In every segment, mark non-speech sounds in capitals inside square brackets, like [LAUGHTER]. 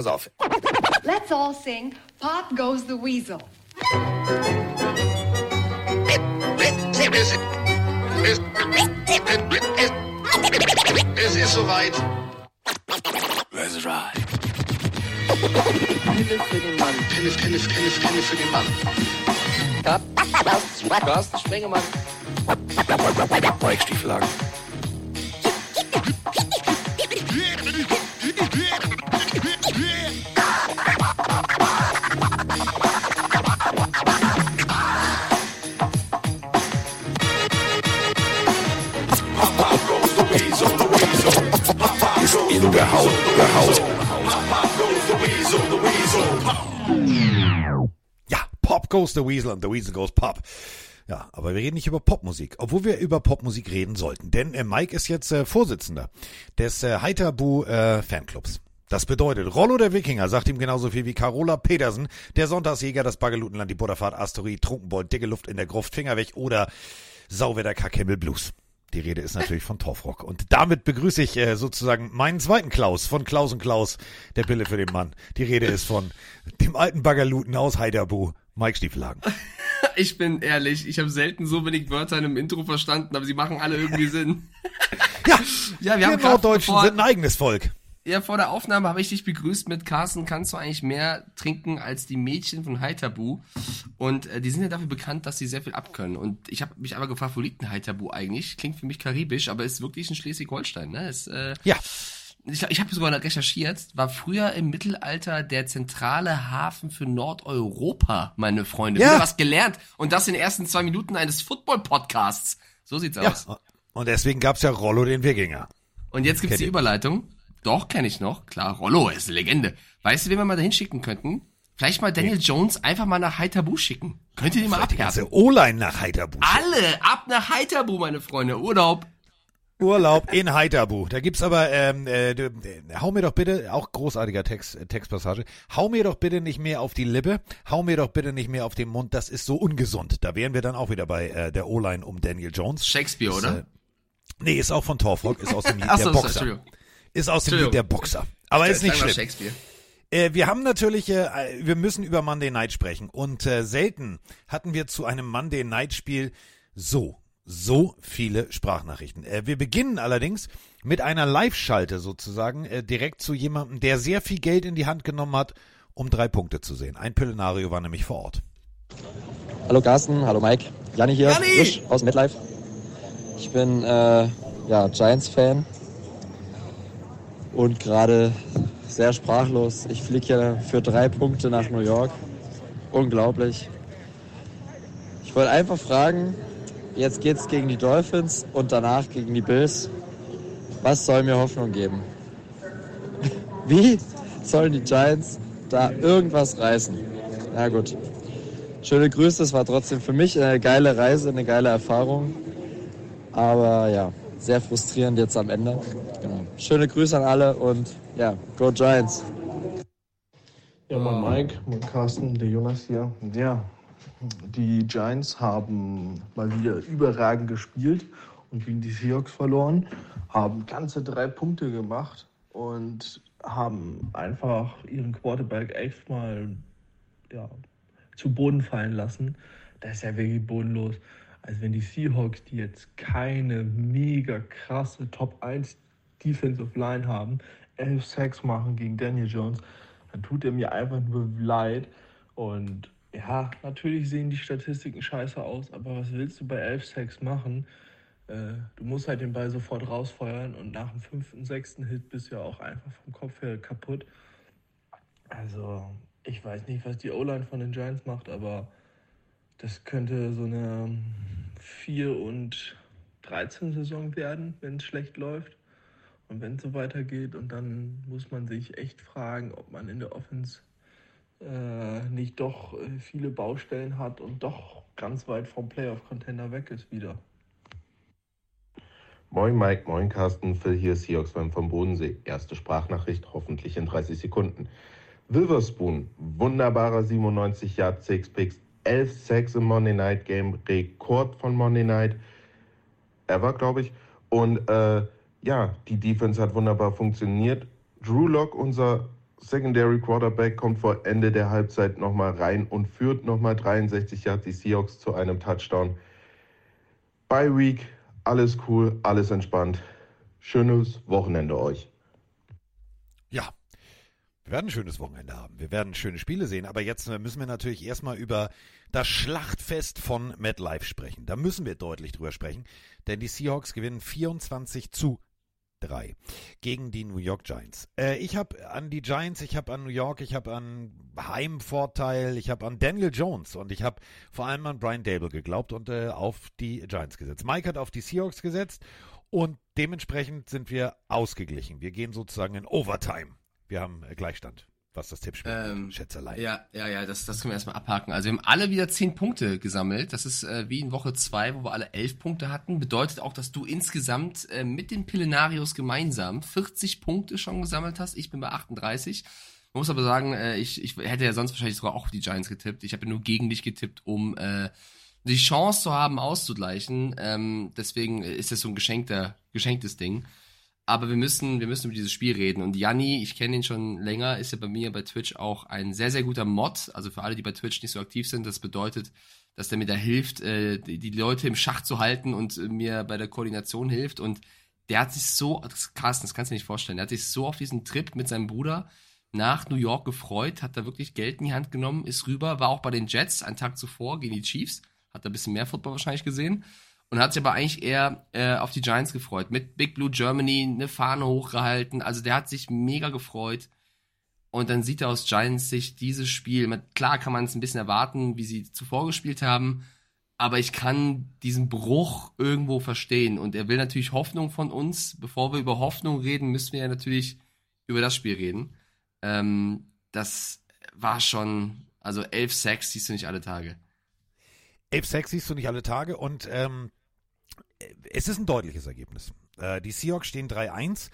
pass auf. Let's all sing Pop Goes the Weasel. Es ist soweit. Let's ride. Pille für den Mann. Pille, Pille, Pille, Pille für den Mann. Carsten Spengemann. Mike goes the Weasel and the Weasel goes Pop. Ja, aber wir reden nicht über Popmusik, obwohl wir über Popmusik reden sollten. Denn äh, Mike ist jetzt äh, Vorsitzender des äh, Heiterbu äh, Fanclubs. Das bedeutet, Rollo der Wikinger sagt ihm genauso viel wie Carola Petersen, der Sonntagsjäger, das Baggelutenland, die Butterfahrt, Asteroid, Trunkenbold, dicke Luft in der Gruft, Finger weg oder Sauwetter Kackhimmel Blues. Die Rede ist natürlich von Torfrock. Und damit begrüße ich äh, sozusagen meinen zweiten Klaus von Klaus und Klaus, der Pille für den Mann. Die Rede ist von dem alten Baggerluten aus Heiderbu, Mike Stiefelagen. [LAUGHS] Ich bin ehrlich, ich habe selten so wenig Wörter in einem Intro verstanden, aber sie machen alle irgendwie [LAUGHS] Sinn. Ja, [LAUGHS] Ja, wir wir haben Norddeutschen bevor- sind ein eigenes Volk. Ja, vor der Aufnahme habe ich dich begrüßt mit Carsten, kannst du eigentlich mehr trinken als die Mädchen von Heiterbu? Und äh, die sind ja dafür bekannt, dass sie sehr viel abkönnen. Und ich habe mich aber gefragt, wo liegt denn Heiterbu eigentlich? Klingt für mich karibisch, aber ist wirklich in Schleswig-Holstein, ne? Ist, äh, Ja, ich, ich habe sogar recherchiert, war früher im Mittelalter der zentrale Hafen für Nordeuropa, meine Freunde. Ja. Wieder was gelernt. Und das in den ersten zwei Minuten eines Football-Podcasts. So sieht's ja. aus. Und deswegen gab's ja Rollo den Wikinger. Und jetzt gibt's Kennt die. Überleitung. Doch, kenne ich noch. Klar, Rollo ist eine Legende. Weißt du, wen wir mal dahin schicken könnten? Vielleicht mal Daniel Jones einfach mal nach Heiterbu schicken. Könnt ihr den mal Die abhärten? ganze O-Line nach Heiterbu. Alle ab nach Heiterbu, meine Freunde. Urlaub. Urlaub in Heiterbu. Da gibt's aber, ähm, äh, du, äh, hau mir doch bitte, auch großartiger Text, äh, Textpassage, hau mir doch bitte nicht mehr auf die Lippe, hau mir doch bitte nicht mehr auf den Mund, das ist so ungesund. Da wären wir dann auch wieder bei äh, der O-Line um Daniel Jones. Shakespeare, Ist, oder? Äh, nee, ist auch von Torfrock, ist aus dem Lied [LAUGHS] Ach der so, Boxer. Ist aus dem. Lied der Boxer. Aber ist nicht schlimm. Shakespeare. Äh, wir haben natürlich, äh, wir müssen über Monday Night sprechen und äh, selten hatten wir zu einem Monday Night Spiel so, so viele Sprachnachrichten. Äh, wir beginnen allerdings mit einer Live-Schalte sozusagen äh, direkt zu jemandem, der sehr viel Geld in die Hand genommen hat, um drei Punkte zu sehen. Ein Pillenario war nämlich vor Ort. Hallo Carsten, hallo Mike. Janni hier, Janni! frisch aus MetLife. Ich bin äh, ja, Giants-Fan und gerade sehr sprachlos. Ich fliege hier für drei Punkte nach New York. Unglaublich. Ich wollte einfach fragen, jetzt geht's gegen die Dolphins und danach gegen die Bills. Was soll mir Hoffnung geben? [LAUGHS] Wie sollen die Giants da irgendwas reißen? Na gut. Schöne Grüße, es war trotzdem für mich eine geile Reise, eine geile Erfahrung. Aber ja, sehr frustrierend jetzt am Ende. Genau. Schöne Grüße an alle und ja, Go Giants! Ja, moin Mike, moin Carsten, der Jonas hier. Ja, die Giants haben mal wieder überragend gespielt und gegen die Seahawks verloren, haben ganze drei Punkte gemacht und haben einfach ihren Quarterback echt mal ja, zu Boden fallen lassen. Das ist ja wirklich bodenlos. Also wenn die Seahawks, die jetzt keine mega krasse Top 1 Defensive Line haben, 11 Sacks machen gegen Daniel Jones, dann tut er mir einfach nur leid. Und ja, natürlich sehen die Statistiken scheiße aus, aber was willst du bei 11 Sacks machen? Äh, du musst halt den Ball sofort rausfeuern und nach dem fünften, sechsten Hit bist du ja auch einfach vom Kopf her kaputt. Also, ich weiß nicht, was die O-Line von den Giants macht, aber das könnte so eine 4 und 13 Saison werden, wenn es schlecht läuft. Und wenn es so weitergeht, und dann muss man sich echt fragen, ob man in der Offense äh, nicht doch äh, viele Baustellen hat und doch ganz weit vom Playoff-Contender weg ist wieder. Moin Mike, moin Carsten, Phil hier, Seahawks-Fan vom Bodensee. Erste Sprachnachricht, hoffentlich in 30 Sekunden. Wilverspoon, wunderbarer 97 Yard, 6 Picks, 11 Sacks im Monday Night Game, Rekord von Monday Night ever, glaube ich. Und äh, ja, die Defense hat wunderbar funktioniert. Drew Lock, unser Secondary Quarterback kommt vor Ende der Halbzeit nochmal rein und führt nochmal 63 Yards die Seahawks zu einem Touchdown. Bye Week, alles cool, alles entspannt. Schönes Wochenende euch. Ja, wir werden ein schönes Wochenende haben. Wir werden schöne Spiele sehen. Aber jetzt müssen wir natürlich erstmal über das Schlachtfest von MetLife sprechen. Da müssen wir deutlich drüber sprechen. Denn die Seahawks gewinnen 24 zu 3 gegen die New York Giants. Äh, ich habe an die Giants, ich habe an New York, ich habe an Heimvorteil, ich habe an Daniel Jones und ich habe vor allem an Brian Dable geglaubt und äh, auf die Giants gesetzt. Mike hat auf die Seahawks gesetzt und dementsprechend sind wir ausgeglichen. Wir gehen sozusagen in Overtime. Wir haben äh, Gleichstand, was das Tippspiel Ähm, Schätzerei. Ja, ja, ja, das, das können wir erstmal abhaken. Also wir haben alle wieder 10 Punkte gesammelt. Das ist äh, wie in Woche 2, wo wir alle 11 Punkte hatten. Bedeutet auch, dass du insgesamt äh, mit den Pillenarios gemeinsam 40 Punkte schon gesammelt hast. Ich bin bei 38. Man muss aber sagen, äh, ich, ich hätte ja sonst wahrscheinlich sogar auch auf die Giants getippt. Ich habe ja nur gegen dich getippt, um äh, die Chance zu haben, auszugleichen. Ähm, deswegen ist das so ein geschenkter, geschenktes Ding. Aber wir müssen, wir müssen über dieses Spiel reden. Und Janni, ich kenne ihn schon länger, ist ja bei mir bei Twitch auch ein sehr, sehr guter Mod. Also für alle, die bei Twitch nicht so aktiv sind, das bedeutet, dass der mir da hilft, äh, die, Leute im Schach zu halten und äh, mir bei der Koordination hilft. Und der hat sich so, Carsten, das kannst du dir nicht vorstellen, der hat sich so auf diesen Trip mit seinem Bruder nach New York gefreut, hat da wirklich Geld in die Hand genommen, ist rüber, war auch bei den Jets einen Tag zuvor gegen die Chiefs, hat da ein bisschen mehr Football wahrscheinlich gesehen und hat sich aber eigentlich eher äh, auf die Giants gefreut. Mit Big Blue Germany eine Fahne hochgehalten. Also der hat sich mega gefreut. Und dann sieht er aus Giants Sicht dieses Spiel. Klar kann man es ein bisschen erwarten, wie sie zuvor gespielt haben. Aber ich kann diesen Bruch irgendwo verstehen. Und er will natürlich Hoffnung von uns. Bevor wir über Hoffnung reden, müssen wir ja natürlich über das Spiel reden. Ähm, das war schon, also elf Sacks siehst du nicht alle Tage. Elf Sacks siehst du nicht alle Tage und ähm, es ist ein deutliches Ergebnis. Äh, die Seahawks stehen 3-1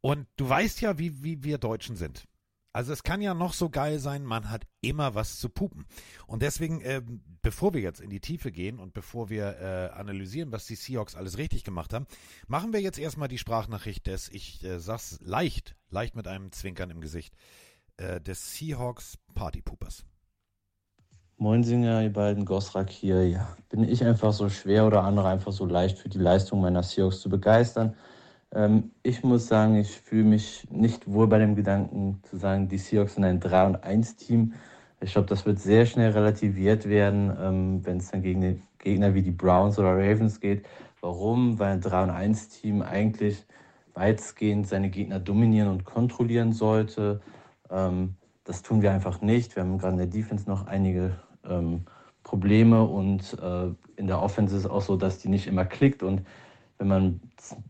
und du weißt ja, wie, wie wir Deutschen sind. Also es kann ja noch so geil sein, man hat immer was zu pupen. Und deswegen, äh, bevor wir jetzt in die Tiefe gehen und bevor wir äh, analysieren, was die Seahawks alles richtig gemacht haben, machen wir jetzt erstmal die Sprachnachricht des, ich äh, sag's leicht, leicht mit einem Zwinkern im Gesicht, äh, des Seahawks Partypoopers. Moinsinger, ihr beiden, Gosrak hier. Ja, bin ich einfach so schwer oder andere einfach so leicht für die Leistung meiner Seahawks zu begeistern? Ähm, ich muss sagen, ich fühle mich nicht wohl bei dem Gedanken zu sagen, die Seahawks sind ein 3 und 1 Team. Ich glaube, das wird sehr schnell relativiert werden, ähm, wenn es dann gegen Gegner wie die Browns oder Ravens geht. Warum? Weil ein 3 und 1 Team eigentlich weitestgehend seine Gegner dominieren und kontrollieren sollte. Ähm, das tun wir einfach nicht. Wir haben gerade in der Defense noch einige ähm, Probleme und äh, in der Offense ist es auch so, dass die nicht immer klickt und wenn man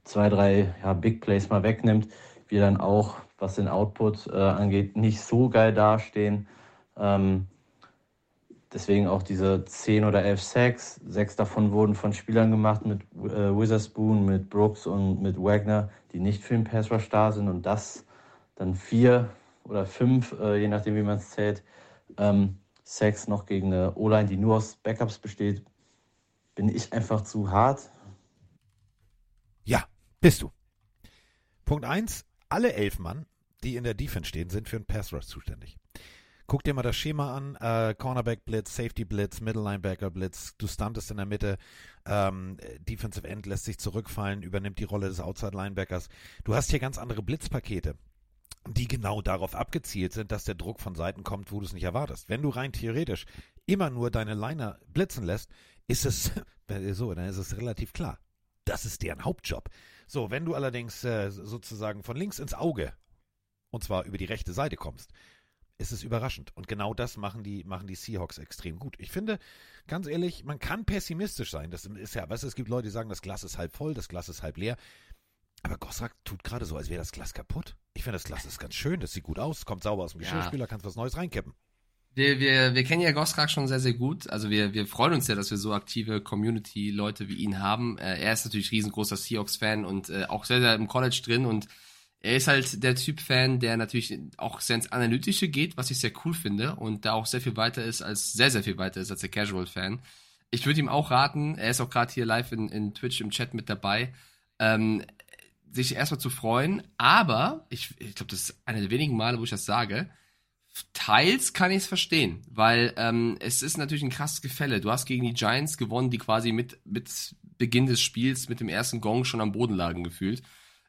zwei, drei ja, Big Plays mal wegnimmt, wir dann auch, was den Output äh, angeht, nicht so geil dastehen. Ähm, deswegen auch diese 10 oder 11 Sacks. Sechs davon wurden von Spielern gemacht mit äh, Witherspoon, mit Brooks und mit Wagner, die nicht für den Pass Rush da sind und das dann vier oder fünf, äh, je nachdem wie man es zählt, ähm, Sacks noch gegen eine O-Line, die nur aus Backups besteht, bin ich einfach zu hart. Ja, bist du. Punkt 1. Alle elf Mann, die in der Defense stehen, sind für einen Pass Rush zuständig. Guck dir mal das Schema an. Äh, Cornerback Blitz, Safety Blitz, Middle Linebacker Blitz. Du stuntest in der Mitte. Ähm, Defensive End lässt sich zurückfallen, übernimmt die Rolle des Outside Linebackers. Du hast hier ganz andere Blitzpakete die genau darauf abgezielt sind, dass der Druck von Seiten kommt, wo du es nicht erwartest. Wenn du rein theoretisch immer nur deine Liner blitzen lässt, ist es [LAUGHS] so, dann ist es relativ klar. Das ist deren Hauptjob. So, wenn du allerdings äh, sozusagen von links ins Auge und zwar über die rechte Seite kommst, ist es überraschend. Und genau das machen die, machen die Seahawks extrem gut. Ich finde, ganz ehrlich, man kann pessimistisch sein. Das ist ja, weißt du, es gibt Leute, die sagen, das Glas ist halb voll, das Glas ist halb leer. Aber Gosrak tut gerade so, als wäre das Glas kaputt. Ich finde, das Glas ist ganz schön, das sieht gut aus, kommt sauber aus dem Geschirrspüler, ja. kannst was Neues reinkippen. Wir, wir, wir kennen ja Gosrak schon sehr, sehr gut. Also wir, wir freuen uns ja, dass wir so aktive Community-Leute wie ihn haben. Äh, er ist natürlich riesengroßer Seahawks-Fan und äh, auch sehr, sehr im College drin und er ist halt der Typ Fan, der natürlich auch sehr ins Analytische geht, was ich sehr cool finde und da auch sehr viel weiter ist als, sehr, sehr viel weiter ist als der Casual-Fan. Ich würde ihm auch raten, er ist auch gerade hier live in, in Twitch im Chat mit dabei. Ähm, sich erstmal zu freuen, aber ich, ich glaube, das ist einer der wenigen Male, wo ich das sage. Teils kann ich es verstehen, weil ähm, es ist natürlich ein krasses Gefälle. Du hast gegen die Giants gewonnen, die quasi mit, mit Beginn des Spiels, mit dem ersten Gong schon am Boden lagen gefühlt,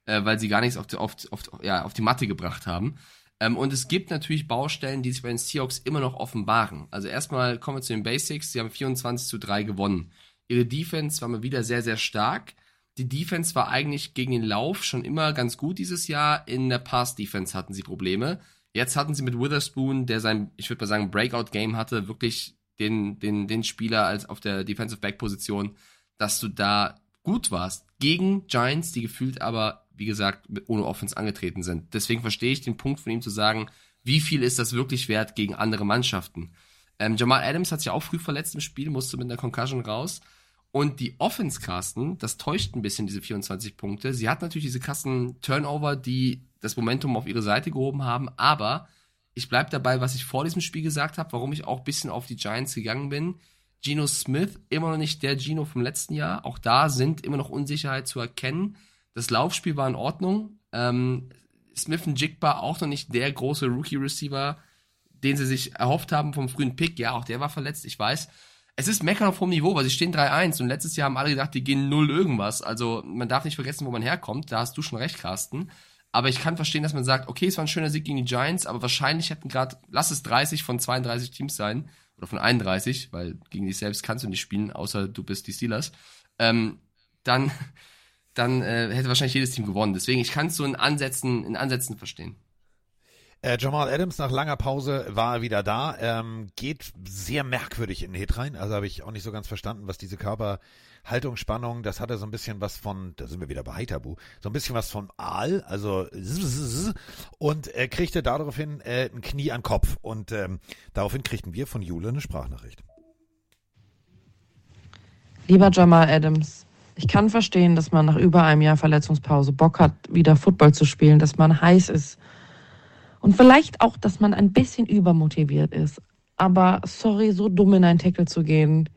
äh, weil sie gar nichts auf die, auf, auf, ja, auf die Matte gebracht haben. Ähm, und es gibt natürlich Baustellen, die sich bei den Seahawks immer noch offenbaren. Also erstmal kommen wir zu den Basics. Sie haben 24 zu 3 gewonnen. Ihre Defense war mal wieder sehr, sehr stark. Die Defense war eigentlich gegen den Lauf schon immer ganz gut dieses Jahr. In der Pass-Defense hatten sie Probleme. Jetzt hatten sie mit Witherspoon, der sein, ich würde mal sagen, Breakout-Game hatte, wirklich den, den, den Spieler als auf der Defensive Back-Position, dass du da gut warst. Gegen Giants, die gefühlt aber, wie gesagt, ohne Offense angetreten sind. Deswegen verstehe ich den Punkt von ihm zu sagen, wie viel ist das wirklich wert gegen andere Mannschaften? Ähm, Jamal Adams hat sich auch früh verletzt im Spiel, musste mit einer Concussion raus. Und die Offense, Carsten, das täuscht ein bisschen, diese 24 Punkte. Sie hat natürlich diese krassen Turnover, die das Momentum auf ihre Seite gehoben haben, aber ich bleibe dabei, was ich vor diesem Spiel gesagt habe, warum ich auch ein bisschen auf die Giants gegangen bin. Geno Smith, immer noch nicht der Geno vom letzten Jahr. Auch da sind immer noch Unsicherheit zu erkennen. Das Laufspiel war in Ordnung. Ähm, Smith und Jigba auch noch nicht der große Rookie-Receiver, den sie sich erhofft haben vom frühen Pick. Ja, auch der war verletzt, ich weiß. Es ist Meckern auf hohem Niveau, weil sie stehen 3-1 und letztes Jahr haben alle gedacht, die gehen 0 irgendwas. Also man darf nicht vergessen, wo man herkommt. Da hast du schon recht, Carsten. Aber ich kann verstehen, dass man sagt, okay, es war ein schöner Sieg gegen die Giants, aber wahrscheinlich hätten gerade, lass es 30 von 32 Teams sein, oder von 31, weil gegen dich selbst kannst du nicht spielen, außer du bist die Steelers, ähm, dann, dann äh, hätte wahrscheinlich jedes Team gewonnen. Deswegen, ich kann es so in Ansätzen, in Ansätzen verstehen. Äh, Jamal Adams nach langer Pause war wieder da, ähm, geht sehr merkwürdig in den Hit rein, also habe ich auch nicht so ganz verstanden, was diese Körper Haltungsspannung, das hatte so ein bisschen was von, da sind wir wieder bei Heiterbu, so ein bisschen was von Aal, also und er kriegte daraufhin äh, ein Knie an Kopf. Und ähm, daraufhin kriegten wir von Jule eine Sprachnachricht. Lieber Jamal Adams, ich kann verstehen, dass man nach über einem Jahr Verletzungspause Bock hat, wieder Football zu spielen, dass man heiß ist und vielleicht auch, dass man ein bisschen übermotiviert ist. Aber sorry, so dumm in einen Tackle zu gehen,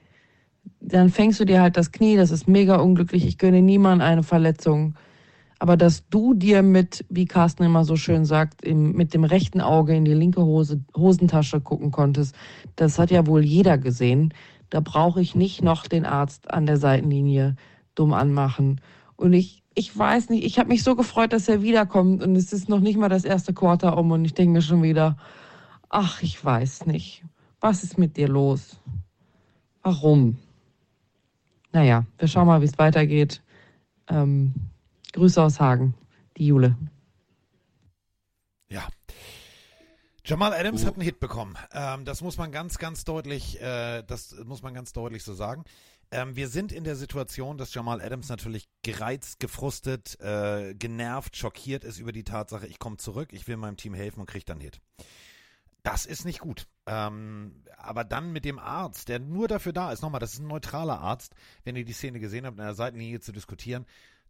dann fängst du dir halt das Knie, das ist mega unglücklich. Ich gönne niemandem eine Verletzung. Aber dass du dir mit, wie Carsten immer so schön sagt, im, mit dem rechten Auge in die linke Hose, Hosentasche gucken konntest, das hat ja wohl jeder gesehen. Da brauche ich nicht noch den Arzt an der Seitenlinie dumm anmachen. Und ich, ich weiß nicht, ich habe mich so gefreut, dass er wiederkommt und es ist noch nicht mal das erste Quarter um und ich denke mir schon wieder, ach, ich weiß nicht. Was ist mit dir los? Warum? Naja, wir schauen mal, wie es weitergeht. Ähm, Grüße aus Hagen, die Jule. Ja. Jamal Adams oh. hat einen Hit bekommen. Ähm, das muss man ganz, ganz deutlich, äh, das muss man ganz deutlich so sagen. Ähm, wir sind in der Situation, dass Jamal Adams natürlich gereizt, gefrustet, äh, genervt, schockiert ist über die Tatsache, ich komme zurück, ich will meinem Team helfen und kriege dann Hit. Das ist nicht gut. Ähm, aber dann mit dem Arzt, der nur dafür da ist, nochmal, das ist ein neutraler Arzt, wenn ihr die Szene gesehen habt, in der Seitenlinie zu diskutieren,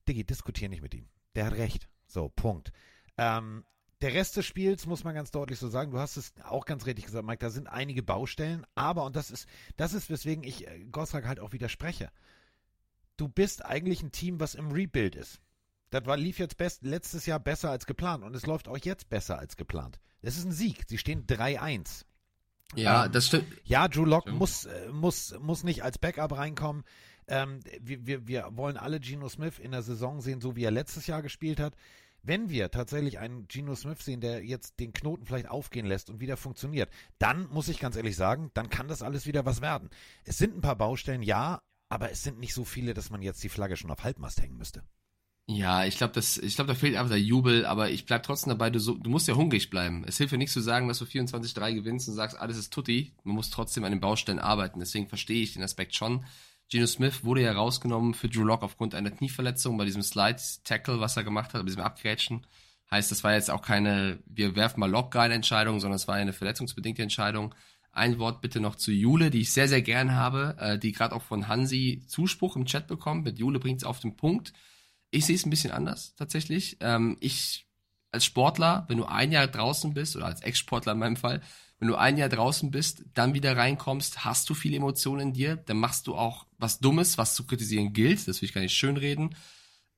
Diggi, diskutier nicht mit ihm. Der hat recht. So, Punkt. Ähm, der Rest des Spiels muss man ganz deutlich so sagen, du hast es auch ganz richtig gesagt, Mike, da sind einige Baustellen, aber, und das ist, das ist, weswegen ich äh, Gosrak halt auch widerspreche. Du bist eigentlich ein Team, was im Rebuild ist. Das war, lief jetzt best, letztes Jahr besser als geplant und es läuft auch jetzt besser als geplant. Es ist ein Sieg. Sie stehen 3-1. Ja, ähm, das stimmt. Ja, Drew Lock muss, äh, muss, muss nicht als Backup reinkommen. Ähm, wir, wir, wir wollen alle Geno Smith in der Saison sehen, so wie er letztes Jahr gespielt hat. Wenn wir tatsächlich einen Geno Smith sehen, der jetzt den Knoten vielleicht aufgehen lässt und wieder funktioniert, dann muss ich ganz ehrlich sagen, dann kann das alles wieder was werden. Es sind ein paar Baustellen, ja, aber es sind nicht so viele, dass man jetzt die Flagge schon auf Halbmast hängen müsste. Ja, ich glaube, das, ich glaube, da fehlt einfach der Jubel, aber ich bleib trotzdem dabei, du, so, du musst ja hungrig bleiben. Es hilft ja nicht zu sagen, dass du 24-3 gewinnst und sagst, alles ist tutti. Man muss trotzdem an den Baustellen arbeiten. Deswegen verstehe ich den Aspekt schon. Geno Smith wurde ja rausgenommen für Drew Lock aufgrund einer Knieverletzung bei diesem Slide-Tackle, was er gemacht hat, bei diesem Abgrätschen. Heißt, das war jetzt auch keine, wir werfen mal Lock geile Entscheidung, sondern es war eine verletzungsbedingte Entscheidung. Ein Wort bitte noch zu Jule, die ich sehr, sehr gern habe, äh, die gerade auch von Hansi Zuspruch im Chat bekommt. Mit Jule bringt es auf den Punkt. Ich sehe es ein bisschen anders tatsächlich. Ähm, ich als Sportler, wenn du ein Jahr draußen bist, oder als Ex-Sportler in meinem Fall, wenn du ein Jahr draußen bist, dann wieder reinkommst, hast du viele Emotionen in dir, dann machst du auch was Dummes, was zu kritisieren gilt, das will ich gar nicht schönreden.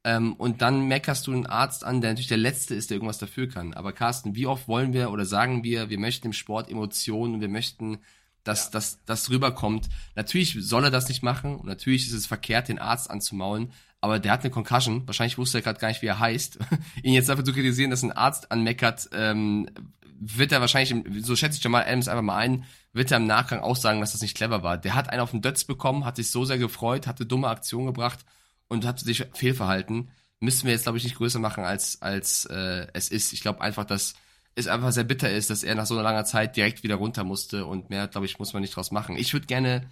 Ähm, und dann meckerst du einen Arzt an, der natürlich der Letzte ist, der irgendwas dafür kann. Aber Carsten, wie oft wollen wir oder sagen wir, wir möchten im Sport Emotionen, wir möchten, dass, ja. dass das rüberkommt. Natürlich soll er das nicht machen und natürlich ist es verkehrt, den Arzt anzumaulen, aber der hat eine Concussion. Wahrscheinlich wusste er gerade gar nicht, wie er heißt. [LAUGHS] Ihn jetzt dafür zu kritisieren, dass ein Arzt anmeckert, ähm, wird er wahrscheinlich, so schätze ich Jamal Adams einfach mal ein, wird er im Nachgang auch sagen, dass das nicht clever war. Der hat einen auf den Dötz bekommen, hat sich so sehr gefreut, hatte dumme Aktion gebracht und hat sich fehlverhalten. Müssen wir jetzt, glaube ich, nicht größer machen, als, als äh, es ist. Ich glaube einfach, dass es einfach sehr bitter ist, dass er nach so einer langer Zeit direkt wieder runter musste und mehr, glaube ich, muss man nicht draus machen. Ich würde gerne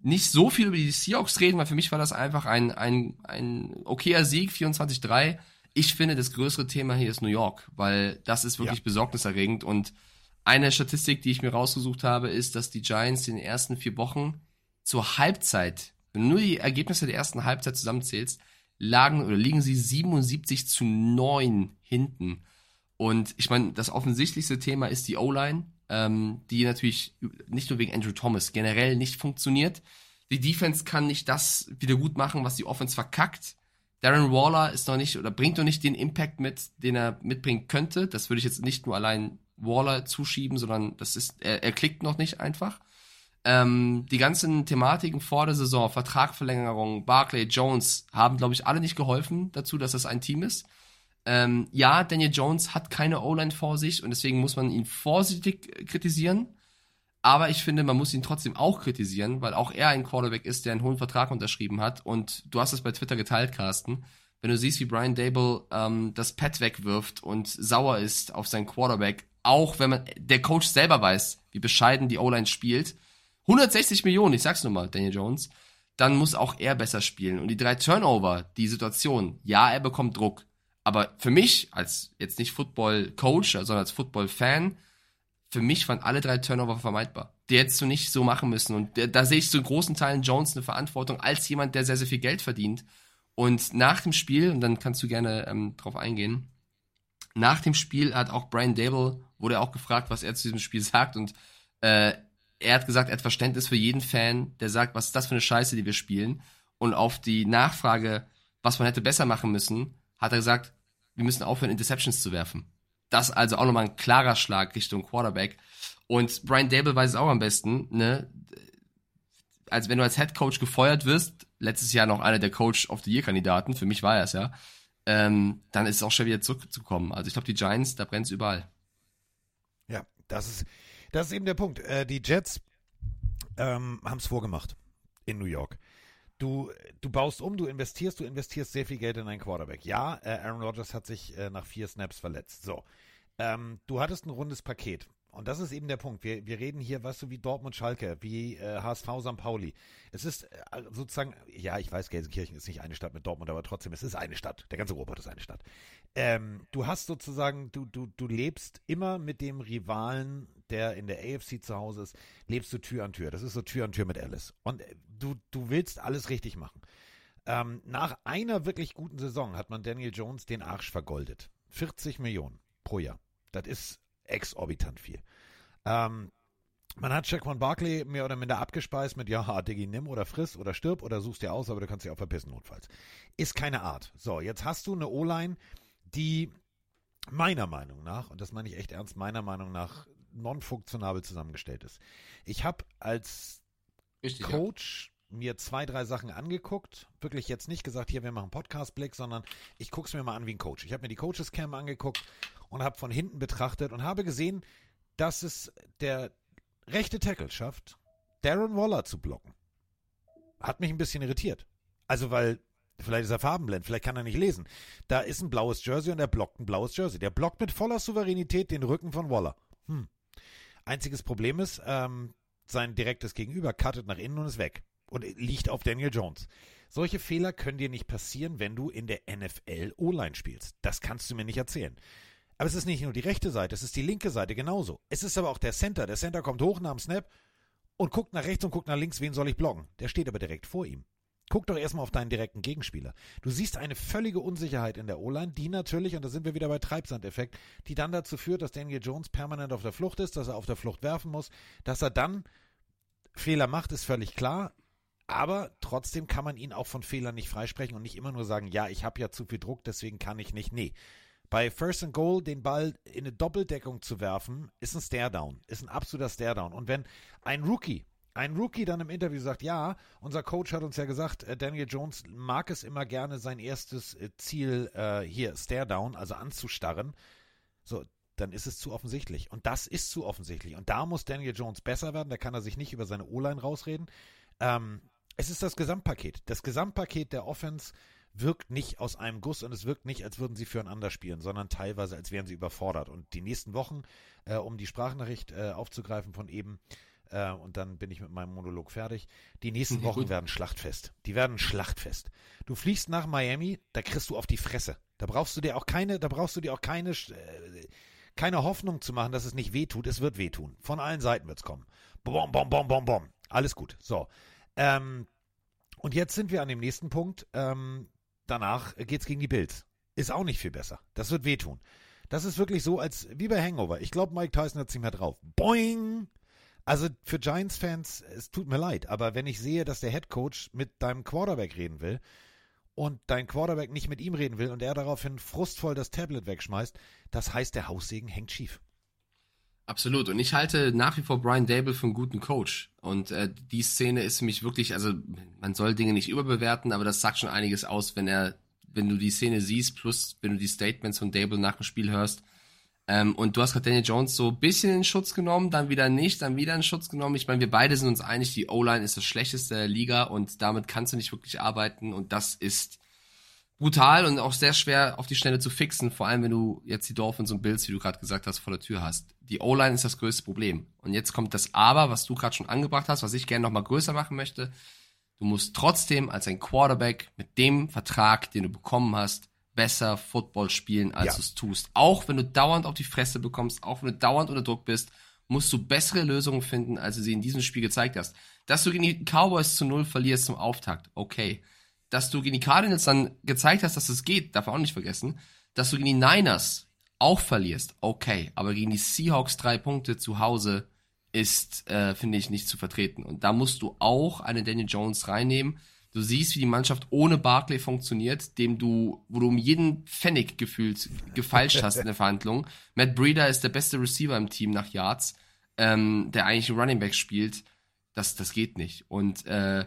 nicht so viel über die Seahawks reden, weil für mich war das einfach ein, ein, ein okayer Sieg, 24-3. Ich finde, das größere Thema hier ist New York, weil das ist wirklich ja. besorgniserregend und eine Statistik, die ich mir rausgesucht habe, ist, dass die Giants in den ersten vier Wochen zur Halbzeit, wenn du nur die Ergebnisse der ersten Halbzeit zusammenzählst, lagen oder liegen sie 77 zu 9 hinten. Und ich meine, das offensichtlichste Thema ist die O-Line, ähm, die natürlich nicht nur wegen Andrew Thomas generell nicht funktioniert. Die Defense kann nicht das wieder gut machen, was die Offense verkackt. Darren Waller ist noch nicht oder bringt noch nicht den Impact mit, den er mitbringen könnte. Das würde ich jetzt nicht nur allein Waller zuschieben, sondern das ist, er, er klickt noch nicht einfach. Ähm, die ganzen Thematiken vor der Saison, Vertragverlängerung, Barclay, Jones, haben, glaube ich, alle nicht geholfen dazu, dass es ein Team ist. Ähm, ja, Daniel Jones hat keine O-Line vor sich und deswegen muss man ihn vorsichtig kritisieren. Aber ich finde, man muss ihn trotzdem auch kritisieren, weil auch er ein Quarterback ist, der einen hohen Vertrag unterschrieben hat. Und du hast es bei Twitter geteilt, Carsten. Wenn du siehst, wie Brian Dable ähm, das Pad wegwirft und sauer ist auf seinen Quarterback, auch wenn man der Coach selber weiß, wie bescheiden die O-Line spielt. 160 Millionen, ich sag's nur mal, Daniel Jones, dann muss auch er besser spielen. Und die drei Turnover, die Situation, ja, er bekommt Druck. Aber für mich, als jetzt nicht Football-Coach, sondern als Football-Fan, für mich waren alle drei Turnover vermeidbar. Die hättest du nicht so machen müssen. Und da sehe ich zu großen Teilen Jones eine Verantwortung als jemand, der sehr, sehr viel Geld verdient. Und nach dem Spiel, und dann kannst du gerne ähm, drauf eingehen, nach dem Spiel hat auch Brian Dable wurde auch gefragt, was er zu diesem Spiel [LAUGHS] sagt und äh, er hat gesagt, er hat Verständnis für jeden Fan, der sagt, was ist das für eine Scheiße, die wir spielen. Und auf die Nachfrage, was man hätte besser machen müssen, hat er gesagt, wir müssen aufhören, Interceptions zu werfen. Das also auch nochmal ein klarer Schlag Richtung Quarterback. Und Brian Dable weiß es auch am besten, ne? Als wenn du als Head Coach gefeuert wirst, letztes Jahr noch einer der Coach of the Year Kandidaten, für mich war er es ja, ähm, dann ist es auch schwer wieder zurückzukommen. Also ich glaube, die Giants, da brennt es überall. Ja, das ist, das ist eben der Punkt. Äh, die Jets ähm, haben es vorgemacht in New York. Du, du baust um, du investierst, du investierst sehr viel Geld in einen Quarterback. Ja, äh, Aaron Rodgers hat sich äh, nach vier Snaps verletzt. So. Ähm, du hattest ein rundes Paket. Und das ist eben der Punkt. Wir, wir reden hier, weißt du, wie Dortmund Schalke, wie äh, HSV St. Pauli. Es ist äh, sozusagen, ja, ich weiß, Gelsenkirchen ist nicht eine Stadt mit Dortmund, aber trotzdem, es ist eine Stadt. Der ganze Ruhrpott ist eine Stadt. Ähm, du hast sozusagen, du, du, du lebst immer mit dem Rivalen, der in der AFC zu Hause ist, lebst du Tür an Tür. Das ist so Tür an Tür mit Alice. Und äh, du, du willst alles richtig machen. Ähm, nach einer wirklich guten Saison hat man Daniel Jones den Arsch vergoldet. 40 Millionen pro Jahr. Das ist exorbitant viel. Ähm, man hat Shaquan Barkley mehr oder minder abgespeist mit, ja, Diggi, nimm oder friss oder stirb oder suchst dir aus, aber du kannst dich auch verpissen notfalls. Ist keine Art. So, jetzt hast du eine O-Line, die meiner Meinung nach, und das meine ich echt ernst, meiner Meinung nach non-funktionabel zusammengestellt ist. Ich habe als Richtig, Coach ja. mir zwei, drei Sachen angeguckt. Wirklich jetzt nicht gesagt, hier, wir machen Podcast-Blick, sondern ich gucke es mir mal an wie ein Coach. Ich habe mir die Coaches-Cam angeguckt und habe von hinten betrachtet und habe gesehen, dass es der rechte Tackle schafft, Darren Waller zu blocken. Hat mich ein bisschen irritiert. Also, weil Vielleicht ist er farbenblind, vielleicht kann er nicht lesen. Da ist ein blaues Jersey und er blockt ein blaues Jersey. Der blockt mit voller Souveränität den Rücken von Waller. Hm. Einziges Problem ist, ähm, sein direktes Gegenüber cuttet nach innen und ist weg. Und liegt auf Daniel Jones. Solche Fehler können dir nicht passieren, wenn du in der NFL O-Line spielst. Das kannst du mir nicht erzählen. Aber es ist nicht nur die rechte Seite, es ist die linke Seite genauso. Es ist aber auch der Center. Der Center kommt hoch nach dem Snap und guckt nach rechts und guckt nach links, wen soll ich blocken. Der steht aber direkt vor ihm. Guck doch erstmal auf deinen direkten Gegenspieler. Du siehst eine völlige Unsicherheit in der O-Line, die natürlich, und da sind wir wieder bei Treibsandeffekt, die dann dazu führt, dass Daniel Jones permanent auf der Flucht ist, dass er auf der Flucht werfen muss, dass er dann Fehler macht, ist völlig klar. Aber trotzdem kann man ihn auch von Fehlern nicht freisprechen und nicht immer nur sagen, ja, ich habe ja zu viel Druck, deswegen kann ich nicht. Nee. Bei First and Goal den Ball in eine Doppeldeckung zu werfen, ist ein Stare-Down, ist ein absoluter Stare-Down. Und wenn ein Rookie, ein Rookie dann im Interview sagt, ja, unser Coach hat uns ja gesagt, äh, Daniel Jones mag es immer gerne, sein erstes äh, Ziel äh, hier, Stare-Down, also anzustarren. So, dann ist es zu offensichtlich. Und das ist zu offensichtlich. Und da muss Daniel Jones besser werden. Da kann er sich nicht über seine O-Line rausreden. Ähm, es ist das Gesamtpaket. Das Gesamtpaket der Offense wirkt nicht aus einem Guss und es wirkt nicht, als würden sie füreinander spielen, sondern teilweise, als wären sie überfordert. Und die nächsten Wochen, äh, um die Sprachnachricht äh, aufzugreifen von eben, äh, und dann bin ich mit meinem Monolog fertig. Die nächsten Wochen Gut. werden Schlachtfest. Die werden Schlachtfest. Du fliegst nach Miami, da kriegst du auf die Fresse. Da brauchst du dir auch keine, da brauchst du dir auch keine, äh, keine Hoffnung zu machen, dass es nicht wehtut. Es wird wehtun. Von allen Seiten wird es kommen. Bom, bom, bom, bom, bom. Alles gut. So. Ähm, und jetzt sind wir an dem nächsten Punkt. Ähm, danach geht's gegen die Bills. Ist auch nicht viel besser. Das wird wehtun. Das ist wirklich so, als wie bei Hangover. Ich glaube, Mike Tyson hat sich mehr drauf. Boing! Also für Giants-Fans, es tut mir leid, aber wenn ich sehe, dass der Head Coach mit deinem Quarterback reden will und dein Quarterback nicht mit ihm reden will und er daraufhin frustvoll das Tablet wegschmeißt, das heißt, der Haussegen hängt schief. Absolut. Und ich halte nach wie vor Brian Dable für einen guten Coach. Und äh, die Szene ist für mich wirklich, also man soll Dinge nicht überbewerten, aber das sagt schon einiges aus, wenn er, wenn du die Szene siehst, plus wenn du die Statements von Dable nach dem Spiel hörst. Ähm, und du hast gerade Daniel Jones so ein bisschen in Schutz genommen, dann wieder nicht, dann wieder in Schutz genommen. Ich meine, wir beide sind uns einig, die O-Line ist das schlechteste der Liga und damit kannst du nicht wirklich arbeiten und das ist brutal und auch sehr schwer auf die Schnelle zu fixen, vor allem wenn du jetzt die Dolphins und Bills, wie du gerade gesagt hast, vor der Tür hast. Die O-Line ist das größte Problem. Und jetzt kommt das Aber, was du gerade schon angebracht hast, was ich gerne nochmal größer machen möchte. Du musst trotzdem als ein Quarterback mit dem Vertrag, den du bekommen hast, besser Football spielen, als ja. du es tust. Auch wenn du dauernd auf die Fresse bekommst, auch wenn du dauernd unter Druck bist, musst du bessere Lösungen finden, als du sie in diesem Spiel gezeigt hast. Dass du gegen die Cowboys zu null verlierst zum Auftakt, okay. Dass du gegen die Cardinals dann gezeigt hast, dass es geht, darf man auch nicht vergessen. Dass du gegen die Niners auch verlierst, okay. Aber gegen die Seahawks drei Punkte zu Hause ist, äh, finde ich, nicht zu vertreten. Und da musst du auch einen Daniel Jones reinnehmen, Du siehst, wie die Mannschaft ohne Barclay funktioniert, dem du, wo du um jeden Pfennig gefühlt gefeilscht hast in der [LAUGHS] Verhandlung. Matt Breeder ist der beste Receiver im Team nach Yards, ähm, der eigentlich Running Back spielt. Das, das geht nicht. Und äh,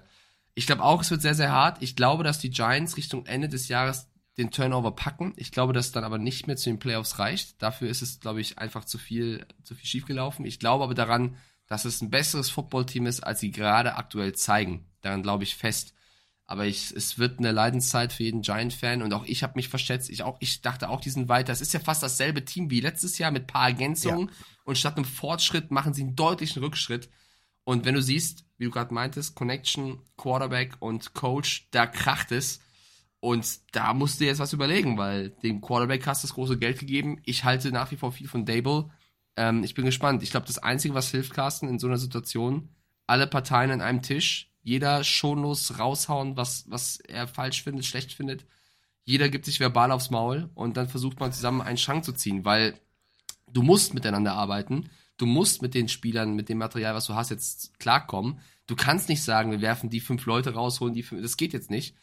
ich glaube auch, es wird sehr, sehr hart. Ich glaube, dass die Giants Richtung Ende des Jahres den Turnover packen. Ich glaube, dass es dann aber nicht mehr zu den Playoffs reicht. Dafür ist es, glaube ich, einfach zu viel, zu viel schiefgelaufen. Ich glaube aber daran, dass es ein besseres Footballteam ist, als sie gerade aktuell zeigen. Daran glaube ich fest. Aber ich, es wird eine Leidenszeit für jeden Giant-Fan und auch ich habe mich verschätzt. Ich, auch, ich dachte auch, die sind weiter. Es ist ja fast dasselbe Team wie letztes Jahr mit paar Ergänzungen ja. und statt einem Fortschritt machen sie einen deutlichen Rückschritt. Und wenn du siehst, wie du gerade meintest, Connection, Quarterback und Coach, da kracht es. Und da musst du jetzt was überlegen, weil dem Quarterback hast du das große Geld gegeben. Ich halte nach wie vor viel von Dable. Ähm, ich bin gespannt. Ich glaube, das Einzige, was hilft, Carsten, in so einer Situation, alle Parteien an einem Tisch, jeder schonlos raushauen, was, was er falsch findet, schlecht findet. Jeder gibt sich verbal aufs Maul und dann versucht man zusammen einen Schrank zu ziehen, weil du musst miteinander arbeiten. Du musst mit den Spielern, mit dem Material, was du hast, jetzt klarkommen. Du kannst nicht sagen, wir werfen die fünf Leute rausholen, die fünf, das geht jetzt nicht.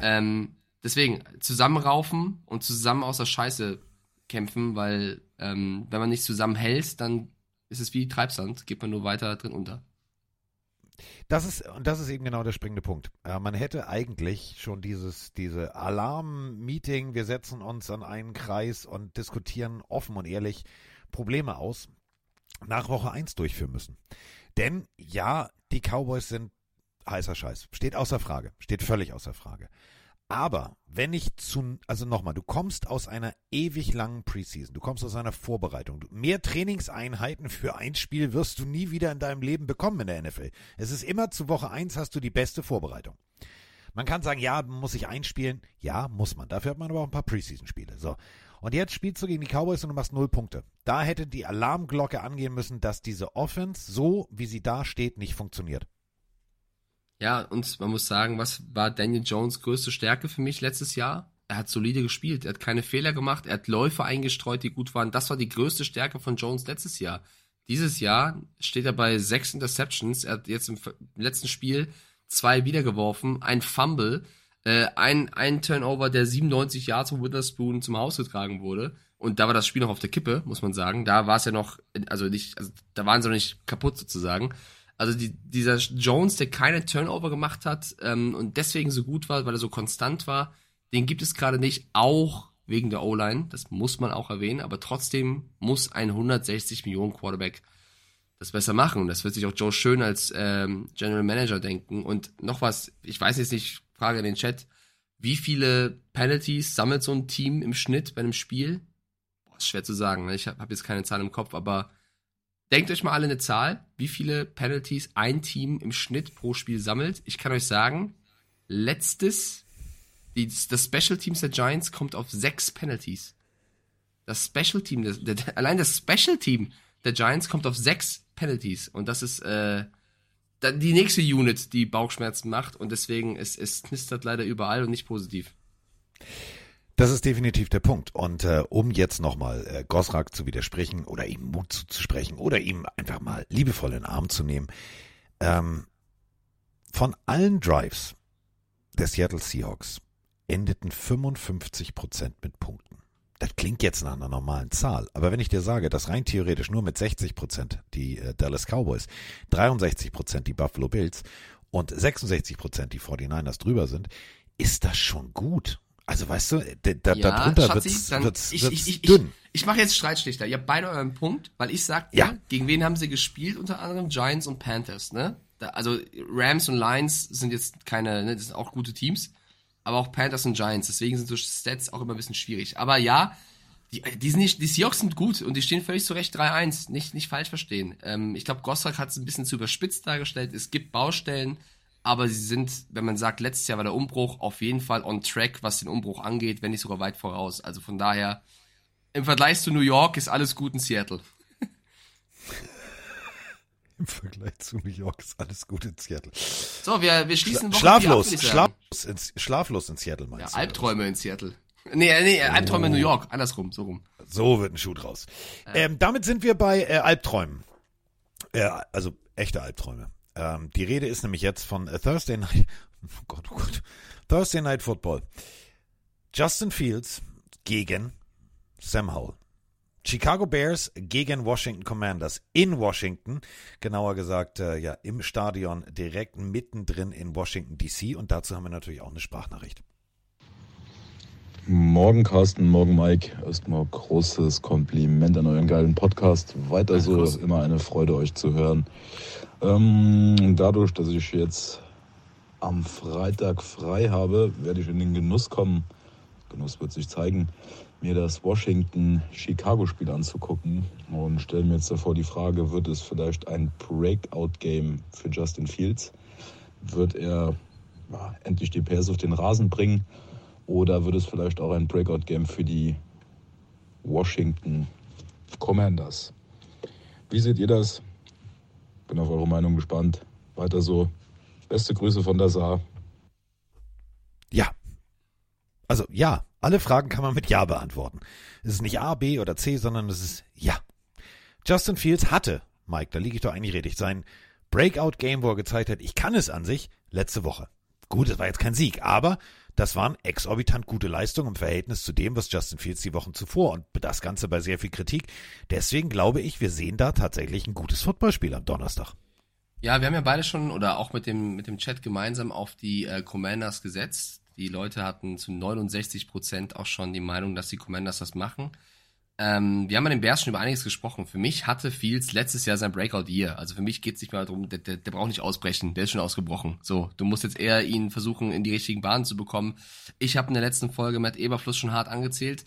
Ähm, deswegen, zusammenraufen und zusammen aus der Scheiße kämpfen, weil ähm, wenn man nicht zusammenhält, dann ist es wie Treibsand, geht man nur weiter drin unter. Das ist, und das ist eben genau der springende Punkt. Äh, man hätte eigentlich schon dieses, diese Alarm-Meeting, wir setzen uns an einen Kreis und diskutieren offen und ehrlich Probleme aus, nach Woche 1 durchführen müssen. Denn ja, die Cowboys sind heißer Scheiß. Steht außer Frage. Steht völlig außer Frage. Aber wenn ich zu, also nochmal, du kommst aus einer ewig langen Preseason, du kommst aus einer Vorbereitung. Mehr Trainingseinheiten für ein Spiel wirst du nie wieder in deinem Leben bekommen in der NFL. Es ist immer zu Woche eins hast du die beste Vorbereitung. Man kann sagen, ja, muss ich einspielen. Ja, muss man. Dafür hat man aber auch ein paar Preseason-Spiele. So. Und jetzt spielst du gegen die Cowboys und du machst null Punkte. Da hätte die Alarmglocke angehen müssen, dass diese Offense, so wie sie da steht, nicht funktioniert. Ja, und man muss sagen, was war Daniel Jones größte Stärke für mich letztes Jahr? Er hat solide gespielt, er hat keine Fehler gemacht, er hat Läufe eingestreut, die gut waren. Das war die größte Stärke von Jones letztes Jahr. Dieses Jahr steht er bei sechs Interceptions. Er hat jetzt im letzten Spiel zwei wiedergeworfen, ein Fumble, äh, ein, ein Turnover, der 97 Yards von Witherspoon zum Haus getragen wurde. Und da war das Spiel noch auf der Kippe, muss man sagen. Da war es ja noch, also nicht, also da waren sie noch nicht kaputt sozusagen. Also die, dieser Jones, der keine Turnover gemacht hat ähm, und deswegen so gut war, weil er so konstant war, den gibt es gerade nicht, auch wegen der O-Line. Das muss man auch erwähnen, aber trotzdem muss ein 160 Millionen Quarterback das besser machen. Das wird sich auch Joe Schön als ähm, General Manager denken. Und noch was, ich weiß jetzt nicht, Frage in den Chat, wie viele Penalties sammelt so ein Team im Schnitt bei einem Spiel? Boah, ist schwer zu sagen. Ne? Ich habe hab jetzt keine Zahl im Kopf, aber denkt euch mal alle eine Zahl, wie viele Penalties ein Team im Schnitt pro Spiel sammelt. Ich kann euch sagen, letztes, die, das Special Teams der Giants kommt auf sechs Penalties. Das Special Team, das, der, allein das Special Team der Giants kommt auf sechs Penalties. Und das ist äh, die nächste Unit, die Bauchschmerzen macht. Und deswegen, es, es knistert leider überall und nicht positiv. Das ist definitiv der Punkt. Und äh, um jetzt nochmal äh, Gosrak zu widersprechen oder ihm Mut zuzusprechen oder ihm einfach mal liebevoll in den Arm zu nehmen, ähm, von allen Drives der Seattle Seahawks endeten 55 Prozent mit Punkten. Das klingt jetzt nach einer normalen Zahl, aber wenn ich dir sage, dass rein theoretisch nur mit 60 Prozent die äh, Dallas Cowboys, 63 Prozent die Buffalo Bills und 66 Prozent die 49ers drüber sind, ist das schon gut. Also weißt du, da, Ja, darunter Schatzi, wird's, dann- wird's, ich, ich, ich, dünn. Ich, ich mache jetzt Streitschlichter. Ihr habt beide euren Punkt, weil ich sagte, Ja. gegen wen haben sie gespielt? Unter anderem Giants und Panthers, ne? Da, also Rams und Lions sind jetzt keine, ne, das sind auch gute Teams, aber auch Panthers und Giants. Deswegen sind so Stats auch immer ein bisschen schwierig. Aber ja, die, die, sind nicht, die Seahawks sind gut und die stehen völlig zu Recht 3-1. Nicht, nicht falsch verstehen. Ähm, ich glaube, Gosrak hat es ein bisschen zu überspitzt dargestellt. Es gibt Baustellen, aber sie sind, wenn man sagt, letztes Jahr war der Umbruch auf jeden Fall on track, was den Umbruch angeht, wenn nicht sogar weit voraus. Also von daher, im Vergleich zu New York ist alles gut in Seattle. [LAUGHS] Im Vergleich zu New York ist alles gut in Seattle. So, wir, wir schließen Woche Schlaflos, ab, schlaflos, in, schlaflos in Seattle Ja, meinst du? Albträume in Seattle. Nee, äh, nee, Albträume in New York. Andersrum, so rum. So wird ein Schuh draus. Ähm, damit sind wir bei äh, Albträumen. Äh, also echte Albträume. Ähm, die Rede ist nämlich jetzt von Thursday Night. Oh Gott, oh Gott. Thursday Night Football. Justin Fields gegen Sam Howell. Chicago Bears gegen Washington Commanders in Washington, genauer gesagt äh, ja im Stadion direkt mittendrin in Washington DC und dazu haben wir natürlich auch eine Sprachnachricht. Morgen Carsten, morgen Mike. Erstmal großes Kompliment an euren geilen Podcast. Weiter so, immer eine Freude euch zu hören. Ähm, dadurch, dass ich jetzt am Freitag frei habe, werde ich in den Genuss kommen, Genuss wird sich zeigen, mir das Washington-Chicago-Spiel anzugucken und stelle mir jetzt davor die Frage, wird es vielleicht ein Breakout-Game für Justin Fields? Wird er ja, endlich die PS auf den Rasen bringen? Oder wird es vielleicht auch ein Breakout-Game für die Washington Commanders? Wie seht ihr das? Bin auf eure Meinung gespannt. Weiter so. Beste Grüße von der Saar. Ja. Also ja, alle Fragen kann man mit Ja beantworten. Es ist nicht A, B oder C, sondern es ist Ja. Justin Fields hatte, Mike, da liege ich doch eigentlich richtig, sein Breakout-Game, wo er gezeigt hat, ich kann es an sich, letzte Woche. Gut, es war jetzt kein Sieg, aber das waren exorbitant gute Leistungen im Verhältnis zu dem, was Justin Fields die Wochen zuvor und das Ganze bei sehr viel Kritik. Deswegen glaube ich, wir sehen da tatsächlich ein gutes Footballspiel am Donnerstag. Ja, wir haben ja beide schon oder auch mit dem, mit dem Chat gemeinsam auf die äh, Commanders gesetzt. Die Leute hatten zu 69 Prozent auch schon die Meinung, dass die Commanders das machen. Ähm, wir haben bei den Bears schon über einiges gesprochen. Für mich hatte Fields letztes Jahr sein Breakout-Year. Also für mich geht es nicht mehr darum, der, der, der braucht nicht ausbrechen, der ist schon ausgebrochen. So, du musst jetzt eher ihn versuchen, in die richtigen Bahnen zu bekommen. Ich habe in der letzten Folge Matt Eberfluss schon hart angezählt.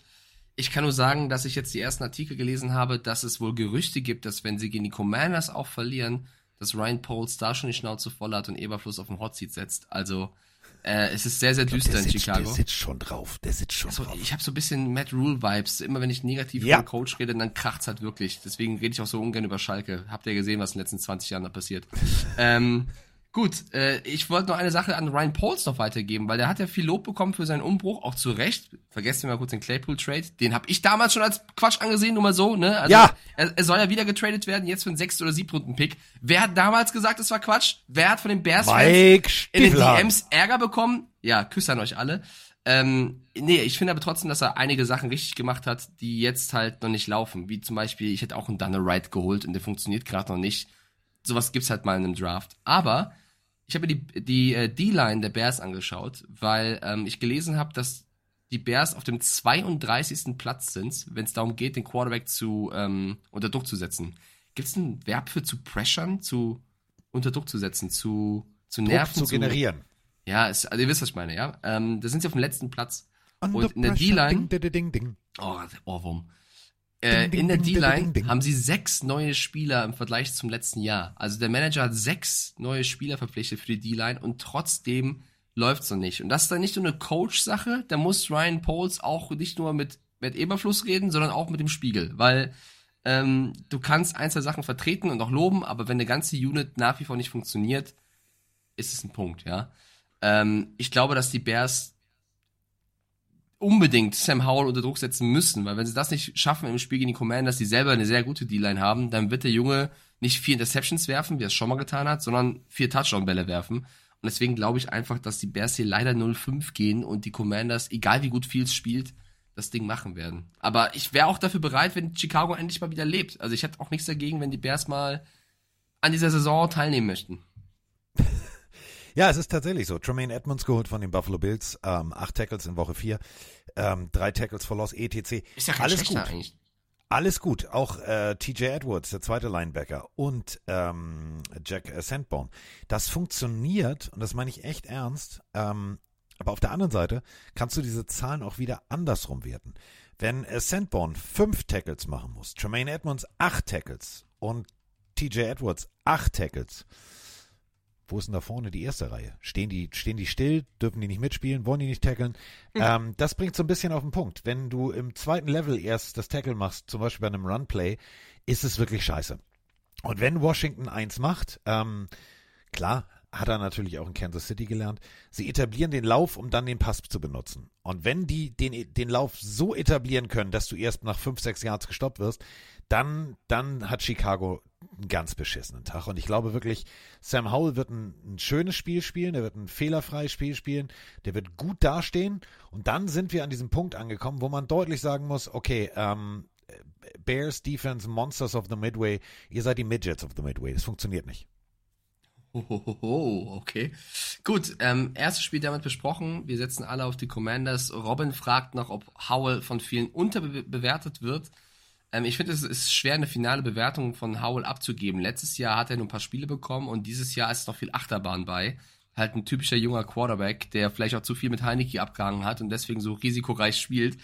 Ich kann nur sagen, dass ich jetzt die ersten Artikel gelesen habe, dass es wohl Gerüchte gibt, dass wenn sie gegen die Commanders auch verlieren, dass Ryan Poles da schon die Schnauze voll hat und Eberfluss auf den Hot Seat setzt. Also äh, es ist sehr, sehr glaub, düster der, in sitzt, Chicago. der sitzt schon drauf. Der sitzt schon Also, drauf. ich habe so ein bisschen Matt Rule Vibes. Immer wenn ich negativ Ja. über den Coach rede, dann kracht's halt wirklich. Deswegen rede ich auch so ungern über Schalke. Habt ihr gesehen, was in den letzten 20 Jahren da passiert? [LAUGHS] ähm, Gut, äh, ich wollte noch eine Sache an Ryan Pauls noch weitergeben, weil der hat ja viel Lob bekommen für seinen Umbruch, auch zu Recht. Vergesst mal kurz den Claypool-Trade. Den habe ich damals schon als Quatsch angesehen, nur mal so, ne? Also, Ja. Er, er soll ja wieder getradet werden, jetzt für einen sechsten oder siebten Pick. Wer hat damals gesagt, es war Quatsch? Wer hat von den Bears in den. DMs Ärger bekommen? Ja, Küsse an euch alle. Ähm, nee, ich finde aber trotzdem, dass er einige Sachen richtig gemacht hat, die jetzt halt noch nicht laufen. Wie zum Beispiel, ich hätte auch einen Dunner Wright geholt und der funktioniert gerade noch nicht. Sowas gibt's halt mal in einem Draft. Aber ich habe mir die, die äh, D-Line der Bears angeschaut, weil ähm, ich gelesen habe, dass die Bears auf dem 32. Platz sind, wenn es darum geht, den Quarterback zu ähm, unter Druck zu setzen. Gibt es ein Verb für zu pressern, zu unter Druck zu setzen, zu, zu Druck nerven, zu generieren. ja, es, also ihr wisst, was ich meine, ja. Ähm, da sind sie auf dem letzten Platz. Under Und in der D-Line, Ding, ding, ding, ding. oh, der Ohrwurm. Äh, Ding, ding, in der D-Line haben sie sechs neue Spieler im Vergleich zum letzten Jahr. Also der Manager hat sechs neue Spieler verpflichtet für die D-Line und trotzdem läuft's noch nicht. Und das ist dann nicht nur eine Coach-Sache, da muss Ryan Poles auch nicht nur mit Matt Eberfluss reden, sondern auch mit dem Spiegel. Weil ähm, du kannst ein, zwei Sachen vertreten und auch loben, aber wenn eine ganze Unit nach wie vor nicht funktioniert, ist es ein Punkt, ja. Ähm, ich glaube, dass die Bears unbedingt Sam Howell unter Druck setzen müssen, weil wenn sie das nicht schaffen im Spiel gegen die Commanders, die selber eine sehr gute D-Line haben, dann wird der Junge nicht vier Interceptions werfen, wie er es schon mal getan hat, sondern vier Touchdown-Bälle werfen. Und deswegen glaube ich einfach, dass die Bears hier leider 0-5 gehen und die Commanders, egal wie gut Fields spielt, das Ding machen werden. Aber ich wäre auch dafür bereit, wenn Chicago endlich mal wieder lebt. Also ich hätte auch nichts dagegen, wenn die Bears mal an dieser Saison teilnehmen möchten. Ja, es ist tatsächlich so. Tremaine Edmonds geholt von den Buffalo Bills, ähm, acht Tackles in Woche vier, ähm, drei Tackles for Loss, etc. Ist ja kein Alles gut. eigentlich. Alles gut. Auch äh, TJ Edwards, der zweite Linebacker und ähm, Jack äh, Sandborn. Das funktioniert und das meine ich echt ernst. Ähm, aber auf der anderen Seite kannst du diese Zahlen auch wieder andersrum werten. Wenn äh, Sandborn fünf Tackles machen muss, Tremaine Edmonds acht Tackles und TJ Edwards acht Tackles. Wo ist denn da vorne die erste Reihe? Stehen die, stehen die still? Dürfen die nicht mitspielen? Wollen die nicht tackeln? Ähm, das bringt so ein bisschen auf den Punkt. Wenn du im zweiten Level erst das Tackle machst, zum Beispiel bei einem Runplay, ist es wirklich scheiße. Und wenn Washington eins macht, ähm, klar, hat er natürlich auch in Kansas City gelernt, sie etablieren den Lauf, um dann den Pass zu benutzen. Und wenn die den, den Lauf so etablieren können, dass du erst nach fünf, sechs Yards gestoppt wirst, dann, dann hat Chicago einen ganz beschissenen Tag. Und ich glaube wirklich, Sam Howell wird ein, ein schönes Spiel spielen, der wird ein fehlerfreies Spiel spielen, der wird gut dastehen. Und dann sind wir an diesem Punkt angekommen, wo man deutlich sagen muss, okay, ähm, Bears Defense, Monsters of the Midway, ihr seid die Midgets of the Midway. Das funktioniert nicht. Hohoho, okay. Gut, ähm, erstes Spiel damit besprochen. Wir setzen alle auf die Commanders. Robin fragt noch, ob Howell von vielen unterbewertet wird. Ähm, ich finde, es ist schwer, eine finale Bewertung von Howell abzugeben. Letztes Jahr hat er nur ein paar Spiele bekommen und dieses Jahr ist noch viel Achterbahn bei. Halt ein typischer junger Quarterback, der vielleicht auch zu viel mit Heineke abgehangen hat und deswegen so risikoreich spielt.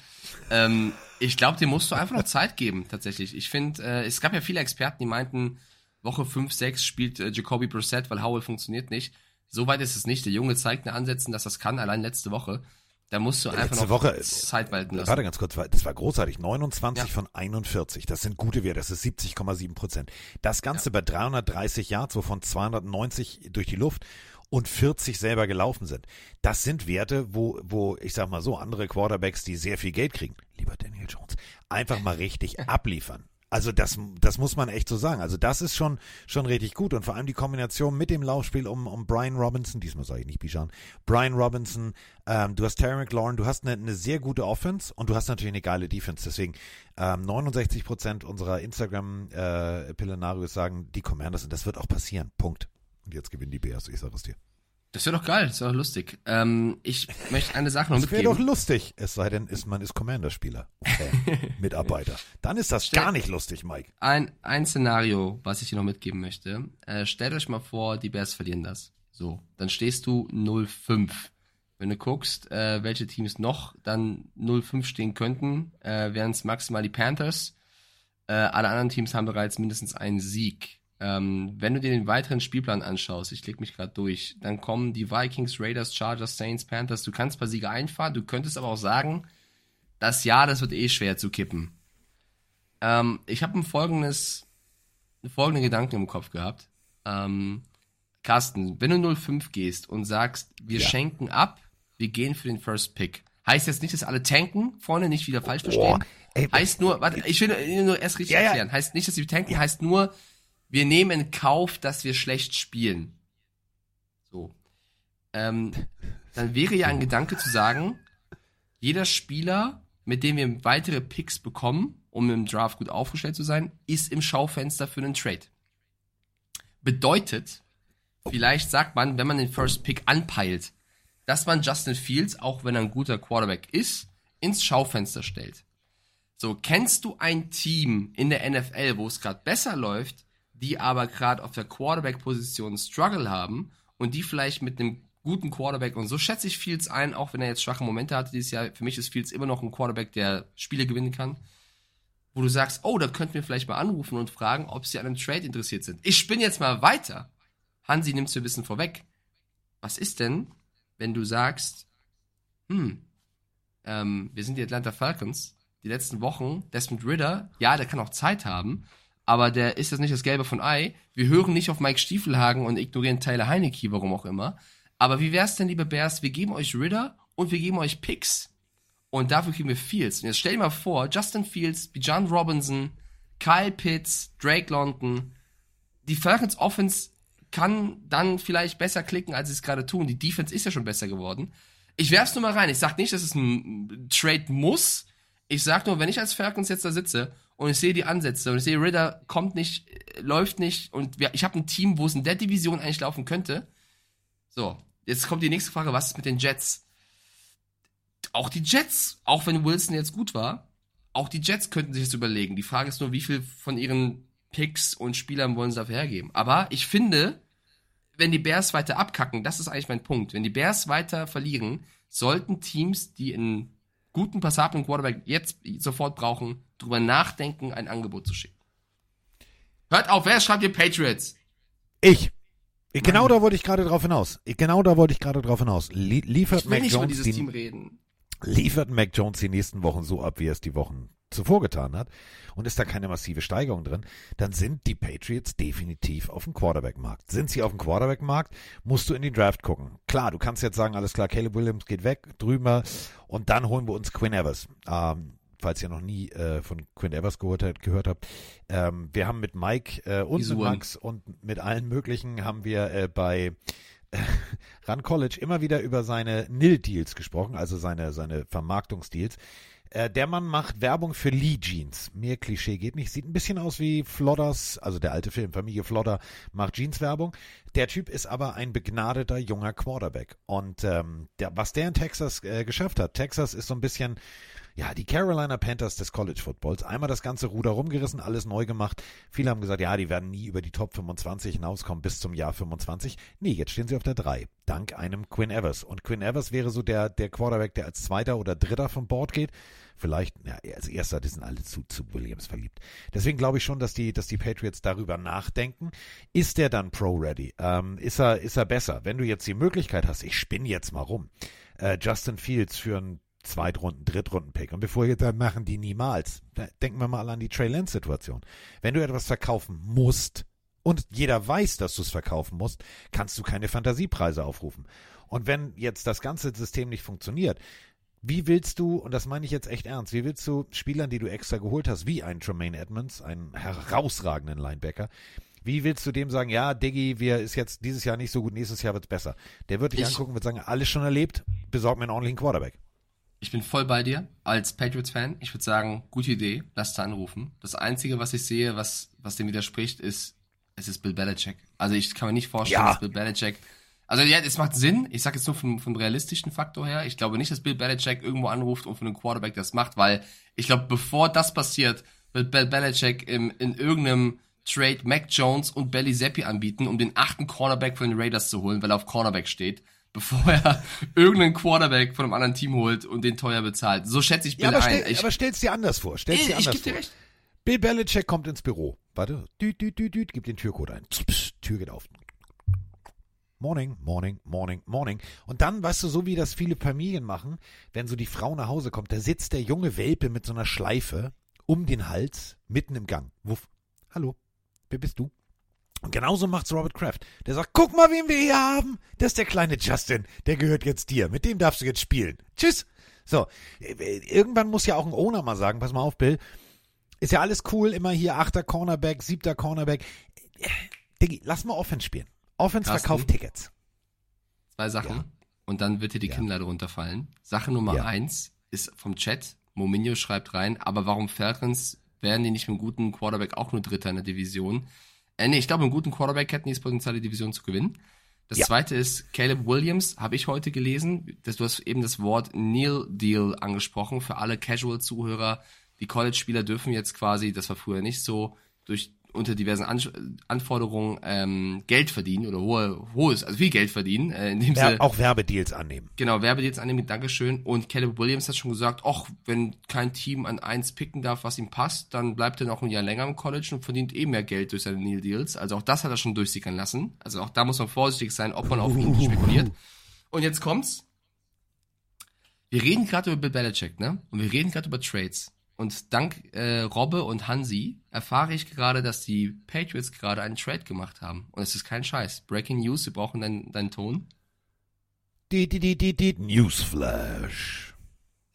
Ähm, ich glaube, dem musst du einfach noch Zeit geben, tatsächlich. Ich finde, äh, es gab ja viele Experten, die meinten, Woche 5, 6 spielt äh, Jacoby Brissett, weil Howell funktioniert nicht. Soweit ist es nicht. Der Junge zeigt eine Ansätzen, dass das kann, allein letzte Woche. Da musst du einfach Letzte noch Woche, Zeit walten lassen. Warte ganz kurz, das war großartig. 29 Ja. von 41. Das sind gute Werte. Das ist 70,7 Prozent. Das Ganze bei 330 Yards, wovon 290 durch die Luft und 40 selber gelaufen sind. Das sind Werte, wo, wo, ich sag mal so, andere Quarterbacks, die sehr viel Geld kriegen, lieber Daniel Jones, einfach mal richtig [LAUGHS] abliefern. Also das, das muss man echt so sagen. Also das ist schon, schon richtig gut. Und vor allem die Kombination mit dem Laufspiel um, um Brian Robinson, diesmal sage ich nicht Bijan, Brian Robinson, ähm, du hast Terry McLaurin, du hast eine, eine sehr gute Offense und du hast natürlich eine geile Defense. Deswegen ähm, 69 Prozent unserer Instagram-Pillenarios sagen, die Commanders und das wird auch passieren. Punkt. Und jetzt gewinnen die Bears, ich sage es dir. Das wäre doch geil, das wäre doch lustig. Ähm, ich möchte eine Sache noch Das wäre mitgeben. doch lustig, es sei denn, ist, man ist Commander-Spieler. Okay. [LAUGHS] Mitarbeiter. Dann ist das gar nicht lustig, Mike. ein, ein Szenario, was ich dir noch mitgeben möchte. Äh, stellt euch mal vor, die Bears verlieren das. So, dann stehst du 0-5. Wenn du guckst, äh, welche Teams noch dann 0-5 stehen könnten, äh, wären es maximal die Panthers. Äh, alle anderen Teams haben bereits mindestens einen Sieg. Ähm, wenn du dir den weiteren Spielplan anschaust, ich klicke mich gerade durch, dann kommen die Vikings, Raiders, Chargers, Saints, Panthers. Du kannst ein paar Siege einfahren, du könntest aber auch sagen, das Jahr, das wird eh schwer zu kippen. Ähm, ich habe ein folgendes, folgende Gedanken im Kopf gehabt. Ähm, Carsten, wenn du 0-5 gehst und sagst, wir Ja. schenken ab, wir gehen für den First Pick. Heißt jetzt nicht, dass alle tanken, vorne nicht wieder falsch verstehen. ey, heißt nur, warte, ich will nur erst richtig Ja, erklären. Heißt nicht, dass wir tanken, heißt nur, wir nehmen in Kauf, dass wir schlecht spielen. So. Ähm, dann wäre ja ein Gedanke zu sagen, jeder Spieler, mit dem wir weitere Picks bekommen, um im Draft gut aufgestellt zu sein, ist im Schaufenster für einen Trade. Bedeutet, vielleicht sagt man, wenn man den First Pick anpeilt, dass man Justin Fields, auch wenn er ein guter Quarterback ist, ins Schaufenster stellt. So, kennst du ein Team in der NFL, wo es gerade besser läuft, die aber gerade auf der Quarterback-Position Struggle haben und die vielleicht mit einem guten Quarterback und so schätze ich Fields ein, auch wenn er jetzt schwache Momente hatte dieses Jahr. Für mich ist Fields immer noch ein Quarterback, der Spiele gewinnen kann. Wo du sagst, oh, da könnten wir vielleicht mal anrufen und fragen, ob sie an einem Trade interessiert sind. Ich spinne jetzt mal weiter. Hansi nimmst du ein bisschen vorweg. Was ist denn, wenn du sagst, hm, ähm, wir sind die Atlanta Falcons, die letzten Wochen, Desmond Ritter, ja, der kann auch Zeit haben, aber der ist jetzt nicht das Gelbe von Ei. Wir hören nicht auf Mike Stiefelhagen und ignorieren Tyler Heineke, warum auch immer. Aber wie wär's denn, liebe Bears, wir geben euch Ritter und wir geben euch Picks. Und dafür kriegen wir Fields. Und jetzt stell dir mal vor, Justin Fields, Bijan Robinson, Kyle Pitts, Drake London. Die Falcons Offense kann dann vielleicht besser klicken, als sie es gerade tun. Die Defense ist ja schon besser geworden. Ich werf's nur mal rein. Ich sag nicht, dass es ein Trade muss. Ich sag nur, wenn ich als Falcons jetzt da sitze und ich sehe die Ansätze und ich sehe, Ritter kommt nicht, äh, läuft nicht und wir, ich habe ein Team, wo es in der Division eigentlich laufen könnte. So, jetzt kommt die nächste Frage, was ist mit den Jets? Auch die Jets, auch wenn Wilson jetzt gut war, auch die Jets könnten sich das überlegen. Die Frage ist nur, wie viel von ihren Picks und Spielern wollen sie dafür hergeben. Aber ich finde, wenn die Bears weiter abkacken, das ist eigentlich mein Punkt. Wenn die Bears weiter verlieren, sollten Teams, die einen guten, passablen Quarterback jetzt sofort brauchen, drüber nachdenken, ein Angebot zu schicken. Hört auf, wer schreibt ihr Patriots? Ich. Genau da wollte ich gerade drauf hinaus. Genau da wollte ich gerade drauf hinaus. Lie liefert Ich will Mac nicht über Jones dieses die, Team reden. Liefert Mac Jones die nächsten Wochen so ab, wie er es die Wochen zuvor getan hat und ist da keine massive Steigerung drin, dann sind die Patriots definitiv auf dem Quarterback-Markt. Sind sie auf dem Quarterback-Markt, musst du in die Draft gucken. Klar, du kannst jetzt sagen, alles klar, Caleb Williams geht weg, drüber und dann holen wir uns Quinn Evers. Ähm, falls ihr noch nie äh, von Quinn Evers gehört, habt- gehört habt. Ähm, wir haben mit Mike äh, und Die mit. Max und mit allen möglichen haben wir äh, bei äh, [LAUGHS] Run College immer wieder über seine Nil-Deals gesprochen, also seine, seine Vermarktungsdeals. Äh, der Mann macht Werbung für Lee Jeans. Mehr Klischee geht nicht. Sieht ein bisschen aus wie Flodders, also der alte Film, Familie Flodder macht Jeans-Werbung. Der Typ ist aber ein begnadeter junger Quarterback. Und ähm, der, was der in Texas äh, geschafft hat, Texas ist so ein bisschen, ja, die Carolina Panthers des College Footballs. Einmal das ganze Ruder rumgerissen, alles neu gemacht. Viele haben gesagt, ja, die werden nie über die Top 25 hinauskommen bis zum Jahr 25. Nee, jetzt stehen sie auf der 3. Dank einem Quinn Evers. Und Quinn Evers wäre so der, der Quarterback, der als Zweiter oder Dritter vom Board geht. Vielleicht, ja, als Erster, die sind alle zu, zu Williams verliebt. Deswegen glaube ich schon, dass die, dass die Patriots darüber nachdenken. Ist der dann Pro-Ready? Ähm, ist er, ist er besser? Wenn du jetzt die Möglichkeit hast, ich spinne jetzt mal rum, äh, Justin Fields für einen Zweitrunden, Drittrunden-Pick. Und bevor ihr dann machen die niemals. Denken wir mal an die Trey Lance-Situation. Wenn du etwas verkaufen musst und jeder weiß, dass du es verkaufen musst, kannst du keine Fantasiepreise aufrufen. Und wenn jetzt das ganze System nicht funktioniert, wie willst du, und das meine ich jetzt echt ernst, wie willst du Spielern, die du extra geholt hast, wie einen Tremaine Edmonds, einen herausragenden Linebacker, wie willst du dem sagen, ja, Diggi, wir ist jetzt dieses Jahr nicht so gut, nächstes Jahr wird's besser. Der wird dich Ich- angucken und wird sagen, alles schon erlebt, besorg mir einen ordentlichen Quarterback. Ich bin voll bei dir als Patriots-Fan. Ich würde sagen, gute Idee, lass da anrufen. Das Einzige, was ich sehe, was, was dem widerspricht, ist, es ist Bill Belichick. Also ich kann mir nicht vorstellen, Ja. dass Bill Belichick. Also ja, es macht Sinn. Ich sage jetzt nur vom, vom realistischen Faktor her. Ich glaube nicht, dass Bill Belichick irgendwo anruft und für einen Quarterback das macht, weil ich glaube, bevor das passiert, wird Bill Belichick im, in irgendeinem Trade Mac Jones und Belly Zappi anbieten, um den achten Cornerback von den Raiders zu holen, weil er auf Cornerback steht, bevor er [LAUGHS] irgendeinen Quarterback von einem anderen Team holt und den teuer bezahlt. So schätze ich Bill Ja, aber, ein. stell, ich, aber stell's dir anders vor. Stell's ich, dir ich anders gebe dir vor. recht. Bill Belichick kommt ins Büro. Warte. Düt, düt, düt, düt, gibt den Türcode ein. Psst, psst, Tür geht auf. Morning, morning, morning, morning. Und dann, weißt du, so wie das viele Familien machen, wenn so die Frau nach Hause kommt, da sitzt der junge Welpe mit so einer Schleife um den Hals, mitten im Gang. Wuff. Hallo, wer bist du? Und genauso macht's Robert Kraft. Der sagt, guck mal, wen wir hier haben. Das ist der kleine Justin. Der gehört jetzt dir. Mit dem darfst du jetzt spielen. Tschüss. So, irgendwann muss ja auch ein Owner mal sagen, pass mal auf, Bill. Ist ja alles cool, immer hier achter Cornerback, siebter Cornerback. Diggi, lass mal Offense spielen. Offense Carsten? verkauft Tickets. Zwei Sachen. Ja. Und dann wird dir die Ja. Kinnlade runterfallen. Sache Nummer Ja. eins ist vom Chat. Mominho schreibt rein, aber warum Falcons werden die nicht mit einem guten Quarterback auch nur Dritter in der Division? Äh, nee, ich glaube, mit einem guten Quarterback hätten die das Potenzial, die Division zu gewinnen. Das Ja. zweite ist, Caleb Williams, habe ich heute gelesen. Das, du hast eben das Wort Neil Deal angesprochen. Für alle Casual-Zuhörer, die College-Spieler dürfen jetzt quasi, das war früher nicht so, durch unter diversen An Anforderungen ähm, Geld verdienen oder hohe, hohes, also viel Geld verdienen, äh, indem sie Ja, auch Werbedeals annehmen. Genau, Werbedeals annehmen, Dankeschön. Und Caleb Williams hat schon gesagt, ach, wenn kein Team an eins picken darf, was ihm passt, dann bleibt er noch ein Jahr länger im College und verdient eh mehr Geld durch seine Neal Deals. Also auch das hat er schon durchsickern lassen. Also auch da muss man vorsichtig sein, ob man auf ihn [LAUGHS] spekuliert. Und jetzt kommt's. Wir reden gerade über Bill Belichick, ne? Und wir reden gerade über Trades. Und dank äh, Robbe und Hansi erfahre ich gerade, dass die Patriots gerade einen Trade gemacht haben. Und es ist kein Scheiß. Breaking News, wir brauchen deinen, deinen Ton. Die, die, die, die, die Newsflash.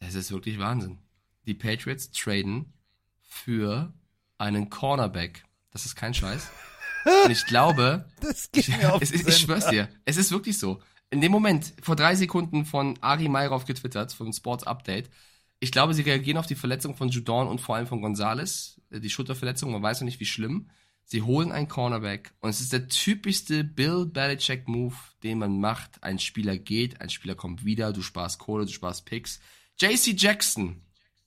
Es ist wirklich Wahnsinn. Die Patriots traden für einen Cornerback. Das ist kein Scheiß. Und ich glaube, [LAUGHS] Das geht mir [LAUGHS] auf es ich Sinn. schwör's dir, es ist wirklich so. In dem Moment, vor drei Sekunden von Ari Mayrov getwittert, vom Sports Update, ich glaube, sie reagieren auf die Verletzung von Judon und vor allem von Gonzalez, äh, die Schulterverletzung, man weiß noch nicht, wie schlimm. Sie holen einen Cornerback und es ist der typischste Bill Belichick Move, den man macht. Ein Spieler geht, ein Spieler kommt wieder, du sparst Kohle, du sparst Picks. JC Jackson,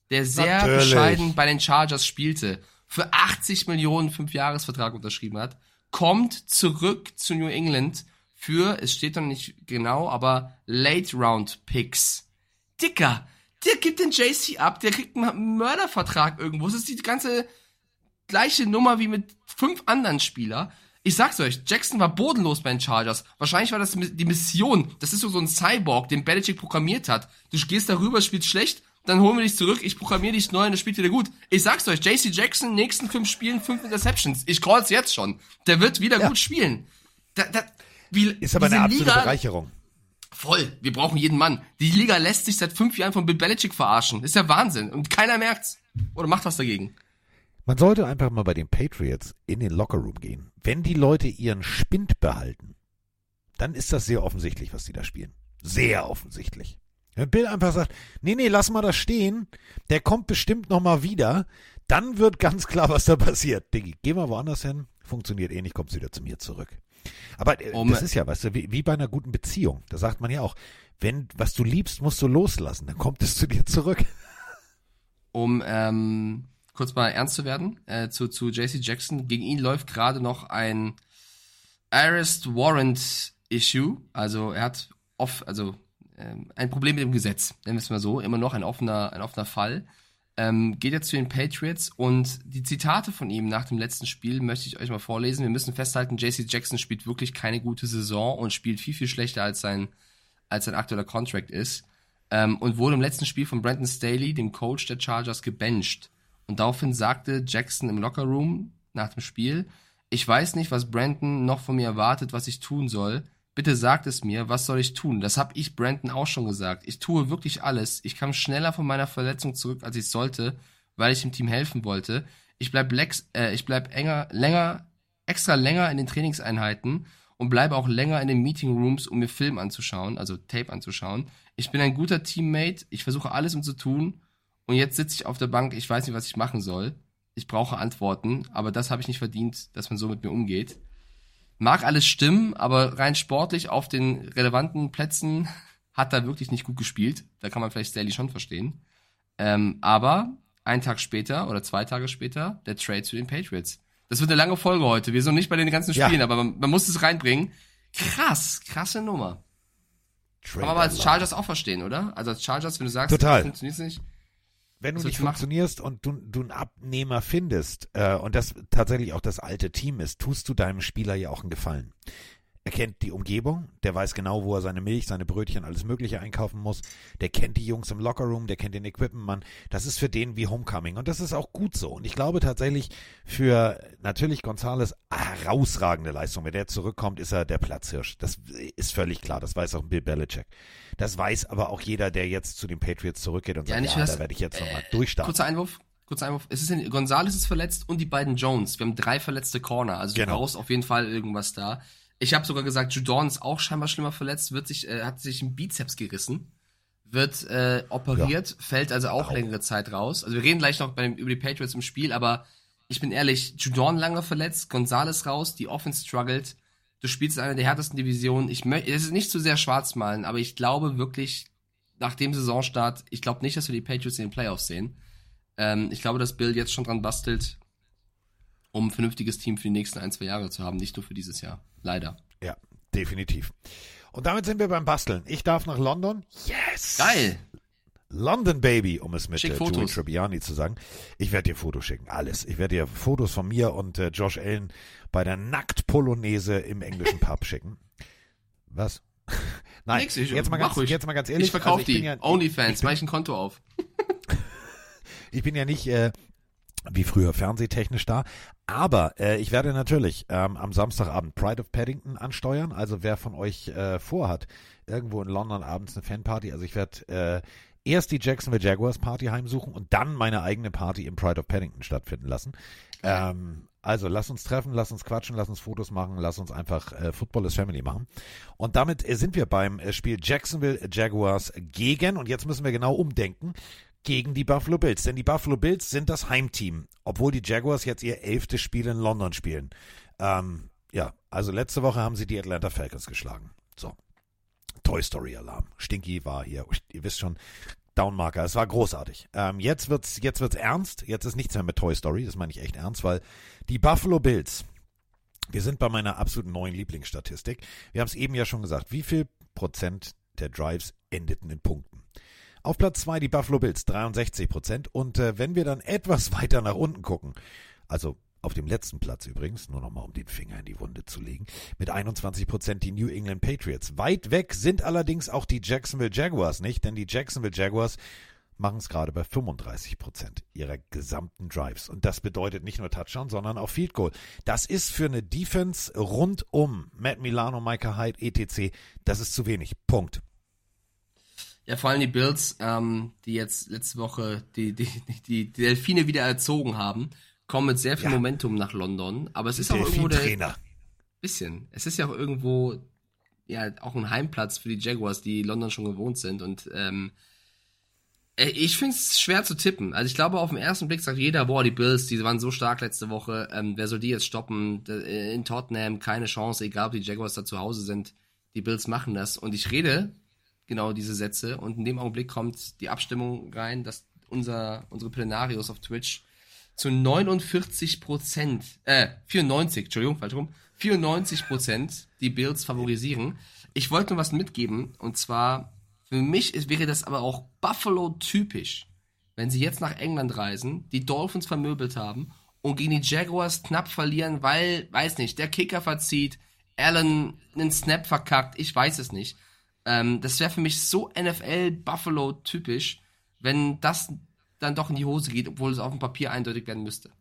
der sehr Natürlich. bescheiden bei den Chargers spielte, für 80 Millionen Fünfjahresvertrag unterschrieben hat, kommt zurück zu New England für, es steht noch nicht genau, aber Late Round Picks. Dicker, der gibt den JC ab, der kriegt einen Mördervertrag irgendwo. Es ist die ganze gleiche Nummer wie mit fünf anderen Spieler. Ich sag's euch, Jackson war bodenlos bei den Chargers. Wahrscheinlich war das die Mission. Das ist so so ein Cyborg, den Belichick programmiert hat. Du gehst darüber, spielst schlecht, dann holen wir dich zurück, ich programmiere dich neu und das spielt wieder gut. Ich sag's euch, JC Jackson, nächsten fünf Spielen, fünf Interceptions. Ich call's jetzt schon. Der wird wieder Ja. gut spielen. Da, da, wie, Ist aber eine absolute Liga, Bereicherung. Voll. Wir brauchen jeden Mann. Die Liga lässt sich seit fünf Jahren von Bill Belichick verarschen. Ist ja Wahnsinn. Und keiner merkt's. Oder macht was dagegen. Man sollte einfach mal bei den Patriots in den Lockerroom gehen. Wenn die Leute ihren Spind behalten, dann ist das sehr offensichtlich, was die da spielen. Sehr offensichtlich. Wenn Bill einfach sagt, nee, nee, lass mal das stehen, der kommt bestimmt noch mal wieder, dann wird ganz klar, was da passiert. Diggi, geh mal woanders hin, funktioniert eh nicht, kommst wieder zu mir zurück. Aber äh, Um- das ist ja, weißt du, wie, wie bei einer guten Beziehung. Da sagt man ja auch, wenn was du liebst, musst du loslassen, dann kommt es zu dir zurück. [LAUGHS] Um ähm, kurz mal ernst zu werden, äh, zu, zu JC Jackson. Gegen ihn läuft gerade noch ein Arrest Warrant Issue. Also er hat off, also ähm, ein Problem mit dem Gesetz, nennen wir es mal so, immer noch ein offener, ein offener Fall. Ähm, geht jetzt zu den Patriots und die Zitate von ihm nach dem letzten Spiel möchte ich euch mal vorlesen. Wir müssen festhalten, JC Jackson spielt wirklich keine gute Saison und spielt viel, viel schlechter als sein, als sein aktueller Contract ist. Ähm, und wurde im letzten Spiel von Brandon Staley, dem Coach der Chargers, gebencht. Und daraufhin sagte Jackson im Lockerroom nach dem Spiel, ich weiß nicht, was Brandon noch von mir erwartet, was ich tun soll. Bitte sagt es mir, was soll ich tun? Das habe ich Brandon auch schon gesagt. Ich tue wirklich alles. Ich kam schneller von meiner Verletzung zurück, als ich sollte, weil ich dem Team helfen wollte. Ich bleib, lex, äh, ich bleib enger, länger, extra länger in den Trainingseinheiten und bleibe auch länger in den Meeting Rooms, um mir Film anzuschauen, also Tape anzuschauen. Ich bin ein guter Teammate. Ich versuche alles, um zu tun. Und jetzt sitze ich auf der Bank. Ich weiß nicht, was ich machen soll. Ich brauche Antworten, aber das habe ich nicht verdient, dass man so mit mir umgeht. Mag alles stimmen, aber rein sportlich auf den relevanten Plätzen hat er wirklich nicht gut gespielt. Da kann man vielleicht Staley schon verstehen. Ähm, aber einen Tag später oder zwei Tage später der Trade zu den Patriots. Das wird eine lange Folge heute. Wir sind nicht bei den ganzen Ja. Spielen, aber man, man muss es reinbringen. Krass, krasse Nummer. Kann man aber als Chargers auch verstehen, oder? Also als Chargers, wenn du sagst, Total. das funktioniert nicht. Wenn du Was nicht funktionierst und du, du einen Abnehmer findest äh, und das tatsächlich auch das alte Team ist, tust du deinem Spieler ja auch einen Gefallen. Er kennt die Umgebung, der weiß genau, wo er seine Milch, seine Brötchen, alles Mögliche einkaufen muss. Der kennt die Jungs im Lockerroom, der kennt den Equipment-Mann. Das ist für den wie Homecoming und das ist auch gut so. Und ich glaube tatsächlich für natürlich Gonzales herausragende Leistung. Wenn der zurückkommt, ist er der Platzhirsch. Das ist völlig klar. Das weiß auch Bill Belichick. Das weiß aber auch jeder, der jetzt zu den Patriots zurückgeht und Ja, sagt, ja, das- da werde ich jetzt nochmal Äh, durchstarten. Kurzer Einwurf. Kurzer Einwurf. Es ist in, Gonzales ist verletzt und die beiden Jones. Wir haben drei verletzte Corner. Also Genau. du brauchst auf jeden Fall irgendwas da. Ich habe sogar gesagt, Judon ist auch scheinbar schlimmer verletzt, wird sich, äh, hat sich einen Bizeps gerissen, wird äh, operiert, fällt also auch längere Zeit raus. Also wir reden gleich noch dem, über die Patriots im Spiel, aber ich bin ehrlich, Judon lange verletzt, Gonzales raus, die Offense struggelt. Du spielst in einer der härtesten Divisionen. Ich möchte, es ist nicht zu sehr schwarz malen, aber ich glaube wirklich, nach dem Saisonstart, ich glaube nicht, dass wir die Patriots in den Playoffs sehen. Ähm, ich glaube, dass Bill jetzt schon dran bastelt, um ein vernünftiges Team für die nächsten ein, zwei Jahre zu haben, nicht nur für dieses Jahr. Leider. Ja, definitiv. Und damit sind wir beim Basteln. Ich darf nach London. Yes! Geil! London Baby, um es mit äh, Joey. Tribbiani zu sagen. Ich werde dir Fotos schicken, alles. Ich werde dir Fotos von mir und äh, Josh Allen bei der Nackt-Polonaise im englischen Pub [LAUGHS] schicken. Was? [LAUGHS] Nein, Nix, ich- jetzt, mal ganz, ruhig. jetzt mal ganz ehrlich. Ich verkaufe also die. ja- Onlyfans, mach ich ein Konto auf. [LAUGHS] Ich bin ja nicht äh, wie früher fernsehtechnisch da, aber äh, ich werde natürlich ähm, am Samstagabend Pride of Paddington ansteuern. Also wer von euch äh, vorhat, irgendwo in London abends eine Fanparty, also ich werde äh, erst die Jacksonville Jaguars Party heimsuchen und dann meine eigene Party im Pride of Paddington stattfinden lassen. Ähm, also lass uns treffen, lass uns quatschen, lass uns Fotos machen, lass uns einfach äh, Football is Family machen. Und damit äh, sind wir beim äh, Spiel Jacksonville Jaguars gegen, und jetzt müssen wir genau umdenken, gegen die Buffalo Bills. Denn die Buffalo Bills sind das Heimteam, obwohl die Jaguars jetzt ihr elftes Spiel in London spielen. Ähm, ja, also letzte Woche haben sie die Atlanta Falcons geschlagen. So. Toy Story Alarm. Stinky war hier, ihr wisst schon, Downmarker. Es war großartig. Ähm, jetzt wird's, jetzt wird's ernst. Jetzt ist nichts mehr mit Toy Story. Das meine ich echt ernst, weil die Buffalo Bills, wir sind bei meiner absoluten neuen Lieblingsstatistik. Wir haben es eben ja schon gesagt. Wie viel Prozent der Drives endeten in Punkten? Auf Platz zwei die Buffalo Bills, 63 Prozent. Und äh, wenn wir dann etwas [LAUGHS] weiter nach unten gucken, also auf dem letzten Platz übrigens, nur nochmal um den Finger in die Wunde zu legen, mit 21 Prozent die New England Patriots. Weit weg sind allerdings auch die Jacksonville Jaguars nicht, denn die Jacksonville Jaguars machen es gerade bei 35 Prozent ihrer gesamten Drives. Und das bedeutet nicht nur Touchdown, sondern auch Field Goal. Das ist für eine Defense rund um Matt Milano, Micah Hyde, etc. Das ist zu wenig. Punkt. Ja, vor allem die Bills, ähm, die jetzt letzte Woche die, die, die, die Delfine wieder erzogen haben, kommen mit sehr viel Ja. Momentum nach London. Aber es ist auch irgendwo der, Delfin-Trainer. bisschen. Es ist ja auch irgendwo ja auch ein Heimplatz für die Jaguars, die London schon gewohnt sind. Und ähm, äh, ich finde es schwer zu tippen. Also ich glaube, auf den ersten Blick sagt jeder, boah, die Bills, die waren so stark letzte Woche. Ähm, wer soll die jetzt stoppen? D- In Tottenham keine Chance, egal ob die Jaguars da zu Hause sind. Die Bills machen das. Und ich rede genau diese Sätze. Und in dem Augenblick kommt die Abstimmung rein, dass unser, unsere Plenarios auf Twitch zu 49 Prozent, äh, 94, Entschuldigung, falsch rum, 94 Prozent die Bills favorisieren. Ich wollte nur was mitgeben, und zwar, für mich ist, wäre das aber auch Buffalo-typisch, wenn sie jetzt nach England reisen, die Dolphins vermöbelt haben und gegen die Jaguars knapp verlieren, weil, weiß nicht, der Kicker verzieht, Allen einen Snap verkackt, ich weiß es nicht. Ähm, das wäre für mich so NFL-Buffalo-typisch, wenn das dann doch in die Hose geht, obwohl es auf dem Papier eindeutig werden müsste.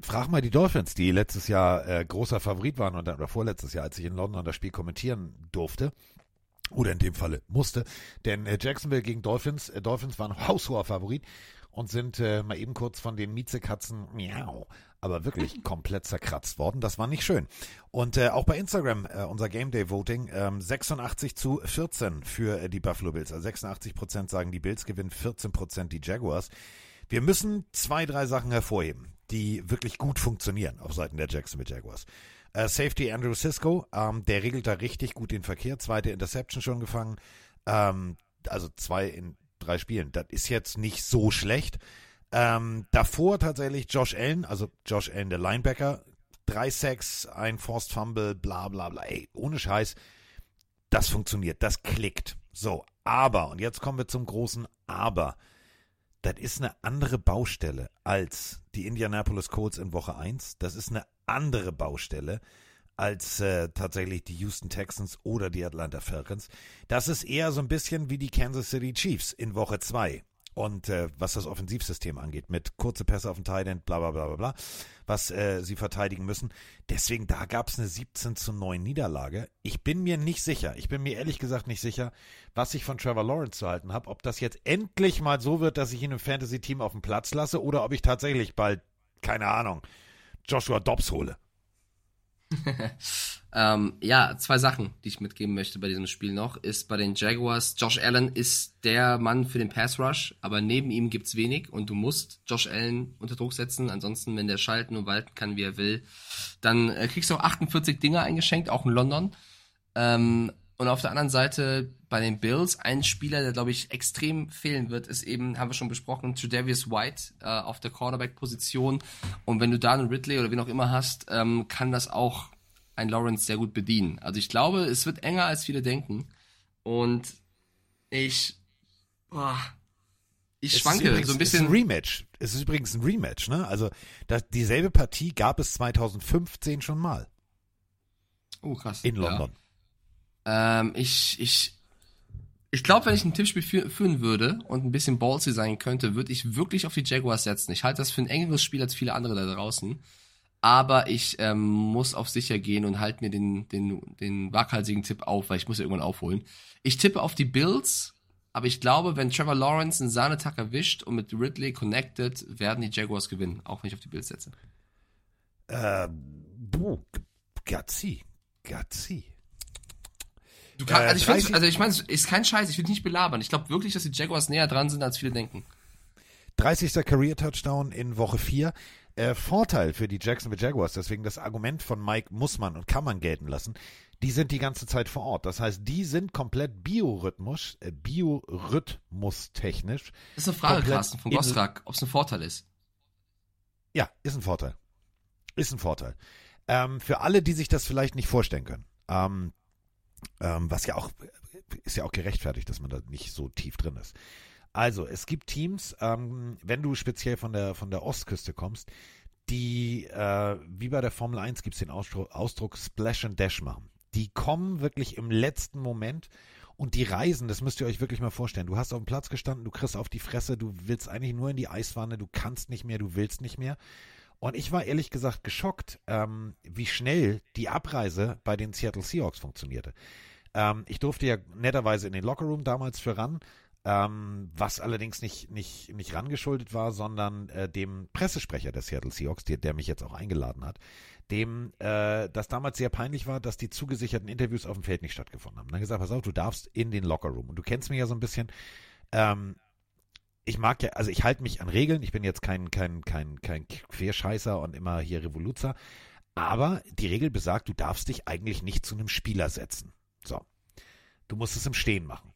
Frag mal die Dolphins, die letztes Jahr äh, großer Favorit waren und, oder vorletztes Jahr, als ich in London das Spiel kommentieren durfte. Oder in dem Falle musste. Denn äh, Jacksonville gegen Dolphins, äh, Dolphins waren haushoher Favorit und sind äh, mal eben kurz von den Miezekatzen, miau, aber wirklich komplett zerkratzt worden. Das war nicht schön. Und äh, auch bei Instagram, äh, unser Game Day Voting, ähm, 86 zu 14 für äh, die Buffalo Bills. Also 86 Prozent sagen, die Bills gewinnen, 14 Prozent die Jaguars. Wir müssen zwei, drei Sachen hervorheben, die wirklich gut funktionieren auf Seiten der Jacksonville Jaguars. Äh, Safety Andrew Cisco, ähm, der regelt da richtig gut den Verkehr. Zweite Interception schon gefangen. Ähm, also zwei in drei Spielen. Das ist jetzt nicht so schlecht. Ähm, davor tatsächlich Josh Allen, also Josh Allen, der Linebacker. Drei Sacks, ein Forced Fumble, bla bla bla. Ey, ohne Scheiß. Das funktioniert, das klickt. So, aber, und jetzt kommen wir zum großen Aber. Das ist eine andere Baustelle als die Indianapolis Colts in Woche 1. Das ist eine andere Baustelle als äh, tatsächlich die Houston Texans oder die Atlanta Falcons. Das ist eher so ein bisschen wie die Kansas City Chiefs in Woche 2. Und äh, was das Offensivsystem angeht, mit kurze Pässe auf den Tight End, bla bla bla bla bla, was äh, sie verteidigen müssen. Deswegen, da gab es eine 17 zu 9 Niederlage. Ich bin mir nicht sicher, ich bin mir ehrlich gesagt nicht sicher, was ich von Trevor Lawrence zu halten habe. Ob das jetzt endlich mal so wird, dass ich ihn im Fantasy-Team auf den Platz lasse oder ob ich tatsächlich bald, keine Ahnung, Joshua Dobbs hole. [LAUGHS] ähm, ja, zwei Sachen, die ich mitgeben möchte bei diesem Spiel noch, ist bei den Jaguars, Josh Allen ist der Mann für den Pass Rush, aber neben ihm gibt's wenig und du musst Josh Allen unter Druck setzen, ansonsten, wenn der schalten und walten kann, wie er will, dann äh, kriegst du auch 48 Dinger eingeschenkt, auch in London. Ähm, und auf der anderen Seite bei den Bills, ein Spieler, der glaube ich extrem fehlen wird, ist eben, haben wir schon besprochen, Tredavious White äh, auf der Cornerback-Position. Und wenn du da einen Ridley oder wen auch immer hast, ähm, kann das auch ein Lawrence sehr gut bedienen. Also ich glaube, es wird enger als viele denken. Und ich, boah, ich Es schwanke übrigens, so ein Es ist bisschen. ein Rematch. Es ist übrigens ein Rematch, ne? Also das, dieselbe Partie gab es 2015 schon mal Oh, krass. in Ja. Ähm, ich, ich, ich glaube, wenn ich ein Tippspiel fü führen würde und ein bisschen ballsy sein könnte, würde ich wirklich auf die Jaguars setzen. Ich halte das für ein engeres Spiel als viele andere da draußen. Aber ich ähm, muss auf sicher gehen und halte mir den, den, den waghalsigen Tipp auf, weil ich muss ja irgendwann aufholen. Ich tippe auf die Bills, aber ich glaube, wenn Trevor Lawrence einen Sahnetag erwischt und mit Ridley connected, werden die Jaguars gewinnen, auch wenn ich auf die Bills setze. Äh, Gazzi. Gazzi. Du kann, Äh, also ich, 30 also ich meine, es ist kein Scheiß, ich will nicht belabern. Ich glaube wirklich, dass die Jaguars näher dran sind, als viele denken. 30. Career Touchdown in Woche 4. Äh, Vorteil für die Jacksonville Jaguars, deswegen das Argument von Mike muss man und kann man gelten lassen. Die sind die ganze Zeit vor Ort. Das heißt, die sind komplett biorhythmus, äh, biorhythmustechnisch. Das ist eine Frage, Carsten, von Gostrak, ob es ein Vorteil ist. Ja, ist ein Vorteil. Ist ein Vorteil. Ähm, für alle, die sich das vielleicht nicht vorstellen können. Ähm, ähm, was ja auch, ist ja auch gerechtfertigt, dass man da nicht so tief drin ist. Also, es gibt Teams, ähm, wenn du speziell von der, von der Ostküste kommst, die, äh, wie bei der Formel 1 gibt es den Ausdruck, Ausdruck Splash and Dash machen. Die kommen wirklich im letzten Moment und die reisen, das müsst ihr euch wirklich mal vorstellen. Du hast auf dem Platz gestanden, du kriegst auf die Fresse, du willst eigentlich nur in die Eiswanne, du kannst nicht mehr, du willst nicht mehr. Und ich war ehrlich gesagt geschockt, ähm, wie schnell die Abreise bei den Seattle Seahawks funktionierte. Ähm, ich durfte ja netterweise in den Lockerroom damals für ran, ähm, was allerdings nicht, nicht, nicht rangeschuldet war, sondern äh, dem Pressesprecher der Seattle Seahawks, der, der mich jetzt auch eingeladen hat, dem äh, das damals sehr peinlich war, dass die zugesicherten Interviews auf dem Feld nicht stattgefunden haben. Dann gesagt, pass auf, du darfst in den Lockerroom. Und du kennst mich ja so ein bisschen. Ähm, ich mag ja, also ich halte mich an Regeln. Ich bin jetzt kein, kein, kein, kein Querscheißer und immer hier Revoluzer. Aber die Regel besagt, du darfst dich eigentlich nicht zu einem Spieler setzen. So. Du musst es im Stehen machen.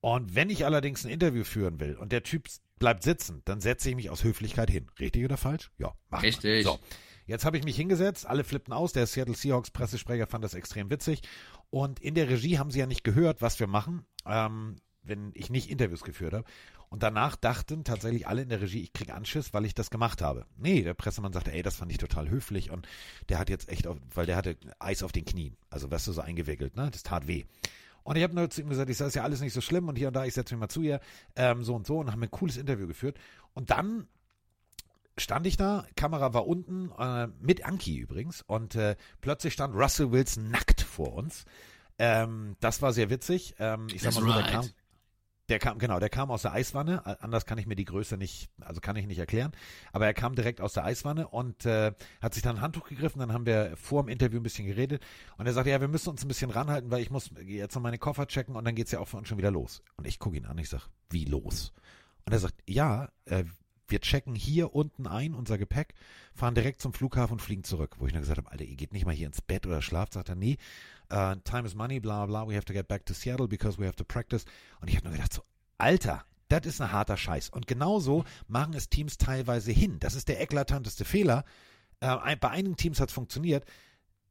Und wenn ich allerdings ein Interview führen will und der Typ bleibt sitzen, dann setze ich mich aus Höflichkeit hin. Richtig oder falsch? Ja, mach Richtig. Mal. So. Jetzt habe ich mich hingesetzt, alle flippten aus, der Seattle Seahawks Pressesprecher fand das extrem witzig und in der Regie haben sie ja nicht gehört, was wir machen, ähm, wenn ich nicht Interviews geführt habe. Und danach dachten tatsächlich alle in der Regie, ich kriege Anschiss, weil ich das gemacht habe. Nee, der Pressemann sagte, ey, das fand ich total höflich und der hat jetzt echt, auf, weil der hatte Eis auf den Knien, also weißt du, so eingewickelt, ne? Das tat weh. Und ich habe nur zu ihm gesagt, ich sage, ist ja alles nicht so schlimm und hier und da, ich setze mich mal zu ihr, ähm, so und so und haben ein cooles Interview geführt. Und dann stand ich da, Kamera war unten, äh, mit Anki übrigens, und äh, plötzlich stand Russell Wilson nackt vor uns. Ähm, das war sehr witzig. Ähm, ich sag That's mal so, der right. kam, der kam, genau, der kam aus der Eiswanne. Anders kann ich mir die Größe nicht, also kann ich nicht erklären. Aber er kam direkt aus der Eiswanne und äh, hat sich dann ein Handtuch gegriffen. Dann haben wir vor dem Interview ein bisschen geredet. Und er sagte, ja, wir müssen uns ein bisschen ranhalten, weil ich muss jetzt noch meine Koffer checken und dann geht's ja auch für uns schon wieder los. Und ich gucke ihn an, ich sag, wie los? Und er sagt, ja, äh, wir checken hier unten ein, unser Gepäck, fahren direkt zum Flughafen und fliegen zurück. Wo ich dann gesagt habe, Alter, ihr geht nicht mal hier ins Bett oder schlaft. Sagt er, nee, uh, time is money, bla bla, we have to get back to Seattle because we have to practice. Und ich habe nur gedacht so, Alter, das ist ein harter Scheiß. Und genauso machen es Teams teilweise hin. Das ist der eklatanteste Fehler. Ein- bei einigen Teams hat es funktioniert.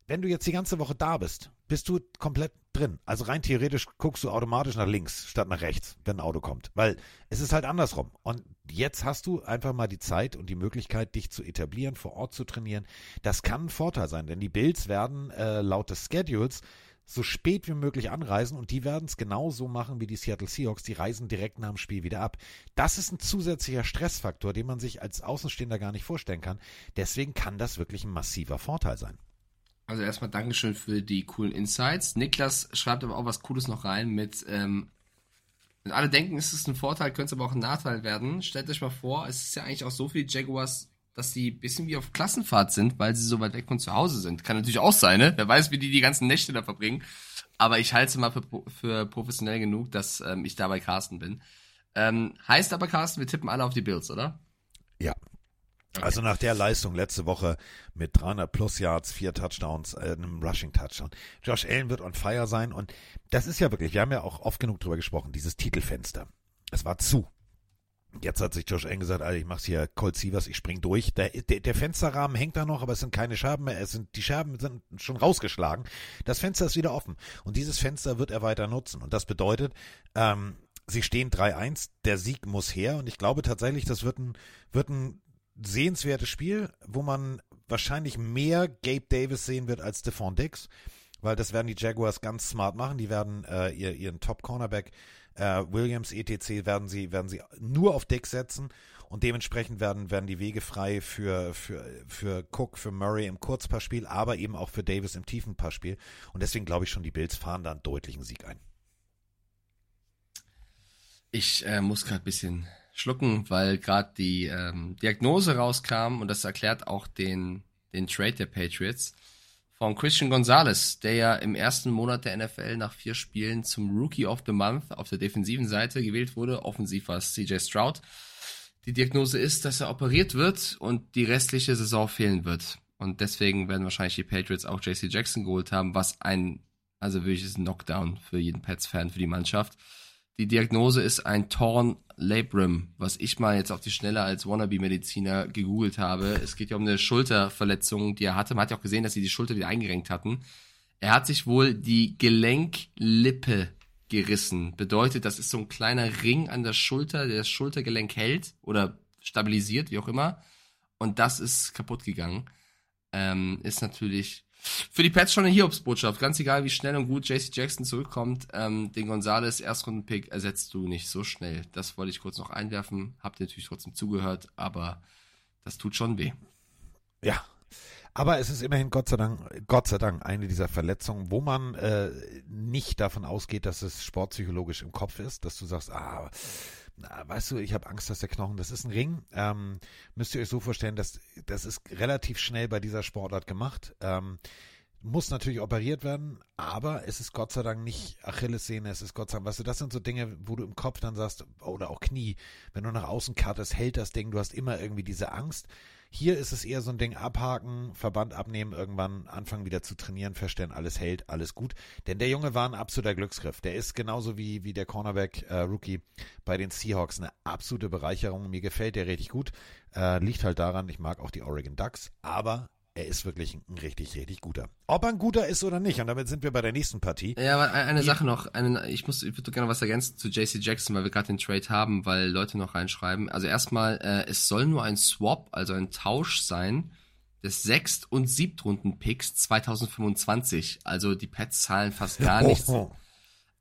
wenn du jetzt die ganze Woche da bist, bist du komplett drin. Also rein theoretisch guckst du automatisch nach links statt nach rechts, wenn ein Auto kommt. Weil es ist halt andersrum. Und jetzt hast du einfach mal die Zeit und die Möglichkeit, dich zu etablieren, vor Ort zu trainieren. Das kann ein Vorteil sein, denn die Bills werden äh, laut des Schedules so spät wie möglich anreisen und die werden es genauso machen wie die Seattle Seahawks. Die reisen direkt nach dem Spiel wieder ab. Das ist ein zusätzlicher Stressfaktor, den man sich als Außenstehender gar nicht vorstellen kann. Deswegen kann das wirklich ein massiver Vorteil sein. Also erstmal Dankeschön für die coolen Insights. Niklas schreibt aber auch was Cooles noch rein mit, ähm, wenn alle denken, es ist ein Vorteil, könnte es aber auch ein Nachteil werden. Stellt euch mal vor, es ist ja eigentlich auch so viel Jaguars dass die ein bisschen wie auf Klassenfahrt sind, weil sie so weit weg von zu Hause sind. Kann natürlich auch sein, ne? Wer weiß, wie die die ganzen Nächte da verbringen. Aber ich halte es mal für, für professionell genug, dass ähm, ich da bei Carsten bin. Ähm, heißt aber, Carsten, wir tippen alle auf die Bills, oder? Ja. Okay. Also nach der Leistung letzte Woche mit 300 plus Yards, vier Touchdowns, äh, einem Rushing Touchdown. Josh Allen wird on fire sein und das ist ja wirklich, wir haben ja auch oft genug drüber gesprochen, dieses Titelfenster. Es war zu. Jetzt hat sich Josh Allen gesagt, Alter, ich mach's hier Colt Sievers, ich spring durch. Der, der, der Fensterrahmen hängt da noch, aber es sind keine Scherben mehr. Es sind, die Scherben sind schon rausgeschlagen. Das Fenster ist wieder offen. Und dieses Fenster wird er weiter nutzen. Und das bedeutet, ähm, sie stehen 3-1, der Sieg muss her. Und ich glaube tatsächlich, das wird ein, wird ein sehenswertes Spiel, wo man wahrscheinlich mehr Gabe Davis sehen wird als Stephon Dix. Weil das werden die Jaguars ganz smart machen. Die werden äh, ihr, ihren Top-Cornerback äh, Williams, etc. werden sie, werden sie nur auf Deck setzen und dementsprechend werden, werden die Wege frei für, für, für Cook, für Murray im Kurzpassspiel, aber eben auch für Davis im Tiefenpassspiel. Und deswegen glaube ich schon, die Bills fahren da einen deutlichen Sieg ein. Ich äh, muss gerade ein bisschen schlucken, weil gerade die ähm, Diagnose rauskam und das erklärt auch den, den Trade der Patriots von Christian Gonzalez, der ja im ersten Monat der NFL nach vier Spielen zum Rookie of the Month auf der defensiven Seite gewählt wurde. Offensiv war es CJ Stroud. Die Diagnose ist, dass er operiert wird und die restliche Saison fehlen wird. Und deswegen werden wahrscheinlich die Patriots auch JC Jackson geholt haben, was ein, also wirklich ist ein Knockdown für jeden Pets-Fan, für die Mannschaft. Die Diagnose ist ein Torn Labrum, was ich mal jetzt auf die Schnelle als Wannabe-Mediziner gegoogelt habe. Es geht ja um eine Schulterverletzung, die er hatte. Man hat ja auch gesehen, dass sie die Schulter wieder eingerenkt hatten. Er hat sich wohl die Gelenklippe gerissen. Bedeutet, das ist so ein kleiner Ring an der Schulter, der das Schultergelenk hält oder stabilisiert, wie auch immer. Und das ist kaputt gegangen. Ähm, ist natürlich für die Pets schon eine Hiobsbotschaft. Ganz egal, wie schnell und gut JC Jackson zurückkommt, ähm, den Gonzales Erstrunden-Pick ersetzt du nicht so schnell. Das wollte ich kurz noch einwerfen. Habt ihr natürlich trotzdem zugehört, aber das tut schon weh. Ja. Aber es ist immerhin Gott sei Dank, Gott sei Dank eine dieser Verletzungen, wo man äh, nicht davon ausgeht, dass es sportpsychologisch im Kopf ist, dass du sagst, ah, weißt du, ich habe Angst, dass der Knochen, das ist ein Ring. Ähm, müsst ihr euch so vorstellen, dass das ist relativ schnell bei dieser Sportart gemacht. Ähm, muss natürlich operiert werden, aber es ist Gott sei Dank nicht Achillessehne, es ist Gott sei Dank, weißt du, das sind so Dinge, wo du im Kopf dann sagst, oder auch Knie, wenn du nach außen kartest, hält das Ding, du hast immer irgendwie diese Angst. Hier ist es eher so ein Ding abhaken, Verband abnehmen, irgendwann anfangen wieder zu trainieren, feststellen, alles hält, alles gut. Denn der Junge war ein absoluter Glücksgriff. Der ist genauso wie, wie der Cornerback äh, bei den Seahawks eine absolute Bereicherung. Mir gefällt der richtig gut. Äh, liegt halt daran, ich mag auch die Oregon Ducks, aber er ist wirklich ein richtig, richtig guter. Ob er ein guter ist oder nicht, und damit sind wir bei der nächsten Partie. Ja, aber eine Sache noch, eine, ich muss, ich würde gerne was ergänzen zu JC Jackson, weil wir gerade den Trade haben, weil Leute noch reinschreiben. Also erstmal, äh, es soll nur ein Swap, also ein Tausch sein des Sechst- und Siebtrunden-Picks 2025. Also die Pets zahlen fast gar [LAUGHS] nichts. Oh.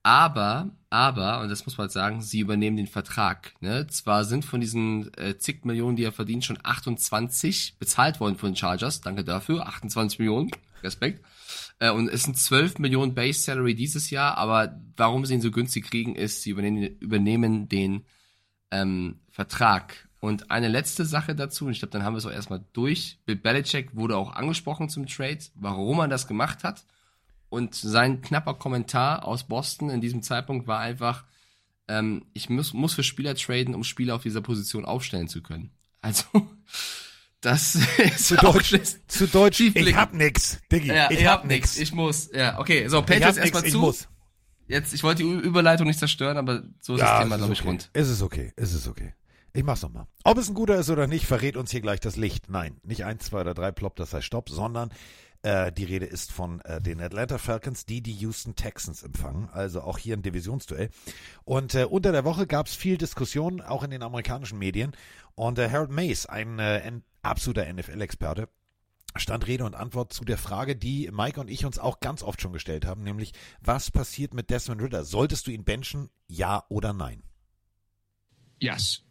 Aber, aber, und das muss man halt sagen, sie übernehmen den Vertrag. Ne? Zwar sind von diesen äh, zig Millionen, die er verdient, schon 28 bezahlt worden von den Chargers. Danke dafür. 28 Millionen. Respekt. Äh, und es sind 12 Millionen Base Salary dieses Jahr. Aber warum sie ihn so günstig kriegen, ist, sie übernehmen, übernehmen den ähm, Vertrag. Und eine letzte Sache dazu, und ich glaube, dann haben wir es auch erstmal durch. Bill Belichick wurde auch angesprochen zum Trade, warum er das gemacht hat. Und sein knapper Kommentar aus Boston in diesem Zeitpunkt war einfach, ähm, ich muss, muss für Spieler traden, um Spieler auf dieser Position aufstellen zu können. Also, [LAUGHS] das ist zu Deutsch, zu Deutsch ich hab nix, Diggi. Ja, ich, ich hab, hab nix. nix. Ich muss, ja, okay, so, Patriots erstmal zu. Ich muss. Jetzt, ich wollte die Überleitung nicht zerstören, aber so ist ja, das Thema, glaube ich, okay. rund. Es ist okay, es ist okay. Ich mach's nochmal. Ob es ein guter ist oder nicht, verrät uns hier gleich das Licht. Nein, nicht eins, zwei oder drei ploppt, das heißt Stopp, sondern Äh, die Rede ist von äh, den Atlanta Falcons, die die Houston Texans empfangen. Also auch hier ein Divisionsduell. Und äh, unter der Woche gab es viel Diskussion, auch in den amerikanischen Medien. Und äh, Harold Mays, ein äh, absoluter NFL-Experte, stand Rede und Antwort zu der Frage, die Mike und ich uns auch ganz oft schon gestellt haben, nämlich was passiert mit Desmond Ritter? Solltest du ihn benchen, ja oder nein? Yes.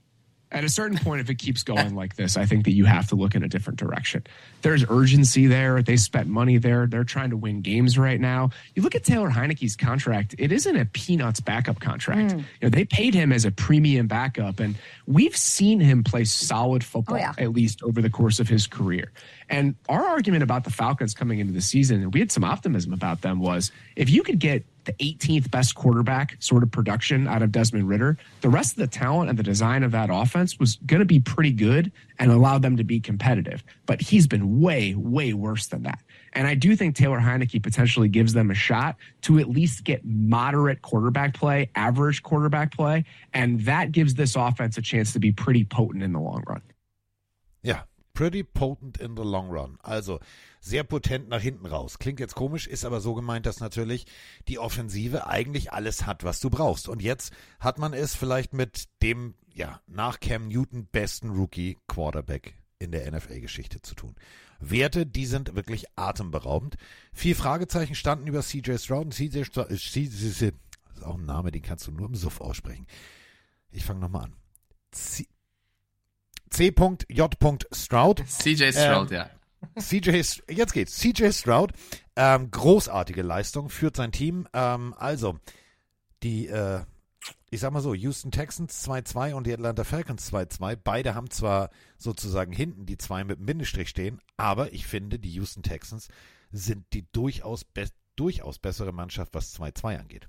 At a certain point, if it keeps going like this, I think that you have to look in a different direction. There's urgency there. They spent money there. They're trying to win games right now. You look at Taylor Heineke's contract, it isn't a peanuts backup contract. Hmm. You know, they paid him as a premium backup, and we've seen him play solid football, oh, yeah. at least over the course of his career. And our argument about the Falcons coming into the season, and we had some optimism about them, was if you could get the 18th best quarterback sort of production out of Desmond Ritter, the rest of the talent and the design of that offense was going to be pretty good and allow them to be competitive. But he's been way, way worse than that. And I do think Taylor Heineke potentially gives them a shot to at least get moderate quarterback play, average quarterback play. And that gives this offense a chance to be pretty potent in the long run. Ja, pretty potent in the long run. Also sehr potent nach hinten raus. Klingt jetzt komisch, ist aber so gemeint, dass natürlich die Offensive eigentlich alles hat, was du brauchst. Und jetzt hat man es vielleicht mit dem, ja, nach Cam Newton besten Rookie Quarterback in der NFL-Geschichte zu tun. Werte, die sind wirklich atemberaubend. Vier Fragezeichen standen über CJ Stroud CJ Stroud, äh, ist auch ein Name, den kannst du nur im Suff aussprechen. Ich fange nochmal an. C. C.J. Stroud. CJ Stroud, Ähm, ja. CJ, jetzt geht's. CJ Stroud, ähm, großartige Leistung, führt sein Team. Ähm, also, die, äh, ich sag mal so, Houston Texans 2-2 und die Atlanta Falcons 2-2. Beide haben zwar sozusagen hinten die zwei mit dem Bindestrich stehen, aber ich finde, die Houston Texans sind die durchaus, be durchaus bessere Mannschaft, was 2-2 angeht.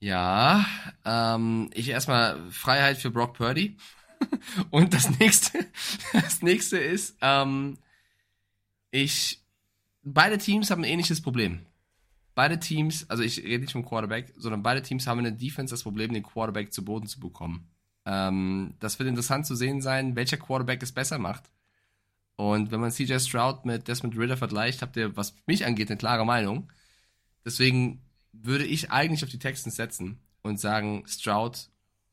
Ja, ähm, ich erstmal Freiheit für Brock Purdy. [LAUGHS] Und das nächste, das nächste ist, ähm, ich, beide Teams haben ein ähnliches Problem. Beide Teams, also ich rede nicht vom Quarterback, sondern beide Teams haben in der Defense das Problem, den Quarterback zu Boden zu bekommen. Ähm, das wird interessant zu sehen sein, welcher Quarterback es besser macht. Und wenn man CJ Stroud mit Desmond Ritter vergleicht, habt ihr, was mich angeht, eine klare Meinung. Deswegen würde ich eigentlich auf die Texans setzen und sagen, Stroud,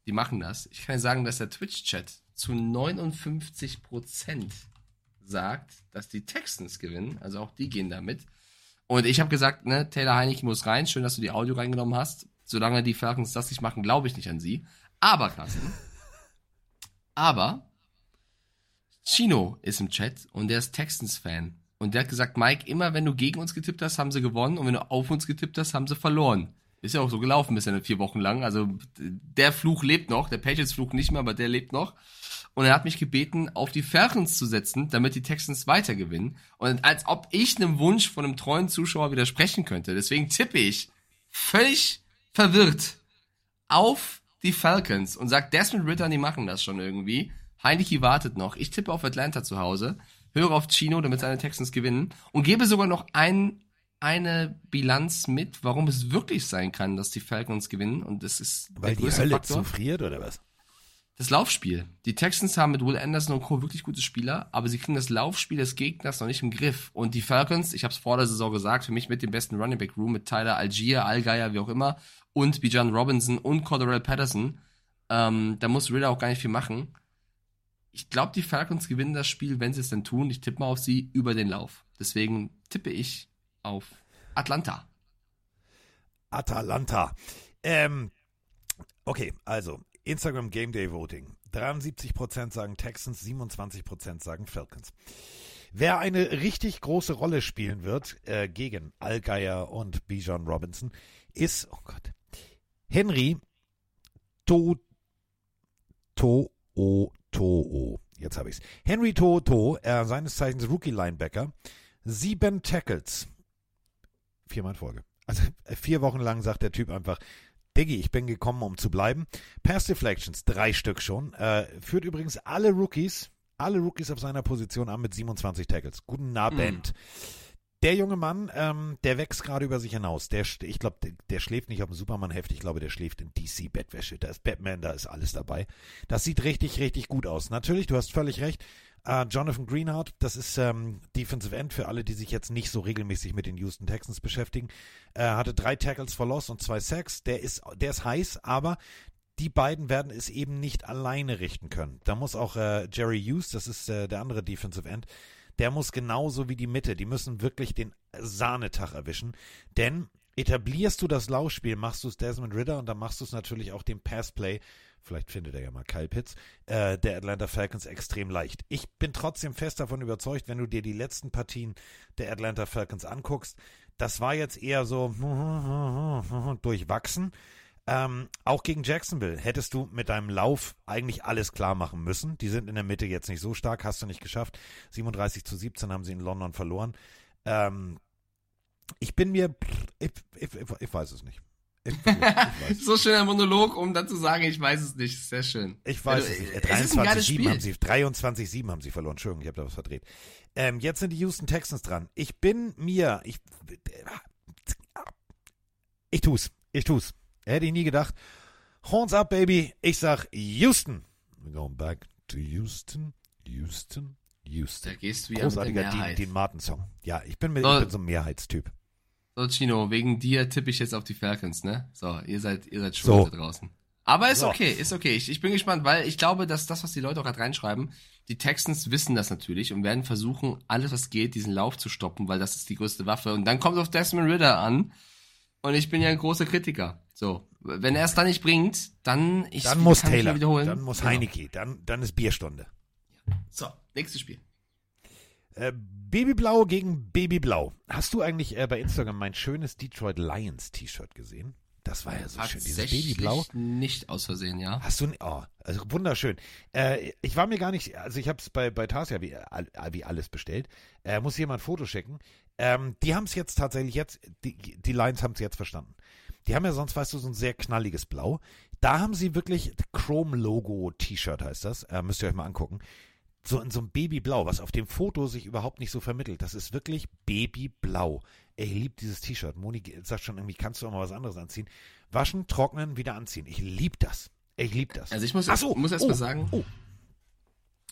die machen das. Ich kann sagen, dass der Twitch-Chat zu 59% sagt, dass die Texans gewinnen. Also auch die gehen damit. Und ich habe gesagt, ne, Taylor Heineke muss rein. Schön, dass du die Audio reingenommen hast. Solange die Falcons das nicht machen, glaube ich nicht an sie. Aber, Carsten, [LAUGHS] aber Chino ist im Chat und der ist Texans-Fan. Und der hat gesagt, Mike, immer wenn du gegen uns getippt hast, haben sie gewonnen und wenn du auf uns getippt hast, haben sie verloren. Ist ja auch so gelaufen bisher vier Wochen lang. Also der Fluch lebt noch, der Patriots-Fluch nicht mehr, aber der lebt noch. Und er hat mich gebeten, auf die Falcons zu setzen, damit die Texans weiter gewinnen. Und als ob ich einem Wunsch von einem treuen Zuschauer widersprechen könnte. Deswegen tippe ich völlig verwirrt auf die Falcons und sag Desmond Ritter, die machen das schon irgendwie. Heineke wartet noch. Ich tippe auf Atlanta zu Hause, höre auf Chino, damit seine Texans gewinnen und gebe sogar noch ein, eine Bilanz mit, warum es wirklich sein kann, dass die Falcons gewinnen. Und das ist Weil der die größte Hölle Faktor. zufriert oder was? Das Laufspiel. Die Texans haben mit Will Anderson und Co. wirklich gute Spieler, aber sie kriegen das Laufspiel des Gegners noch nicht im Griff. Und die Falcons, ich habe es vor der Saison gesagt, für mich mit dem besten Running Back Room mit Tyler Algier, Allgeier, wie auch immer, und Bijan Robinson und Cordarrelle Patterson. Ähm, da muss Ritter auch gar nicht viel machen. Ich glaube, die Falcons gewinnen das Spiel, wenn sie es denn tun. Ich tippe mal auf sie über den Lauf. Deswegen tippe ich auf Atlanta. Atalanta. Ähm, okay, also Instagram Game Day Voting. 73% sagen Texans, 27% sagen Falcons. Wer eine richtig große Rolle spielen wird äh, gegen Allgeier und Bijan Robinson ist, oh Gott, Henry To To O To O. Jetzt habe ich's. Henry To To, äh, seines Zeichens Rookie Linebacker, sieben Tackles. Viermal in Folge. Also äh, vier Wochen lang sagt der Typ einfach, Diggi, ich bin gekommen, um zu bleiben. Pass Deflections, drei Stück schon. Äh, führt übrigens alle Rookies, alle Rookies auf seiner Position an mit 27 Tackles. Guten Abend. Der junge Mann, ähm, der wächst gerade über sich hinaus. Der, ich glaube, der, der schläft nicht auf dem Superman-Heft. Ich glaube, der schläft in DC-Bettwäsche. Da ist Batman, da ist alles dabei. Das sieht richtig, richtig gut aus. Natürlich, du hast völlig recht. Äh, Jonathan Greenhardt, das ist ähm, Defensive End für alle, die sich jetzt nicht so regelmäßig mit den Houston Texans beschäftigen. Äh, hatte drei Tackles for Loss und zwei Sacks. Der ist, der ist heiß, aber die beiden werden es eben nicht alleine richten können. Da muss auch äh, Jerry Hughes, das ist äh, der andere Defensive End, der muss genauso wie die Mitte, die müssen wirklich den Sahnetag erwischen. Denn etablierst du das Laufspiel, machst du es Desmond Ritter und dann machst du es natürlich auch dem Passplay, vielleicht findet er ja mal Kyle Pitts, äh, der Atlanta Falcons extrem leicht. Ich bin trotzdem fest davon überzeugt, wenn du dir die letzten Partien der Atlanta Falcons anguckst, das war jetzt eher so [LAUGHS] durchwachsen. Ähm, auch gegen Jacksonville hättest du mit deinem Lauf eigentlich alles klar machen müssen. Die sind in der Mitte jetzt nicht so stark, hast du nicht geschafft. 37 zu 17 haben sie in London verloren. Ähm, ich bin mir, ich, ich, ich weiß es nicht. [LAUGHS] So schöner Monolog, um dann zu sagen, ich weiß es nicht. Sehr schön. Ich weiß also, es nicht. 23-7 haben sie, 23-7 haben sie verloren. Entschuldigung, ich habe da was verdreht. Ähm, jetzt sind die Houston Texans dran. Ich bin mir, ich, ich tu's. Ich tu's. Hätte ich nie gedacht. Horns up, baby. Ich sag Houston. We're going back to Houston. Houston. Houston. Da gehst du ja Großartiger Dean, Dean Martin Song. Ja, ich bin, mit, so, ich bin so ein Mehrheitstyp. So, Chino, wegen dir tippe ich jetzt auf die Falcons, ne? So, ihr seid, ihr seid schon so. da draußen. Aber ist so. okay, ist okay. Ich, ich bin gespannt, weil ich glaube, dass das, was die Leute auch gerade reinschreiben, die Texans wissen das natürlich und werden versuchen, alles was geht, diesen Lauf zu stoppen, weil das ist die größte Waffe. Und dann kommt es auf Desmond Ritter an. Und ich bin ja ein großer Kritiker. So, wenn er es dann nicht bringt, dann ich dann muss Taylor, wiederholen. dann muss genau. Heineke, dann dann ist Bierstunde. So, nächstes Spiel. Äh, Babyblau gegen Babyblau. Hast du eigentlich äh, bei Instagram mein schönes Detroit Lions T-Shirt gesehen? Das war ja so schön, dieses Babyblau. Nicht aus Versehen, ja. Hast du, oh, also wunderschön. Äh, ich war mir gar nicht, also ich habe es bei, bei Tarsia wie, wie alles bestellt. Äh, muss jemand ein Foto schicken. Ähm, die haben es jetzt tatsächlich jetzt, die, die Lions haben es jetzt verstanden. Die haben ja sonst, weißt du, so ein sehr knalliges Blau. Da haben sie wirklich Chrome-Logo-T-Shirt heißt das. Äh, müsst ihr euch mal angucken. So in so einem Babyblau, was auf dem Foto sich überhaupt nicht so vermittelt. Das ist wirklich Babyblau. Ich liebe dieses T-Shirt. Moni sagt schon irgendwie, kannst du auch mal was anderes anziehen. Waschen, trocknen, wieder anziehen. Ich liebe das. Ich liebe das. Also ich muss, so, muss erst oh, mal sagen. Oh.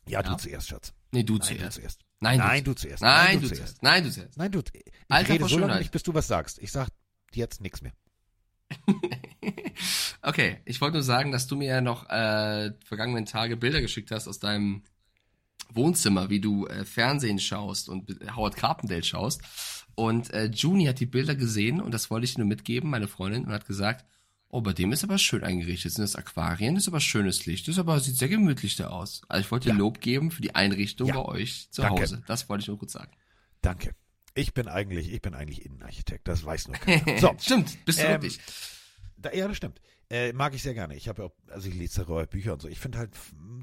Ja, ja, du zuerst, Schatz. Nee, du Nein, zuerst. Du zuerst. Nein, Nein, du zuerst. Nein, Nein du, zuerst. Nein, du zuerst. Nein, du. Ich Alter rede so lange nicht, bis du was sagst. Ich sag jetzt nichts mehr. [LAUGHS] okay, ich wollte nur sagen, dass du mir ja noch äh, vergangenen Tage Bilder geschickt hast aus deinem Wohnzimmer, wie du äh, Fernsehen schaust und Howard Carpendale schaust. Und äh, Juni hat die Bilder gesehen und das wollte ich nur mitgeben, meine Freundin, und hat gesagt, oh, bei dem ist aber schön eingerichtet. Sind das Aquarien, das ist aber schönes Licht, das ist aber, sieht sehr gemütlich da aus. Also ich wollte ja. Lob geben für die Einrichtung ja. bei euch zu Danke. Hause. Das wollte ich nur kurz sagen. Danke. Ich bin eigentlich, ich bin eigentlich Innenarchitekt, das weiß nur [LAUGHS] keiner. So. stimmt, bist du ähm, wirklich. Da, ja, das stimmt. Äh, mag ich sehr gerne. Ich habe ja auch, also ich lese darüber Bücher und so. Ich finde halt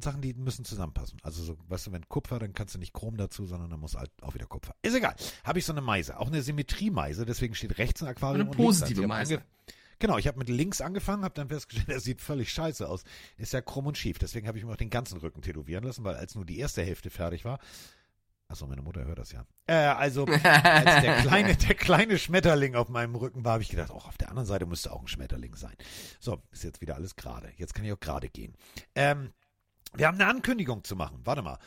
Sachen, die müssen zusammenpassen. Also so, weißt du, wenn Kupfer, dann kannst du nicht Chrom dazu, sondern dann muss halt auch wieder Kupfer. Ist egal. Habe ich so eine Meise, auch eine Symmetriemeise, deswegen steht rechts ein Aquarium eine positive und Meise. Genau, ich habe mit links angefangen, habe dann festgestellt, [LAUGHS] er sieht völlig scheiße aus. Ist ja krumm und schief. Deswegen habe ich mir auch den ganzen Rücken tätowieren lassen, weil als nur die erste Hälfte fertig war, Achso, meine Mutter hört das ja. Äh, also, als der kleine, [LAUGHS] der kleine Schmetterling auf meinem Rücken war, habe ich gedacht, auch auf der anderen Seite müsste auch ein Schmetterling sein. So, ist jetzt wieder alles gerade. Jetzt kann ich auch gerade gehen. Ähm, wir haben eine Ankündigung zu machen. Warte mal.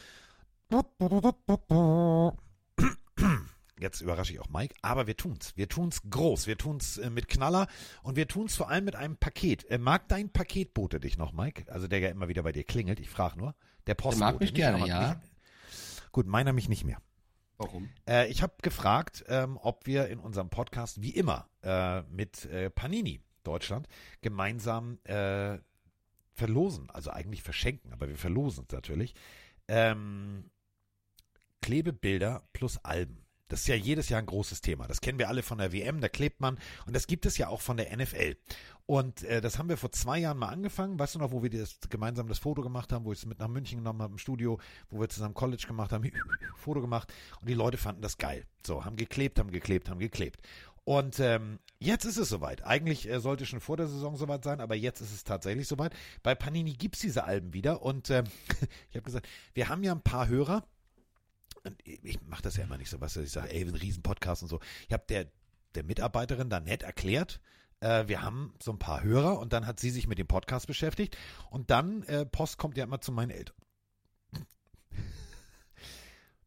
Jetzt überrasche ich auch Mike, aber wir tun's. Wir tun's groß. Wir tun's äh, mit Knaller und wir tun's vor allem mit einem Paket. Äh, mag dein Paketbote dich noch, Mike? Also der ja immer wieder bei dir klingelt. Ich frage nur. Der Postbote. Der mag mich gerne, ja. Nicht, Gut, meiner mich nicht mehr. Warum? Äh, ich habe gefragt, ähm, ob wir in unserem Podcast wie immer äh, mit äh, Panini Deutschland gemeinsam äh, verlosen, also eigentlich verschenken, aber wir verlosen es natürlich. Ähm, Klebebilder plus Alben. Das ist ja jedes Jahr ein großes Thema. Das kennen wir alle von der WM, da klebt man. Und das gibt es ja auch von der NFL. Und äh, das haben wir vor zwei Jahren mal angefangen. Weißt du noch, wo wir das, gemeinsam das Foto gemacht haben, wo ich es mit nach München genommen habe im Studio, wo wir zusammen College gemacht haben, [LAUGHS] Foto gemacht. Und die Leute fanden das geil. So, haben geklebt, haben geklebt, haben geklebt. Und ähm, jetzt ist es soweit. Eigentlich äh, sollte schon vor der Saison soweit sein, aber jetzt ist es tatsächlich soweit. Bei Panini gibt's diese Alben wieder. Und ähm, [LAUGHS] ich habe gesagt, wir haben ja ein paar Hörer, ich mache das ja immer nicht so, was ich sage, ey, ein Riesen-Podcast und so. Ich habe der, der Mitarbeiterin da nett erklärt, äh, wir haben so ein paar Hörer und dann hat sie sich mit dem Podcast beschäftigt und dann, äh, Post kommt ja immer zu meinen Eltern. [LAUGHS]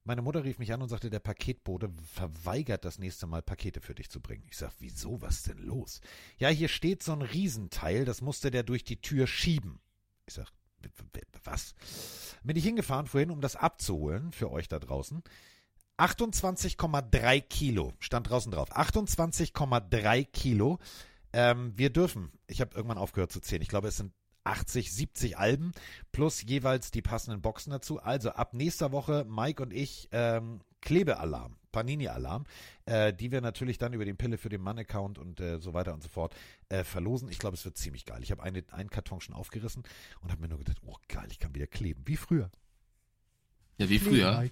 Meine Mutter rief mich an und sagte, der Paketbote verweigert das nächste Mal Pakete für dich zu bringen. Ich sag, wieso, was denn los? Ja, hier steht so ein Riesenteil, das musste der durch die Tür schieben. Ich sag, was? Bin ich hingefahren vorhin, um das abzuholen für euch da draußen. 28,3 Kilo stand draußen drauf. 28,3 Kilo. Ähm, wir dürfen, ich habe irgendwann aufgehört zu zählen, ich glaube es sind 80, 70 Alben plus jeweils die passenden Boxen dazu. Also ab nächster Woche Mike und ich ähm, Klebealarm, Panini-Alarm, äh, die wir natürlich dann über den Pille für den Mann-Account und äh, so weiter und so fort äh, verlosen. Ich glaube, es wird ziemlich geil. Ich habe eine, einen Karton schon aufgerissen und habe mir nur gedacht, oh geil, ich kann wieder kleben. Wie früher. Ja, wie früher.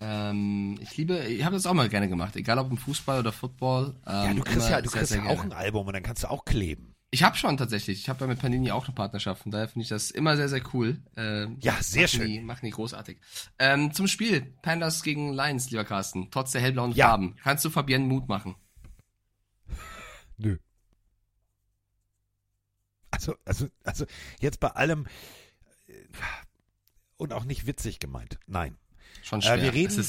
Ähm, ich liebe, ich habe das auch mal gerne gemacht, egal ob im Fußball oder Football. Ähm, ja, du kriegst ja, du sehr, kriegst sehr ja auch ein Album und dann kannst du auch kleben. Ich habe schon tatsächlich. Ich habe ja mit Panini auch eine Partnerschaft. Von daher finde ich das immer sehr, sehr cool. Ähm, Ja, sehr machen schön. Die, machen die großartig. Ähm, zum Spiel. Pandas gegen Lions, lieber Carsten. Trotz der hellblauen Ja. Farben. Kannst du Fabienne Mut machen? [LAUGHS] Nö. Also, also, also jetzt bei allem äh, und auch nicht witzig gemeint. Nein. Schon schwer. Äh, wir, reden,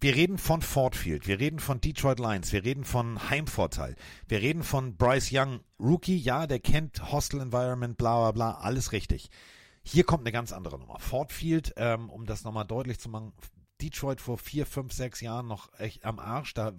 wir reden von Ford Field, wir reden von Detroit Lions, wir reden von Heimvorteil, wir reden von Bryce Young, Rookie, ja, der kennt Hostel Environment, bla bla bla, alles richtig. Hier kommt eine ganz andere Nummer. Ford Field, ähm, um das nochmal deutlich zu machen, Detroit vor vier, fünf, sechs Jahren noch echt am Arsch, da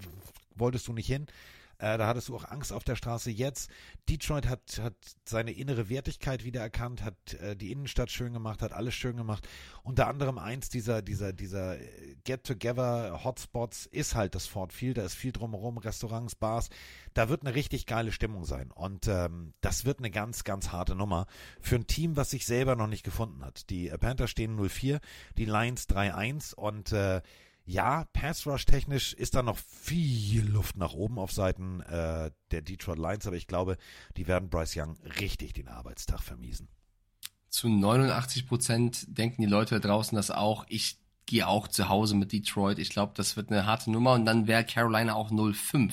wolltest du nicht hin. Äh, da hattest du auch Angst auf der Straße. Jetzt, Detroit hat, hat seine innere Wertigkeit wieder erkannt, hat äh, die Innenstadt schön gemacht, hat alles schön gemacht. Unter anderem eins dieser, dieser, dieser äh, Get-Together-Hotspots ist halt das Ford Field. Da ist viel drumherum, Restaurants, Bars. Da wird eine richtig geile Stimmung sein. Und ähm, das wird eine ganz, ganz harte Nummer für ein Team, was sich selber noch nicht gefunden hat. Die äh, Panthers stehen 0-4, die Lions 3-1 und äh, ja, Pass Rush technisch ist da noch viel Luft nach oben auf Seiten äh, der Detroit Lions, aber ich glaube, die werden Bryce Young richtig den Arbeitstag vermiesen. zu 89 Prozent denken die Leute da draußen das auch. Ich gehe auch zu Hause mit Detroit. Ich glaube, das wird eine harte Nummer und dann wäre Carolina auch 0-5.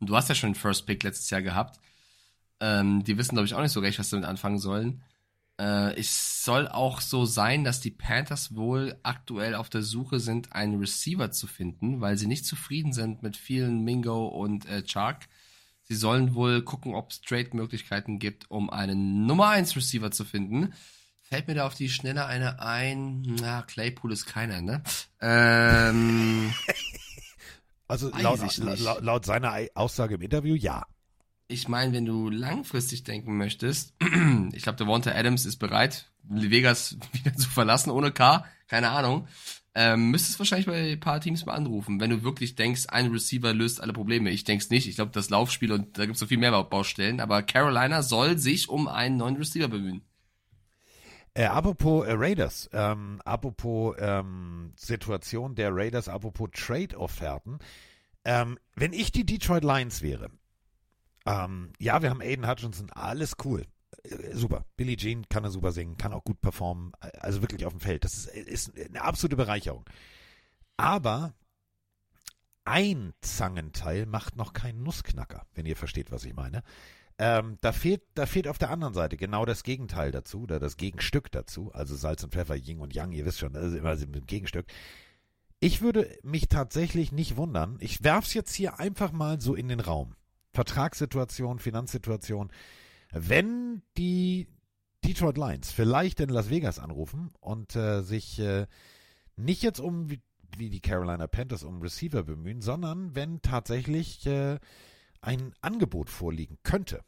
Und du hast ja schon den First Pick letztes Jahr gehabt. Ähm, die wissen, glaube ich, auch nicht so recht, was sie damit anfangen sollen. Äh, es soll auch so sein, dass die Panthers wohl aktuell auf der Suche sind, einen Receiver zu finden, weil sie nicht zufrieden sind mit vielen Mingo und äh, Chark. Sie sollen wohl gucken, ob es Trade-Möglichkeiten gibt, um einen Nummer 1 Receiver zu finden. Fällt mir da auf die Schnelle eine ein? Na, Claypool ist keiner, ne? Ähm, [LAUGHS] Also laut, laut, laut seiner Aussage im Interview, ja. Ich meine, wenn du langfristig denken möchtest, [CLEARS THROAT] ich glaube, der Devonta Adams ist bereit, Vegas [LAUGHS] wieder zu verlassen ohne K, keine Ahnung. Ähm, müsstest wahrscheinlich bei ein paar Teams mal anrufen, wenn du wirklich denkst, ein Receiver löst alle Probleme. Ich denk's nicht. Ich glaube, das Laufspiel und da gibt's noch viel mehr Baustellen. Aber Carolina soll sich um einen neuen Receiver bemühen. Äh, apropos äh, Raiders, ähm, apropos ähm, Situation der Raiders, apropos Trade-Offerten. Ähm, wenn ich die Detroit Lions wäre, ähm, ja, wir haben Aiden Hutchinson, alles cool. Äh, Super. Billie Jean kann er super singen, kann auch gut performen, äh, also wirklich auf dem Feld. Das ist, ist eine absolute Bereicherung. Aber ein Zangenteil macht noch keinen Nussknacker, wenn ihr versteht, was ich meine. Ähm, da fehlt, da fehlt auf der anderen Seite genau das Gegenteil dazu, oder das Gegenstück dazu, also Salz und Pfeffer, Yin und Yang, ihr wisst schon, das ist immer ein Gegenstück. Ich würde mich tatsächlich nicht wundern. Ich werf's jetzt hier einfach mal so in den Raum. Vertragssituation, Finanzsituation. Wenn die Detroit Lions vielleicht in Las Vegas anrufen und äh, sich äh, nicht jetzt um wie, wie die Carolina Panthers um Receiver bemühen, sondern wenn tatsächlich äh, ein Angebot vorliegen könnte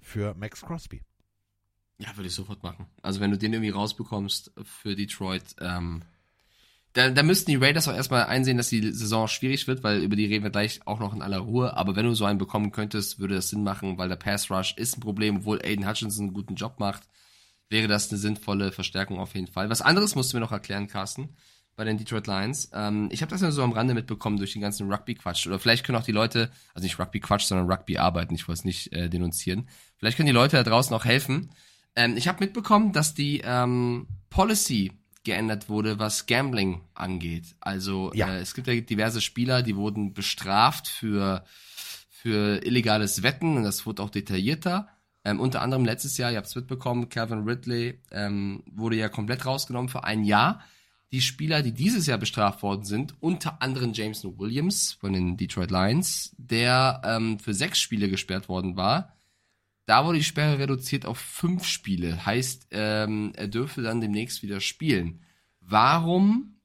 für Max Crosby. Ja, würde ich sofort machen. Also wenn du den irgendwie rausbekommst für Detroit, ähm, da, da müssten die Raiders auch erstmal einsehen, dass die Saison schwierig wird, weil über die reden wir gleich auch noch in aller Ruhe. Aber wenn du so einen bekommen könntest, würde das Sinn machen, weil der Pass Rush ist ein Problem, obwohl Aiden Hutchinson einen guten Job macht, wäre das eine sinnvolle Verstärkung auf jeden Fall. Was anderes musst du mir noch erklären, Carsten, bei den Detroit Lions. Ähm, ich habe das ja so am Rande mitbekommen durch den ganzen Rugby-Quatsch. Oder vielleicht können auch die Leute, also nicht Rugby-Quatsch, sondern Rugby arbeiten, ich wollte es nicht äh, denunzieren. Vielleicht können die Leute da draußen auch helfen. Ähm, ich habe mitbekommen, dass die ähm, Policy geändert wurde, was Gambling angeht. Also Ja. äh, es gibt ja diverse Spieler, die wurden bestraft für, für illegales Wetten und das wurde auch detaillierter. Ähm, unter anderem letztes Jahr, ihr habt es mitbekommen, Calvin Ridley ähm, wurde ja komplett rausgenommen für ein Jahr. Die die Spieler, die dieses Jahr bestraft worden sind, unter anderem Jameson Williams von den Detroit Lions, der ähm, für sechs Spiele gesperrt worden war. Da wurde die Sperre reduziert auf fünf Spiele. Heißt, ähm, er dürfte dann demnächst wieder spielen. Warum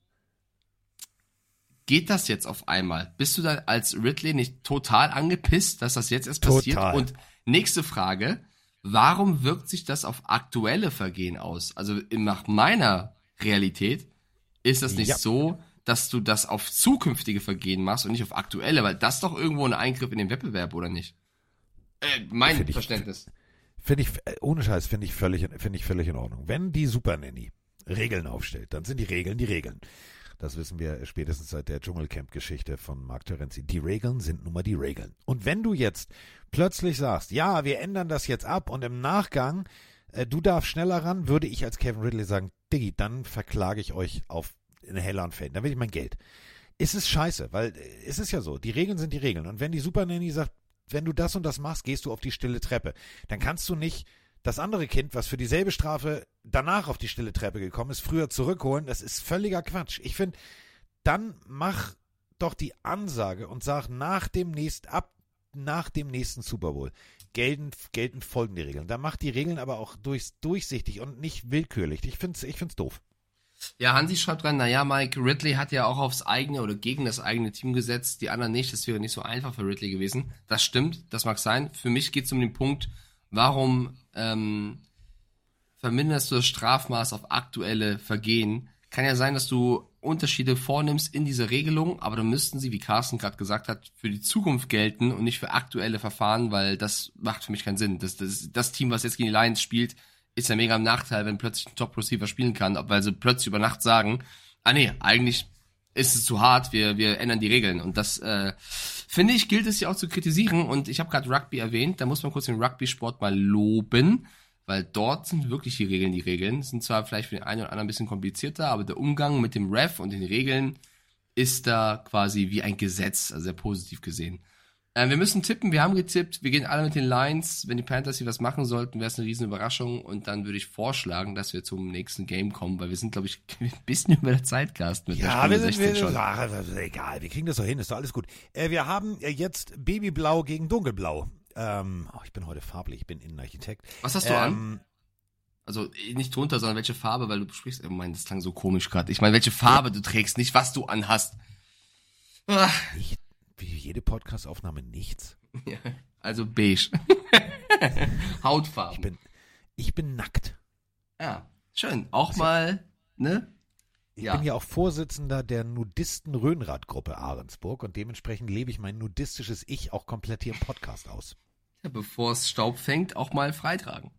geht das jetzt auf einmal? Bist du dann als Ridley nicht total angepisst, dass das jetzt erst passiert? Total. Und nächste Frage, warum wirkt sich das auf aktuelle Vergehen aus? Also nach meiner Realität ist das nicht Ja. so, dass du das auf zukünftige Vergehen machst und nicht auf aktuelle, weil das ist doch irgendwo ein Eingriff in den Wettbewerb, oder nicht? Äh, mein Find Verständnis. Finde ich, äh, ohne Scheiß, finde ich völlig, finde ich völlig in Ordnung. Wenn die Super Nanny Regeln aufstellt, dann sind die Regeln die Regeln. Das wissen wir spätestens seit der Dschungelcamp-Geschichte von Mark Terenzi. Die Regeln sind nun mal die Regeln. Und wenn du jetzt plötzlich sagst, ja, wir ändern das jetzt ab und im Nachgang, äh, du darfst schneller ran, würde ich als Kevin Ridley sagen, Diggi, dann verklage ich euch auf eine Hell on Fame. Dann will ich mein Geld. Es ist scheiße, weil äh, es ist ja so, die Regeln sind die Regeln. Und wenn die Super Nanny sagt, wenn du das und das machst, gehst du auf die stille Treppe, dann kannst du nicht das andere Kind, was für dieselbe Strafe danach auf die stille Treppe gekommen ist, früher zurückholen. Das ist völliger Quatsch. Ich finde, dann mach doch die Ansage und sag nach dem nächsten, ab nach dem nächsten Super Bowl gelten, gelten folgende Regeln. Dann macht die Regeln aber auch durchs, durchsichtig und nicht willkürlich. Ich finde es ich find's doof. Ja, Hansi schreibt rein, naja, Mike, Ridley hat ja auch aufs eigene oder gegen das eigene Team gesetzt, die anderen nicht, das wäre nicht so einfach für Ridley gewesen. Das stimmt, das mag sein. Für mich geht es um den Punkt, warum ähm, verminderst du das Strafmaß auf aktuelle Vergehen? Kann ja sein, dass du Unterschiede vornimmst in dieser Regelung, aber dann müssten sie, wie Carsten gerade gesagt hat, für die Zukunft gelten und nicht für aktuelle Verfahren, weil das macht für mich keinen Sinn. Das, das, das Team, was jetzt gegen die Lions spielt, ist ja mega im Nachteil, wenn plötzlich ein Top-Receiver spielen kann, weil sie plötzlich über Nacht sagen, ah nee, eigentlich ist es zu hart, wir, wir ändern die Regeln. Und das, äh, finde ich, gilt es ja auch zu kritisieren. Und ich habe gerade Rugby erwähnt, da muss man kurz den Rugby-Sport mal loben, weil dort sind wirklich die Regeln die Regeln. Sind zwar vielleicht für den einen oder anderen ein bisschen komplizierter, aber der Umgang mit dem Ref und den Regeln ist da quasi wie ein Gesetz, also sehr positiv gesehen. Ähm, wir müssen tippen, wir haben getippt, wir gehen alle mit den Lines. Wenn die Panthers hier was machen sollten, wäre es eine riesen Überraschung. Und dann würde ich vorschlagen, dass wir zum nächsten Game kommen, weil wir sind, glaube ich, [LAUGHS] ein bisschen über der Zeit, Carsten, mit Ja, der wir Stunde sind, 16 wir, schon. ach, egal, wir kriegen das doch hin, ist doch alles gut. Äh, wir haben äh, jetzt Babyblau gegen Dunkelblau. Ähm, oh, ich bin heute farblich, ich bin Innenarchitekt. Was hast du ähm, an? Also eh, nicht drunter, sondern welche Farbe, weil du sprichst. Oh mein, das klang so komisch gerade. Ich meine, welche Farbe du trägst, nicht was du anhast. Ah, Nicht, wie jede Podcast-Aufnahme nichts. ja, also beige. [LAUGHS] Hautfarben. Ich bin, ich bin nackt. ja, schön. Auch mal, ne? Ich Ja. bin ja auch Vorsitzender der Nudisten-Röhnrad-Gruppe Ahrensburg und dementsprechend lebe ich mein nudistisches Ich auch komplett hier im Podcast aus. Ja, Bevor es Staub fängt, auch mal freitragen.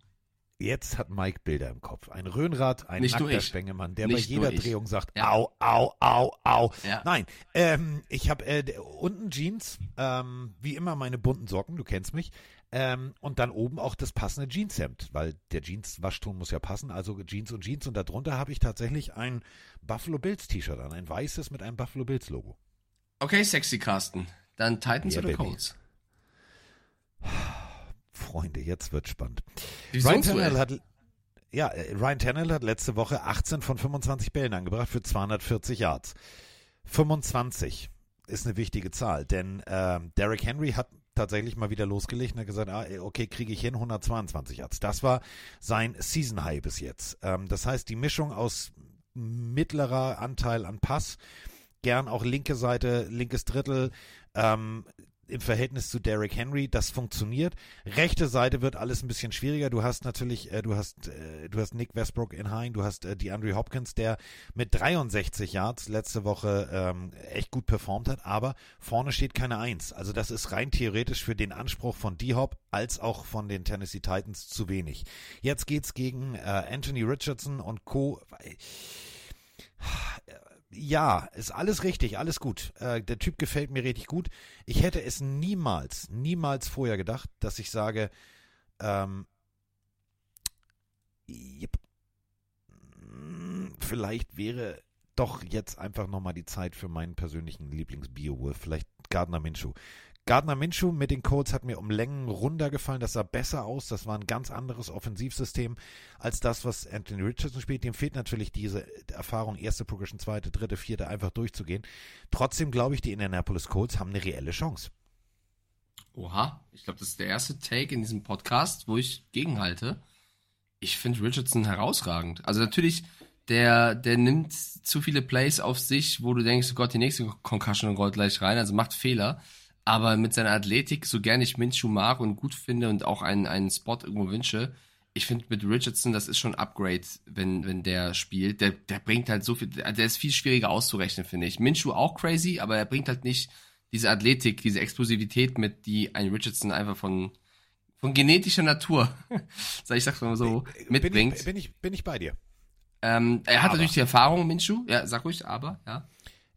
Jetzt hat Mike Bilder im Kopf. Ein Röhnrad, ein Nicht nackter. Spengemann, der Nicht bei jeder. Drehung sagt, Ja. au, au, au, au. Ja. Nein, ähm, ich habe äh, unten Jeans, ähm, wie immer meine bunten Socken, du kennst mich, ähm, und dann oben auch das passende Jeanshemd, weil der Jeans-Waschton muss ja passen, also Jeans und Jeans und darunter habe ich tatsächlich ein Buffalo Bills T-Shirt an, ein weißes mit einem Buffalo Bills Logo. Okay, sexy Carsten. Dann Titans Yeah, oder. Colts? Freunde, jetzt wird spannend. Wieso Ryan Tannehill hat, ja, äh, Ryan Tannehill hat letzte Woche 18 von 25 Bällen angebracht für 240 Yards. 25 ist eine wichtige Zahl, denn ähm, Derrick Henry hat tatsächlich mal wieder losgelegt und hat gesagt, ah, okay, kriege ich hin, 122 Yards. Das war sein Season High bis jetzt. Ähm, das heißt, die Mischung aus mittlerer Anteil an Pass, gern auch linke Seite, linkes Drittel, ähm, im Verhältnis zu Derrick Henry, das funktioniert. Rechte Seite wird alles ein bisschen schwieriger. Du hast natürlich, äh, du hast, äh, du hast Nick Westbrook in Hein, du hast äh, DeAndre Hopkins, der mit 63 Yards letzte Woche ähm, echt gut performt hat, aber vorne steht keine Eins. Also das ist rein theoretisch für den Anspruch von D-Hop als auch von den Tennessee Titans zu wenig. Jetzt geht's gegen äh, Anthony Richardson und Co. Ja, ist alles richtig, alles gut. Äh, der Typ gefällt mir richtig gut. Ich hätte es niemals, niemals vorher gedacht, dass ich sage, ähm, yep, mm, vielleicht wäre doch jetzt einfach nochmal die Zeit für meinen persönlichen Lieblings-Beowulf, vielleicht Gardner Minshew. Gardner Minshew mit den Colts hat mir um Längen runtergefallen. Das sah besser aus. Das war ein ganz anderes Offensivsystem als das, was Anthony Richardson spielt. Dem fehlt natürlich diese Erfahrung, erste Progression, zweite, dritte, vierte, einfach durchzugehen. Trotzdem glaube ich, die Indianapolis Colts haben eine reelle Chance. Oha, ich glaube, das ist der erste Take in diesem Podcast, wo ich gegenhalte. Ich finde Richardson herausragend. Also natürlich, der, der nimmt zu viele Plays auf sich, wo du denkst, oh Gott, die nächste Concussion rollt gleich rein, also macht Fehler. Aber mit seiner Athletik, so gerne ich Minshew mag und gut finde und auch einen, einen Spot irgendwo wünsche, ich finde mit Richardson, das ist schon ein Upgrade, wenn, wenn der spielt. Der, der bringt halt so viel, der ist viel schwieriger auszurechnen, finde ich. Minshew auch crazy, aber er bringt halt nicht diese Athletik, diese Explosivität mit, die ein Richardson einfach von, von genetischer Natur, [LAUGHS] sag ich sag's mal so, mitbringt. Bin ich, bin ich, bin ich bei dir. Ähm, er hat Aber. natürlich die Erfahrung, Minshew, ja, sag ruhig, aber, ja.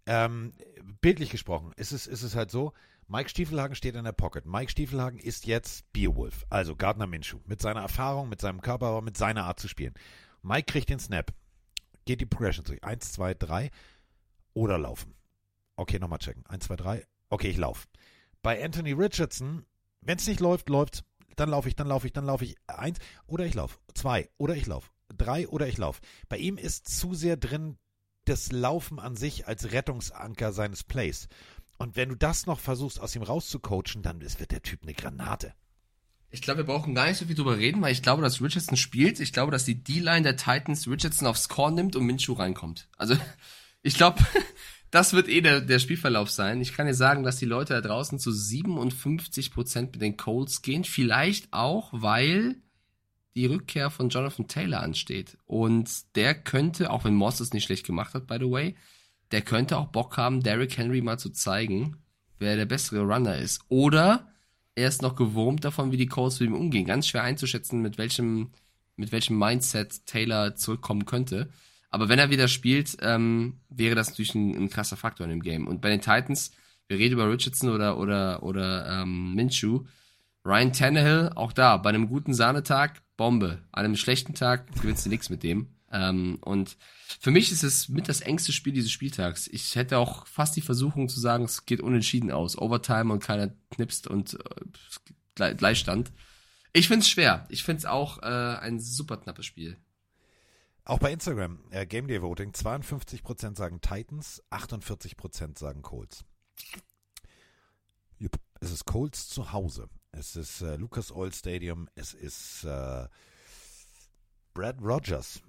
Ähm, bildlich gesprochen ist es, ist es halt so, Mike Stiefelhagen steht in der Pocket. Mike Stiefelhagen ist jetzt Beowulf, also Gardner Minshew, mit seiner Erfahrung, mit seinem Körper, aber mit seiner Art zu spielen. Mike kriegt den Snap, geht die Progression durch. Eins, zwei, drei oder laufen. Okay, nochmal checken. Eins, zwei, drei. Okay, ich laufe. Bei Anthony Richardson, wenn es nicht läuft, läuft dann laufe ich, dann laufe ich, dann laufe ich. Eins oder ich laufe. Zwei oder ich laufe. Drei oder ich laufe. Bei ihm ist zu sehr drin das Laufen an sich als Rettungsanker seines Plays. Und wenn du das noch versuchst, aus ihm rauszucoachen, dann wird der Typ eine Granate. Ich glaube, wir brauchen gar nicht so viel drüber reden, weil ich glaube, dass Richardson spielt. Ich glaube, dass die D-Line der Titans Richardson aufs Score nimmt und Minshew reinkommt. Also, [LAUGHS] ich glaube, [LAUGHS] das wird eh der, der Spielverlauf sein. Ich kann dir sagen, dass die Leute da draußen zu 57 Prozent mit den Colts gehen. Vielleicht auch, weil die Rückkehr von Jonathan Taylor ansteht. Und der könnte, auch wenn Moss es nicht schlecht gemacht hat, by the way, der könnte auch Bock haben, Derrick Henry mal zu zeigen, wer der bessere Runner ist. Oder er ist noch gewurmt davon, wie die Colts mit ihm umgehen. Ganz schwer einzuschätzen, mit welchem, mit welchem Mindset Taylor zurückkommen könnte. Aber wenn er wieder spielt, ähm, wäre das natürlich ein, ein krasser Faktor in dem Game. Und bei den Titans, wir reden über Richardson oder, oder, oder ähm, Minshew. Ryan Tannehill, auch da, bei einem guten Sahnetag, Bombe. An einem schlechten Tag gewinnst du nichts mit dem. Ähm, und für mich ist es mit das engste Spiel dieses Spieltags. Ich hätte auch fast die Versuchung zu sagen, es geht unentschieden aus. Overtime und keiner knipst und äh, Gleichstand. Ich find's schwer. Ich find's auch äh, ein super knappes Spiel. Auch bei Instagram, äh, Game Day Voting, 52% sagen Titans, 48% sagen Colts. Jupp. Es ist Colts zu Hause. Es ist äh, Lucas Oil Stadium. Es ist äh, Brad Rogers.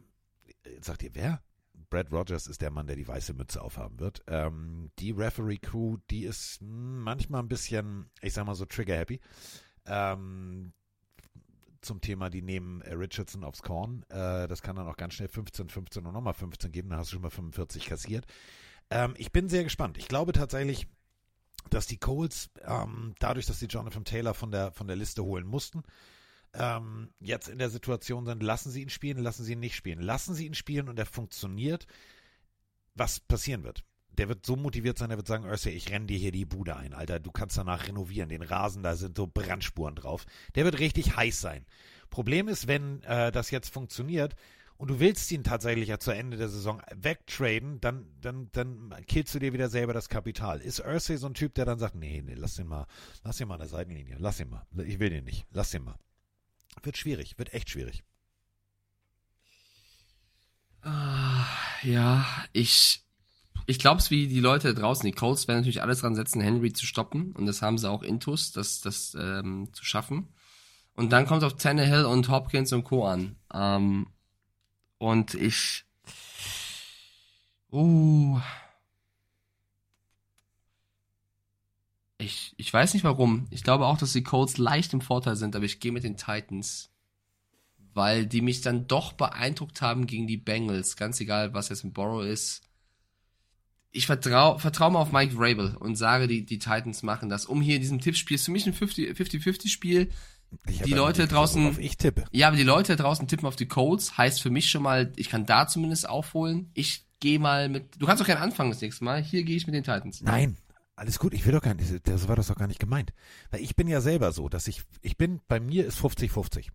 Sagt ihr, wer? Brad Rogers ist der Mann, der die weiße Mütze aufhaben wird. Ähm, die Referee Crew, die ist manchmal ein bisschen, ich sag mal so, trigger-happy. Ähm, zum Thema, die nehmen äh, Richardson aufs Korn. Äh, das kann dann auch ganz schnell 15, 15 und nochmal 15 geben. Dann hast du schon mal 45 kassiert. Ähm, ich bin sehr gespannt. Ich glaube tatsächlich, dass die Colts, ähm, dadurch, dass sie Jonathan Taylor von der, von der Liste holen mussten, ähm, jetzt in der Situation sind, lassen sie ihn spielen, lassen sie ihn nicht spielen. Lassen sie ihn spielen und er funktioniert, was passieren wird. Der wird so motiviert sein, der wird sagen, Ursay, ich renn dir hier die Bude ein, Alter. Du kannst danach renovieren. Den Rasen, da sind so Brandspuren drauf. Der wird richtig heiß sein. Problem ist, wenn äh, das jetzt funktioniert und du willst ihn tatsächlich ja zu Ende der Saison wegtraden, dann, dann, dann killst du dir wieder selber das Kapital. Ist Ursay so ein Typ, der dann sagt, nee, nee, lass den mal, lass den mal an der Seitenlinie, lass den mal. Ich will den nicht, lass den mal. Wird schwierig, wird echt schwierig. Ah, ja, ich, ich glaube es wie die Leute da draußen. Die Colts werden natürlich alles dran setzen, Henry zu stoppen. Und das haben sie auch intus, das, das ähm, zu schaffen. Und dann kommt auf Tannehill und Hopkins und Co. an. Ähm, und ich. Uh. Ich, ich weiß nicht warum. Ich glaube auch, dass die Colts leicht im Vorteil sind, aber ich gehe mit den Titans. Weil die mich dann doch beeindruckt haben gegen die Bengals. Ganz egal, was jetzt mit Borrow ist. Ich vertraue vertrau mal auf Mike Rabel und sage, die, die Titans machen das. Um hier in diesem Tippspiel, ist für mich ein 50-50-Spiel. Die Leute draußen. Ich tippe. Ja, aber die Leute draußen tippen auf die Colts. Heißt für mich schon mal, ich kann da zumindest aufholen. Ich gehe mal mit. Du kannst doch gerne anfangen das nächste Mal. Hier gehe ich mit den Titans. Nein, alles gut, ich will doch gar nicht, das war das doch gar nicht gemeint. Weil ich bin ja selber so, dass ich, ich bin, bei mir ist 50-50.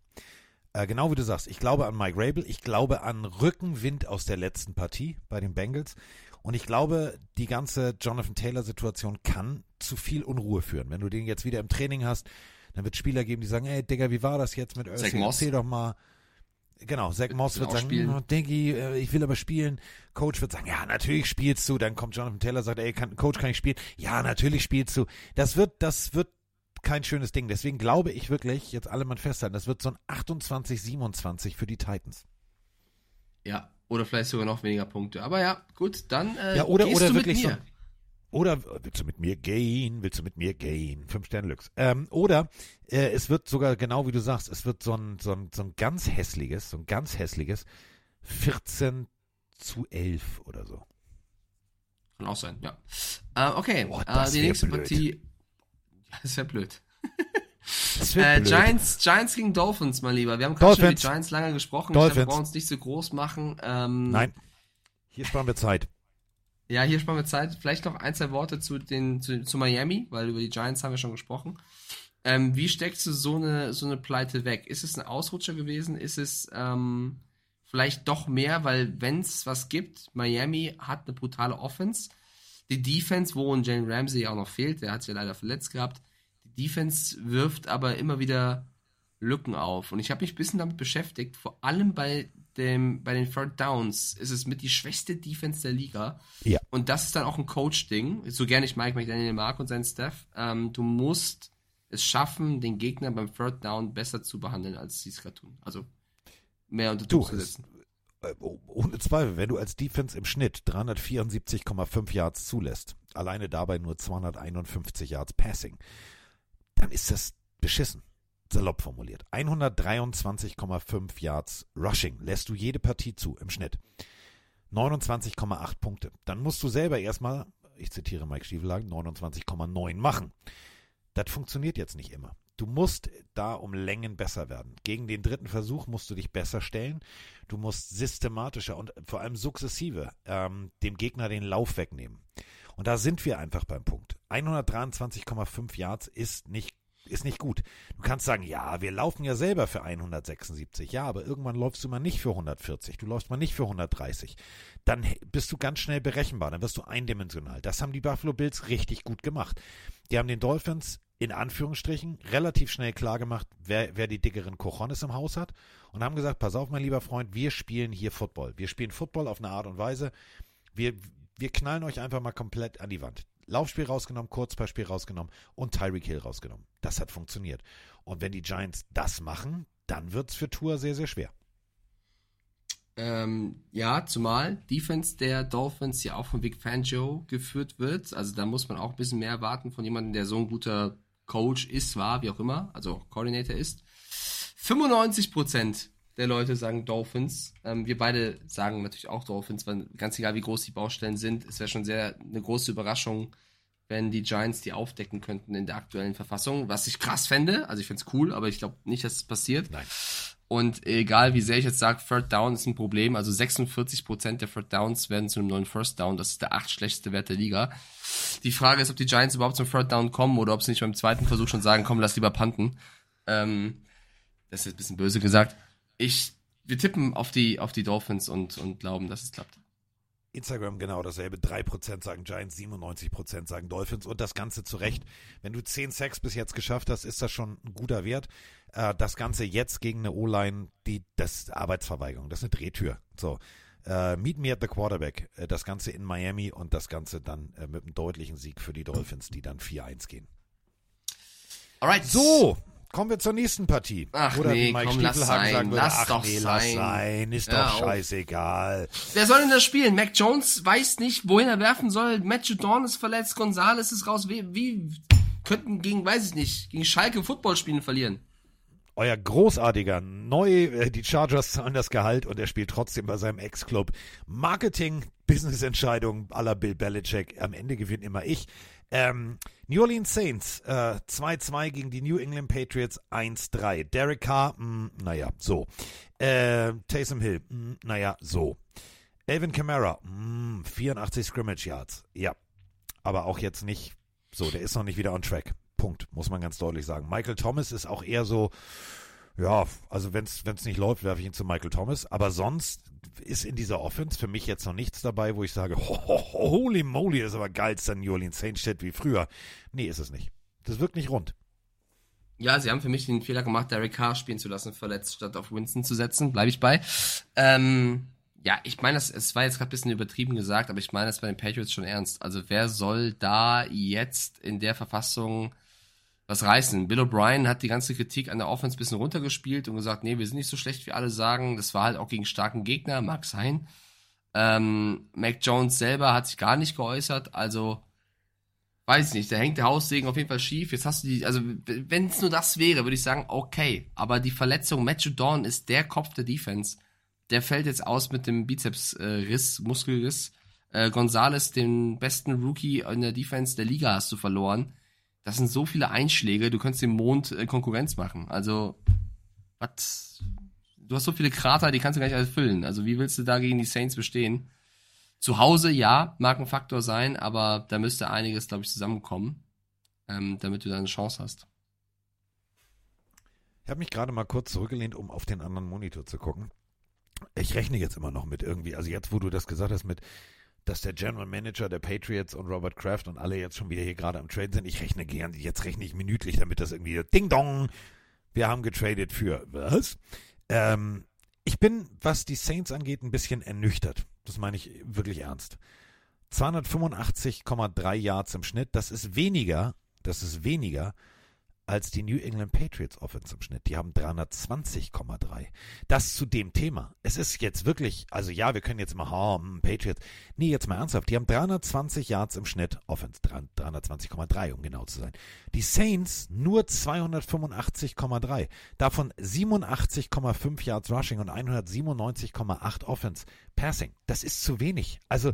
Äh, genau wie du sagst, ich glaube an Mike Rabel, ich glaube an Rückenwind aus der letzten Partie bei den Bengals Und ich glaube, die ganze Jonathan Taylor-Situation kann zu viel Unruhe führen. Wenn du den jetzt wieder im Training hast, dann wird es Spieler geben, die sagen, ey Digga, wie war das jetzt mit? Moss. Erzähl doch mal. Genau, Zach Moss wird sagen, spielen. "Hm, Diggi, äh, ich will aber spielen. Coach wird sagen, ja, natürlich spielst du. Dann kommt Jonathan Taylor, sagt, ey, kann, Coach, kann ich spielen? Ja, natürlich spielst du. Das wird, das wird kein schönes Ding. Deswegen glaube ich wirklich, jetzt alle mal festhalten, das wird so ein 28-27 für die Titans. Ja, oder vielleicht sogar noch weniger Punkte. Aber ja, gut, dann äh, Ja, oder, gehst oder du wirklich mit so. Oder willst du mit mir gehen? Willst du mit mir gehen? Fünf Sterne Lux. Ähm, oder äh, es wird sogar genau wie du sagst, es wird so ein, so ein, so ein ganz hässliches, so ein ganz hässliches 14 zu 11 oder so. Kann auch sein, ja. Äh, okay, Boah, äh, die wär nächste blöd. Partie. Ja, das wäre blöd. Das wird Äh, blöd. Giants, Giants gegen Dolphins, mein Lieber. Wir haben gerade schon über die Dolphins. Giants lange gesprochen. Ich glaube, wir Dolphins. brauchen uns nicht so groß machen. Ähm, Nein. Hier sparen wir Zeit. Ja, hier sparen wir Zeit. Vielleicht noch ein, zwei Worte zu, den, zu, zu Miami, weil über die Giants haben wir schon gesprochen. Ähm, wie steckst du so eine, so eine Pleite weg? Ist es ein Ausrutscher gewesen? Ist es ähm, vielleicht doch mehr? Weil wenn es was gibt, Miami hat eine brutale Offense. Die Defense, wo ein Jalen Ramsey auch noch fehlt, der hat sich ja leider verletzt gehabt. Die Defense wirft aber immer wieder Lücken auf. Und ich habe mich ein bisschen damit beschäftigt, vor allem bei, dem, bei den Third Downs ist es mit die schwächste Defense der Liga. Ja. Und das ist dann auch ein Coach-Ding. So gerne ich Mike McDaniel mag und seinen Staff. Ähm, du musst es schaffen, den Gegner beim Third Down besser zu behandeln, als sie es gerade tun. Also mehr unter Druck zu es, setzen. äh, ohne Zweifel, wenn du als Defense im Schnitt 374,5 Yards zulässt, alleine dabei nur 251 Yards Passing, dann ist das beschissen. Salopp formuliert. 123,5 Yards Rushing lässt du jede Partie zu im Schnitt. 29,8 Punkte. Dann musst du selber erstmal, ich zitiere Mike Stiefelagen, 29,9 machen. Das funktioniert jetzt nicht immer. Du musst da um Längen besser werden. Gegen den dritten Versuch musst du dich besser stellen. Du musst systematischer und vor allem sukzessive ähm, dem Gegner den Lauf wegnehmen. Und da sind wir einfach beim Punkt. 123,5 Yards ist nicht ist nicht gut. Du kannst sagen, ja, wir laufen ja selber für 176. Ja, aber irgendwann läufst du mal nicht für 140. Du läufst mal nicht für 130. Dann bist du ganz schnell berechenbar. Dann wirst du eindimensional. Das haben die Buffalo Bills richtig gut gemacht. Die haben den Dolphins in Anführungsstrichen relativ schnell klar gemacht, wer, wer die dickeren Cojones im Haus hat und haben gesagt, pass auf, mein lieber Freund, wir spielen hier Football. Wir spielen Football auf eine Art und Weise. Wir, wir knallen euch einfach mal komplett an die Wand. Laufspiel rausgenommen, Kurzpassspiel rausgenommen und Tyreek Hill rausgenommen. Das hat funktioniert. Und wenn die Giants das machen, dann wird's für Tour sehr, sehr schwer. Ähm, ja, zumal Defense der Dolphins ja auch von Vic Fangio geführt wird. Also da muss man auch ein bisschen mehr erwarten von jemandem, der so ein guter Coach ist, war, wie auch immer, also Coordinator ist. 95% der Leute sagen Dolphins. Ähm, wir beide sagen natürlich auch Dolphins, weil ganz egal wie groß die Baustellen sind, es wäre schon sehr eine große Überraschung, wenn die Giants die aufdecken könnten in der aktuellen Verfassung, was ich krass fände. Also ich fände es cool, aber ich glaube nicht, dass es passiert. Nein. Und egal wie sehr ich jetzt sage, Third Down ist ein Problem. Also 46% der Third Downs werden zu einem neuen First Down. Das ist der acht schlechteste Wert der Liga. Die Frage ist, ob die Giants überhaupt zum Third Down kommen oder ob sie nicht beim zweiten Versuch schon sagen, komm, lass lieber panten. Ähm, das ist jetzt ein bisschen böse gesagt. Ich, wir tippen auf die, auf die Dolphins und, und glauben, dass es klappt. Instagram genau dasselbe. 3% sagen Giants, 97% sagen Dolphins und das Ganze zu Recht. Wenn du 10 Sacks bis jetzt geschafft hast, ist das schon ein guter Wert. Äh, das Ganze jetzt gegen eine O-Line, die, das ist Arbeitsverweigerung, das ist eine Drehtür. So. Äh, meet me at the quarterback. Äh, das Ganze in Miami und das Ganze dann äh, mit einem deutlichen Sieg für die Dolphins, die dann 4-1 gehen. Alright. So, kommen wir zur nächsten Partie. Ach Oder nee, wie Mike komm, lass sein, sagen würde, lass ach doch nee, lass sein. sein, ist Hör doch scheißegal. Wer soll denn das spielen? Mac Jones weiß nicht, wohin er werfen soll. Matthew Dawn ist verletzt, Gonzalez ist raus. Wie, wie könnten gegen, weiß ich nicht, gegen Schalke Football spielen verlieren? Euer großartiger, neu, äh, die Chargers zahlen das Gehalt und er spielt trotzdem bei seinem Ex-Club. Marketing, Business-Entscheidung aller Bill Belichick. Am Ende gewinnt immer ich. Ähm, New Orleans Saints äh, 2-2 gegen die New England Patriots 1-3. Derek Carr, mh, naja, so. Äh, Taysom Hill, mh, naja, so. Alvin Kamara, mh, 84 Scrimmage Yards. Ja, aber auch jetzt nicht so, der ist noch nicht wieder on track. Punkt, muss man ganz deutlich sagen. Michael Thomas ist auch eher so, Ja, also wenn es nicht läuft, werfe ich ihn zu Michael Thomas. Aber sonst ist in dieser Offense für mich jetzt noch nichts dabei, wo ich sage, ho, [LAUGHS] ho, holy moly, das ist aber geilster New Orleans Saints Shit wie früher. Nee, ist es nicht. Das wirkt nicht rund. Ja, sie haben für mich den Fehler gemacht, Derek Carr spielen zu lassen, verletzt, statt auf Winston zu setzen. Bleibe ich bei. Ähm, ja, ich meine, es war jetzt gerade ein bisschen übertrieben gesagt, aber ich meine das bei den Patriots schon ernst. Also wer soll da jetzt in der Verfassung was reißen? Bill O'Brien hat die ganze Kritik an der Offense ein bisschen runtergespielt und gesagt, nee, wir sind nicht so schlecht, wie alle sagen. Das war halt auch gegen starken Gegner, mag sein. Ähm, Mac Jones selber hat sich gar nicht geäußert, also weiß ich nicht, da hängt der Haussegen auf jeden Fall schief. Jetzt hast du die, also wenn es nur das wäre, würde ich sagen, okay. Aber die Verletzung, Matthew Dawn ist der Kopf der Defense der fällt jetzt aus mit dem Bizepsriss, äh, Muskelriss. Äh, Gonzales, den besten Rookie in der Defense der Liga, hast du verloren. Das sind so viele Einschläge, du könntest dem Mond äh, Konkurrenz machen. Also, was? Du hast so viele Krater, die kannst du gar nicht alles füllen. Also, wie willst du da gegen die Saints bestehen? Zu Hause, ja, mag ein Faktor sein, aber da müsste einiges, glaube ich, zusammenkommen, ähm, damit du da eine Chance hast. Ich habe mich gerade mal kurz zurückgelehnt, um auf den anderen Monitor zu gucken ich rechne jetzt immer noch mit irgendwie, also jetzt, wo du das gesagt hast, mit, dass der General Manager der Patriots und Robert Kraft und alle jetzt schon wieder hier gerade am Trade sind, ich rechne gern, jetzt rechne ich minütlich, damit das irgendwie Ding Dong, wir haben getradet für was? Ähm, ich bin, was die Saints angeht, ein bisschen ernüchtert. Das meine ich wirklich ernst. 285,3 Yards im Schnitt, das ist weniger, das ist weniger als die New England Patriots Offense im Schnitt. Die haben 320,3. Das zu dem Thema. Es ist jetzt wirklich, also ja, wir können jetzt mal, oh, Patriots. Nee, jetzt mal ernsthaft. Die haben 320 Yards im Schnitt Offense. 320,3, um genau zu sein. Die Saints nur 285,3. Davon 87,5 Yards Rushing und 197,8 Offense Passing. Das ist zu wenig. Also,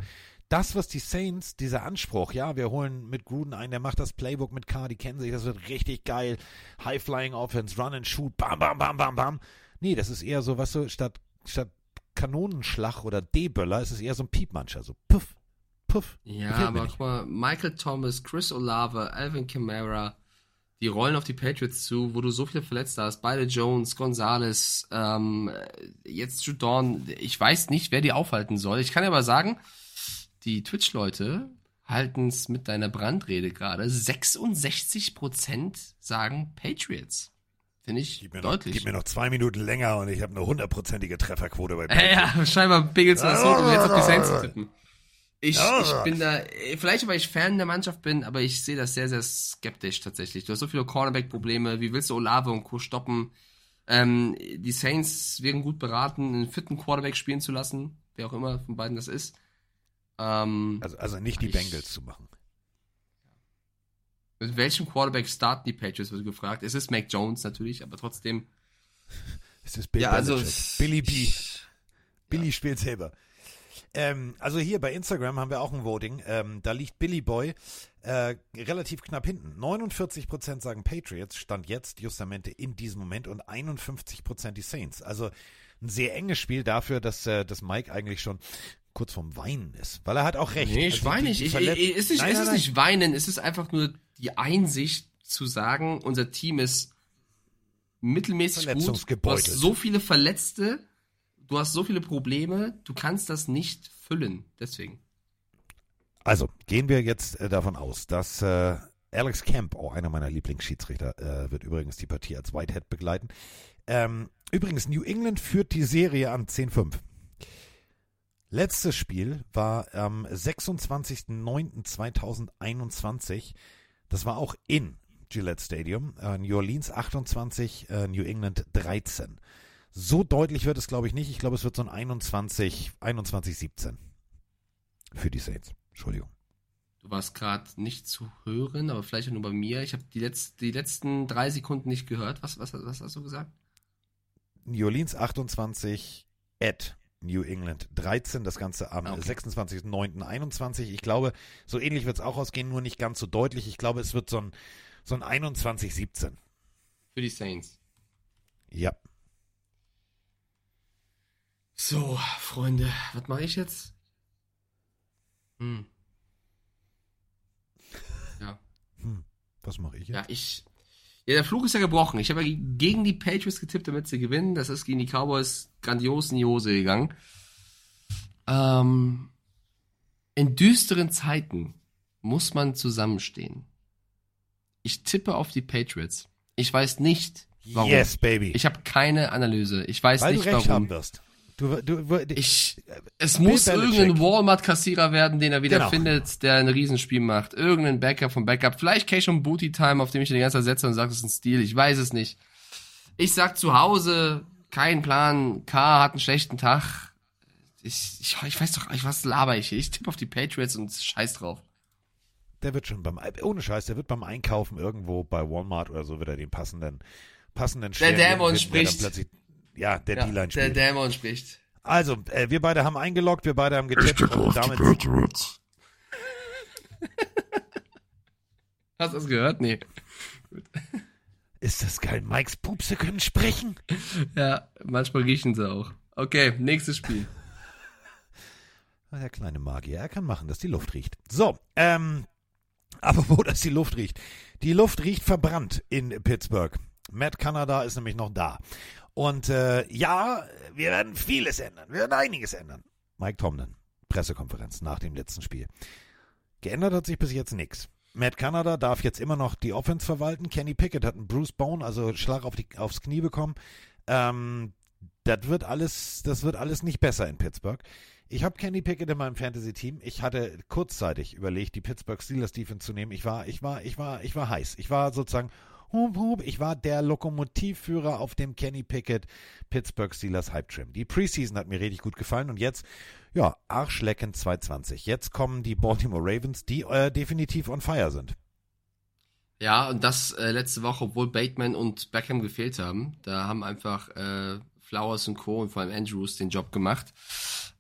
das, was die Saints, dieser Anspruch, ja, wir holen mit Gruden einen, der macht das Playbook mit Carr, die kennen sich, das wird richtig geil. High-Flying Offense, Run and Shoot, bam, bam, bam, bam, bam. Nee, das ist eher so, was so, statt, statt Kanonenschlag oder D-Böller ist es eher so ein Piepmancher, so puff, puff. Ja, aber guck mal, Michael Thomas, Chris Olave, Alvin Kamara, die rollen auf die Patriots zu, wo du so viele Verletzte hast. Beide Jones, Gonzalez, ähm, jetzt Judon. Ich weiß nicht, wer die aufhalten soll. Ich kann aber sagen, die Twitch-Leute halten es mit deiner Brandrede gerade. 66% sagen Patriots. Finde ich gib deutlich. Noch, gib mir noch zwei Minuten länger und ich habe eine hundertprozentige Trefferquote bei Patriots. Ja, scheinbar Biggles das so, um jetzt auf die Saints zu tippen. Ich, ich bin da, vielleicht weil ich Fan der Mannschaft bin, aber ich sehe das sehr, sehr skeptisch tatsächlich. Du hast so viele Cornerback-Probleme. Wie willst du Olave und Co. stoppen? Ähm, die Saints wären gut beraten, einen vierten Quarterback spielen zu lassen, wer auch immer von beiden das ist. Ähm, also, also nicht die ich, Bengals zu machen. Mit welchem Quarterback starten die Patriots, wird gefragt. Es ist Mac Jones natürlich, aber trotzdem. [LAUGHS] es ist Bill ja, also, Billy B. Billy ja. spielt selber. Ähm, also hier bei Instagram haben wir auch ein Voting. Ähm, da liegt Billy Boy äh, relativ knapp hinten. 49% sagen Patriots, stand jetzt justamente in diesem Moment und 51% die Saints. Also ein sehr enges Spiel dafür, dass, äh, dass Mike eigentlich schon kurz vorm Weinen ist. Weil er hat auch recht. Nee, ich also weine nicht. Ich, ich, ist nicht, nein, ist nein, es nicht weinen, es ist einfach nur die Einsicht zu sagen, unser Team ist mittelmäßig gut. Du hast so viele Verletzte, du hast so viele Probleme, du kannst das nicht füllen. Deswegen. Also, gehen wir jetzt äh, davon aus, dass äh, Alex Camp, auch einer meiner Lieblingsschiedsrichter, äh, wird übrigens die Partie als Whitehead begleiten. Ähm, übrigens, New England führt die Serie an 10-5. Letztes Spiel war am 26.09.2021. Das war auch in Gillette Stadium. Äh, New Orleans 28, äh, New England 13. So deutlich wird es, glaube ich, nicht. Ich glaube, es wird so ein 21, 21, 17 für die Saints. Entschuldigung. Du warst gerade nicht zu hören, aber vielleicht nur bei mir. Ich habe die, Letz-, die letzten drei Sekunden nicht gehört. Was, was, was hast du gesagt? New Orleans 28, Ed New England 13, das Ganze am okay. 26.09.21. Ich glaube, so ähnlich wird es auch ausgehen, nur nicht ganz so deutlich. Ich glaube, es wird so ein, so ein 21-17. Für die Saints. Ja. So, Freunde, was mache ich jetzt? Hm. [LAUGHS] Ja. Hm, was mache ich jetzt? Ja, ich, Ja, der Fluch ist ja gebrochen. Ich habe ja gegen die Patriots getippt, damit sie gewinnen. Das ist gegen die Cowboys grandios in die Hose gegangen. Ähm, in düsteren Zeiten muss man zusammenstehen. Ich tippe auf die Patriots. Ich weiß nicht, warum. Yes, baby. Ich habe keine Analyse. Ich weiß Weil nicht, du recht warum. haben wirst. Du, du, du, Ich, es Bill muss Belichick. irgendein Walmart-Kassierer werden, den er wieder Genau. findet, der ein Riesenspiel macht. Irgendein Backup vom Backup. Vielleicht Cash und Booty Time, auf dem ich den die ganze Zeit setze und sage, das ist ein Stil. Ich weiß es nicht. Ich sag zu Hause, kein Plan. K hat einen schlechten Tag. Ich, ich, ich weiß doch, ich, was laber ich hier? Ich tippe auf die Patriots und scheiß drauf. der wird schon beim, ohne Scheiß, der wird beim Einkaufen irgendwo bei Walmart oder so, wird er den passenden, passenden Der Dämon finden, der dann spricht. Plötzlich, ja, der Ja, D-Line der spielt. Dämon spricht. Also, äh, wir beide haben eingeloggt, wir beide haben getippt und damit [LAUGHS] Hast du das gehört? Nee. ist das geil. Mikes Pupse können sprechen. [LAUGHS] Ja, manchmal riechen sie auch. Okay, nächstes Spiel. [LAUGHS] Der kleine Magier, er kann machen, dass die Luft riecht. So, ähm, apropos, dass die Luft riecht. Die Luft riecht verbrannt in Pittsburgh. Matt Canada ist nämlich noch da. Und äh, ja, wir werden vieles ändern. Wir werden einiges ändern. Mike Tomlin, Pressekonferenz nach dem letzten Spiel. Geändert hat sich bis jetzt nichts. Matt Canada darf jetzt immer noch die Offense verwalten. Kenny Pickett hat einen Bruce Bone, also Schlag auf die, aufs Knie bekommen. Ähm, das wird alles, das wird alles nicht besser in Pittsburgh. Ich habe Kenny Pickett in meinem Fantasy-Team. Ich hatte kurzzeitig überlegt, die Pittsburgh Steelers Defense zu nehmen. Ich war, ich war, ich war, ich war heiß. Ich war sozusagen, hup, hup, ich war der Lokomotivführer auf dem Kenny Pickett Pittsburgh Steelers Hype Trim. Die Preseason hat mir richtig gut gefallen und jetzt, ja, Arschlecken 220. Jetzt kommen die Baltimore Ravens, die äh, definitiv on fire sind. Ja, und das äh, letzte Woche, obwohl Bateman und Beckham gefehlt haben. Da haben einfach äh, Flowers und Co. und vor allem Andrews den Job gemacht.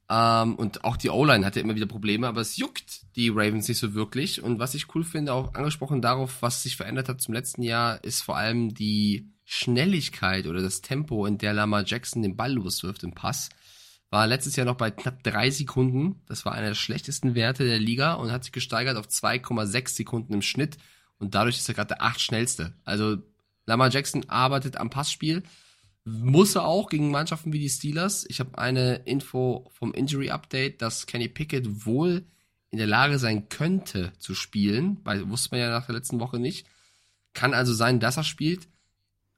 Ähm, und auch die O-Line hatte immer wieder Probleme, aber es juckt die Ravens nicht so wirklich. Und was ich cool finde, auch angesprochen darauf, was sich verändert hat zum letzten Jahr, ist vor allem die Schnelligkeit oder das Tempo, in der Lamar Jackson den Ball loswirft im Pass. War letztes Jahr noch bei knapp drei Sekunden. Das war einer der schlechtesten Werte der Liga und hat sich gesteigert auf 2,6 Sekunden im Schnitt. Und dadurch ist er gerade der acht schnellste. Also Lamar Jackson arbeitet am Passspiel. Muss er auch gegen Mannschaften wie die Steelers. Ich habe eine Info vom Injury Update, dass Kenny Pickett wohl in der Lage sein könnte zu spielen, weil wusste man ja nach der letzten Woche nicht. Kann also sein, dass er spielt.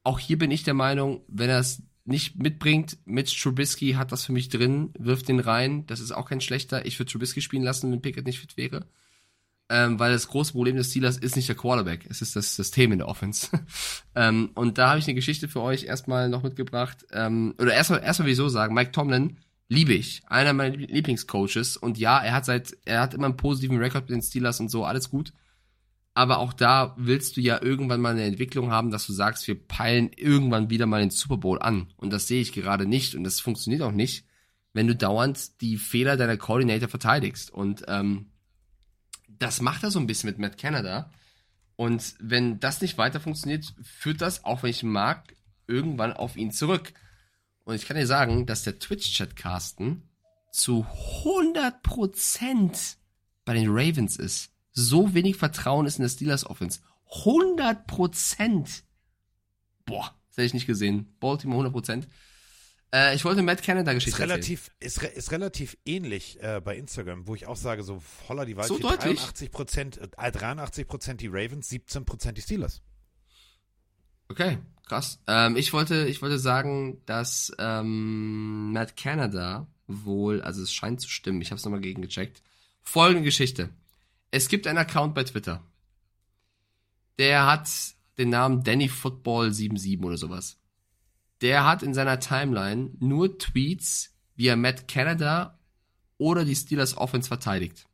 Auch hier bin ich der Meinung, wenn er es nicht mitbringt, Mitch Trubisky hat das für mich drin, wirft den rein. Das ist auch kein schlechter. Ich würde Trubisky spielen lassen, wenn Pickett nicht fit wäre. Ähm, weil das große Problem des Steelers ist nicht der Quarterback, es ist das System in der Offense. [LAUGHS] ähm, und da habe ich eine Geschichte für euch erstmal noch mitgebracht. Ähm, oder erstmal, erstmal will ich so sagen, Mike Tomlin liebe ich, einer meiner Lieblingscoaches. Und ja, er hat seit, er hat immer einen positiven Rekord mit den Steelers und so, alles gut. Aber auch da willst du ja irgendwann mal eine Entwicklung haben, dass du sagst, wir peilen irgendwann wieder mal den Super Bowl an. Und das sehe ich gerade nicht und das funktioniert auch nicht, wenn du dauernd die Fehler deiner Coordinator verteidigst. Und ähm, das macht er so ein bisschen mit Matt Canada. Und wenn das nicht weiter funktioniert, führt das, auch wenn ich mag, irgendwann auf ihn zurück. Und ich kann dir sagen, dass der Twitch-Chat Carsten zu 100% bei den Ravens ist. So wenig Vertrauen ist in der Steelers Offense. 100%. Boah, das hätte ich nicht gesehen. Baltimore 100%. Äh, ich wollte Matt Canada Ist Geschichte erzählen. relativ, ist, re- ist relativ ähnlich äh, bei Instagram, wo ich auch sage, so holla die So Waldfee, deutlich? 83 Prozent, äh, 83 Prozent die Ravens, 17 Prozent die Steelers. Okay, krass. Ähm, ich wollte, ich wollte sagen, dass ähm, Matt Canada wohl, also es scheint zu stimmen, ich habe es nochmal gegengecheckt. Folgende Geschichte. Es gibt einen Account bei Twitter. Der hat den Namen Danny Football 77 oder sowas. Der hat in seiner Timeline nur Tweets, wie er Matt Canada oder die Steelers Offense verteidigt.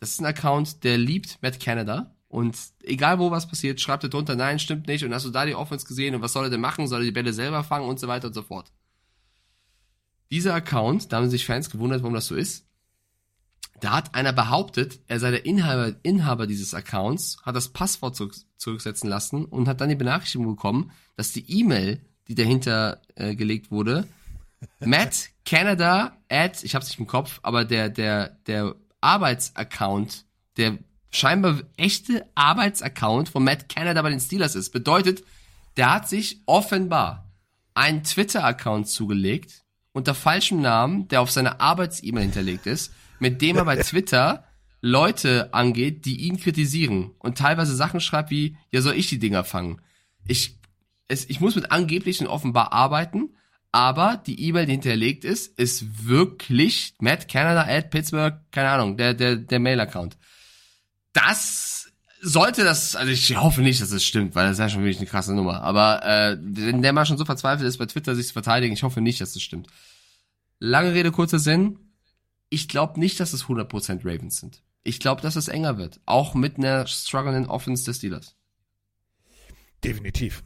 Das ist ein Account, der liebt Matt Canada. Und egal wo was passiert, schreibt er drunter, nein, stimmt nicht. Und hast du da die Offense gesehen? Und was soll er denn machen? Soll er die Bälle selber fangen? Und so weiter und so fort. Dieser Account, da haben sich Fans gewundert, warum das so ist. Da hat einer behauptet, er sei der Inhaber, Inhaber dieses Accounts, hat das Passwort zurück, zurücksetzen lassen und hat dann die Benachrichtigung bekommen, dass die E-Mail, die dahinter äh, gelegt wurde, [LAUGHS] Matt Canada at, ich hab's nicht im Kopf, aber der, der, der Arbeitsaccount, der scheinbar echte Arbeitsaccount von Matt Canada bei den Steelers ist. Bedeutet, der hat sich offenbar einen Twitter-Account zugelegt unter falschem Namen, der auf seiner Arbeits-E-Mail hinterlegt ist, mit dem er bei [LAUGHS] Twitter Leute angeht, die ihn kritisieren und teilweise Sachen schreibt wie, ja, soll ich die Dinger fangen? Ich, es, ich muss mit angeblichen offenbar arbeiten, aber die E-Mail, die hinterlegt ist, ist wirklich Matt Canada at Pittsburgh, keine Ahnung, der, der, der Mail-Account. Das sollte das, also ich hoffe nicht, dass es das stimmt, weil das ist ja schon wirklich eine krasse Nummer. Aber äh, wenn der mal schon so verzweifelt ist, bei Twitter sich zu verteidigen, ich hoffe nicht, dass das stimmt. Lange Rede, kurzer Sinn. Ich glaube nicht, dass es 100% Ravens sind. Ich glaube, dass es enger wird. Auch mit einer struggling Offense des Steelers. Definitiv.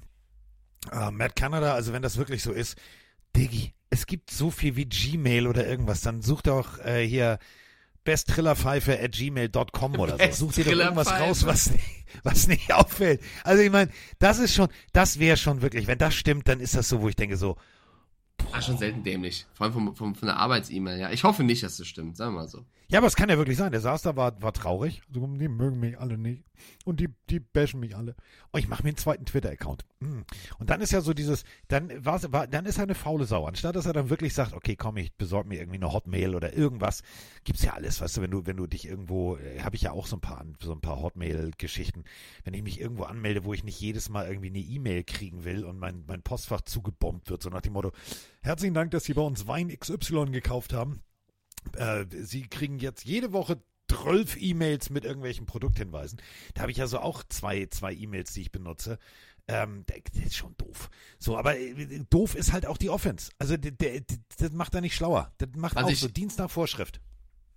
Uh, Matt Canada, also wenn das wirklich so ist, Diggi, es gibt so viel wie Gmail oder irgendwas, dann such doch äh, hier besttrillerpfeife at gmail.com oder so. Such dir doch irgendwas raus, was, was nicht [LAUGHS] auffällt. Also ich meine, das ist schon, das wäre schon wirklich, wenn das stimmt, dann ist das so, wo ich denke so, Ah, schon selten dämlich. Vor allem von, von, von der Arbeits-E-Mail, ja. Ich hoffe nicht, dass das stimmt, sagen wir mal so. Ja, aber es kann ja wirklich sein. Der saß da, war, war traurig. Also, die mögen mich alle nicht. Und die, die bashen mich alle. Oh, ich mache mir einen zweiten Twitter-Account. Hm. Und dann ist ja so dieses, dann war, war, dann ist er eine faule Sau. Anstatt dass er dann wirklich sagt, okay, komm, ich besorge mir irgendwie eine Hotmail oder irgendwas. Gibt's ja alles, weißt du, wenn du, wenn du dich irgendwo, äh, habe ich ja auch so ein paar, so ein paar Hotmail-Geschichten. Wenn ich mich irgendwo anmelde, wo ich nicht jedes Mal irgendwie eine E-Mail kriegen will und mein, mein Postfach zugebombt wird, so nach dem Motto, herzlichen Dank, dass Sie bei uns Wein XY gekauft haben. Äh, Sie kriegen jetzt jede Woche zwölf E-Mails mit irgendwelchen Produkthinweisen. Da habe ich also auch zwei, zwei E-Mails, die ich benutze. Ähm, das ist schon doof. So, aber äh, doof ist halt auch die Offense. Also der, der, das macht er nicht schlauer. Das macht also auch ich, so Dienst nach Vorschrift.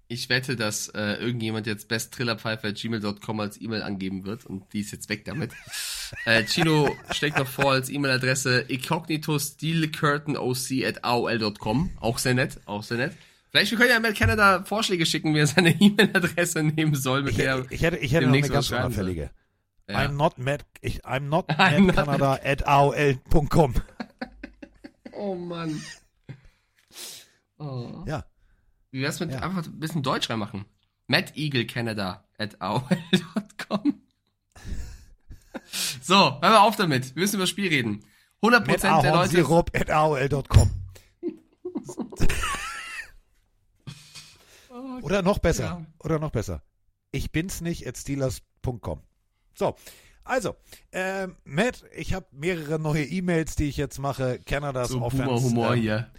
Ich wette, dass äh, irgendjemand jetzt besttrillerpfeife.gmail.com als E-Mail angeben wird und die ist jetzt weg damit. [LAUGHS] äh, Chino steckt noch vor als E-Mail-Adresse incognito steelcurtainoc at aol.com. Auch sehr nett, auch sehr nett. Vielleicht wir können ja Matt Canada Vorschläge schicken, wie er seine [LAUGHS] E-Mail-Adresse nehmen soll, mit ich, der ich hätte, ich hätte noch eine ganz unauffällige. Ja. I'm not Matt, ich, I'm not [LAUGHS] I'm Matt Canada at aol.com. [LAUGHS] Oh Mann. Oh. Ja. Wie wär's mit ja. einfach ein bisschen Deutsch reinmachen? Matt Eagle Canada at aol.com. so, hören wir auf damit. Wir müssen über das Spiel reden. 100% Matt der Leute. Sirup at aol.com. Oder noch besser. Ja. Oder noch besser. Ich bin's nicht at Steelers.com. So. Also, äh, Matt, ich habe mehrere neue E-Mails, die ich jetzt mache. Canadas so Offense. Humor, Humor ähm, hier.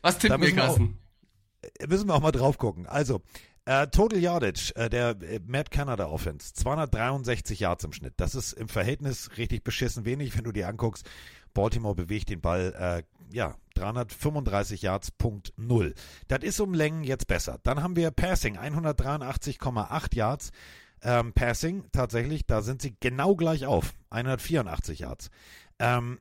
Was tippt mir, Carsten? Äh, müssen wir auch mal drauf gucken. Also, äh, Total Yardage, äh, der äh, Matt Canada Offense, 263 Yards im Schnitt. Das ist im Verhältnis richtig beschissen wenig, wenn du dir anguckst. Baltimore bewegt den Ball äh, ja, 335 Yards, Punkt 0. Das ist um Längen jetzt besser. Dann haben wir Passing, 183,8 Yards. Ähm, Passing, tatsächlich, da sind sie genau gleich auf. 184 Yards. Ähm,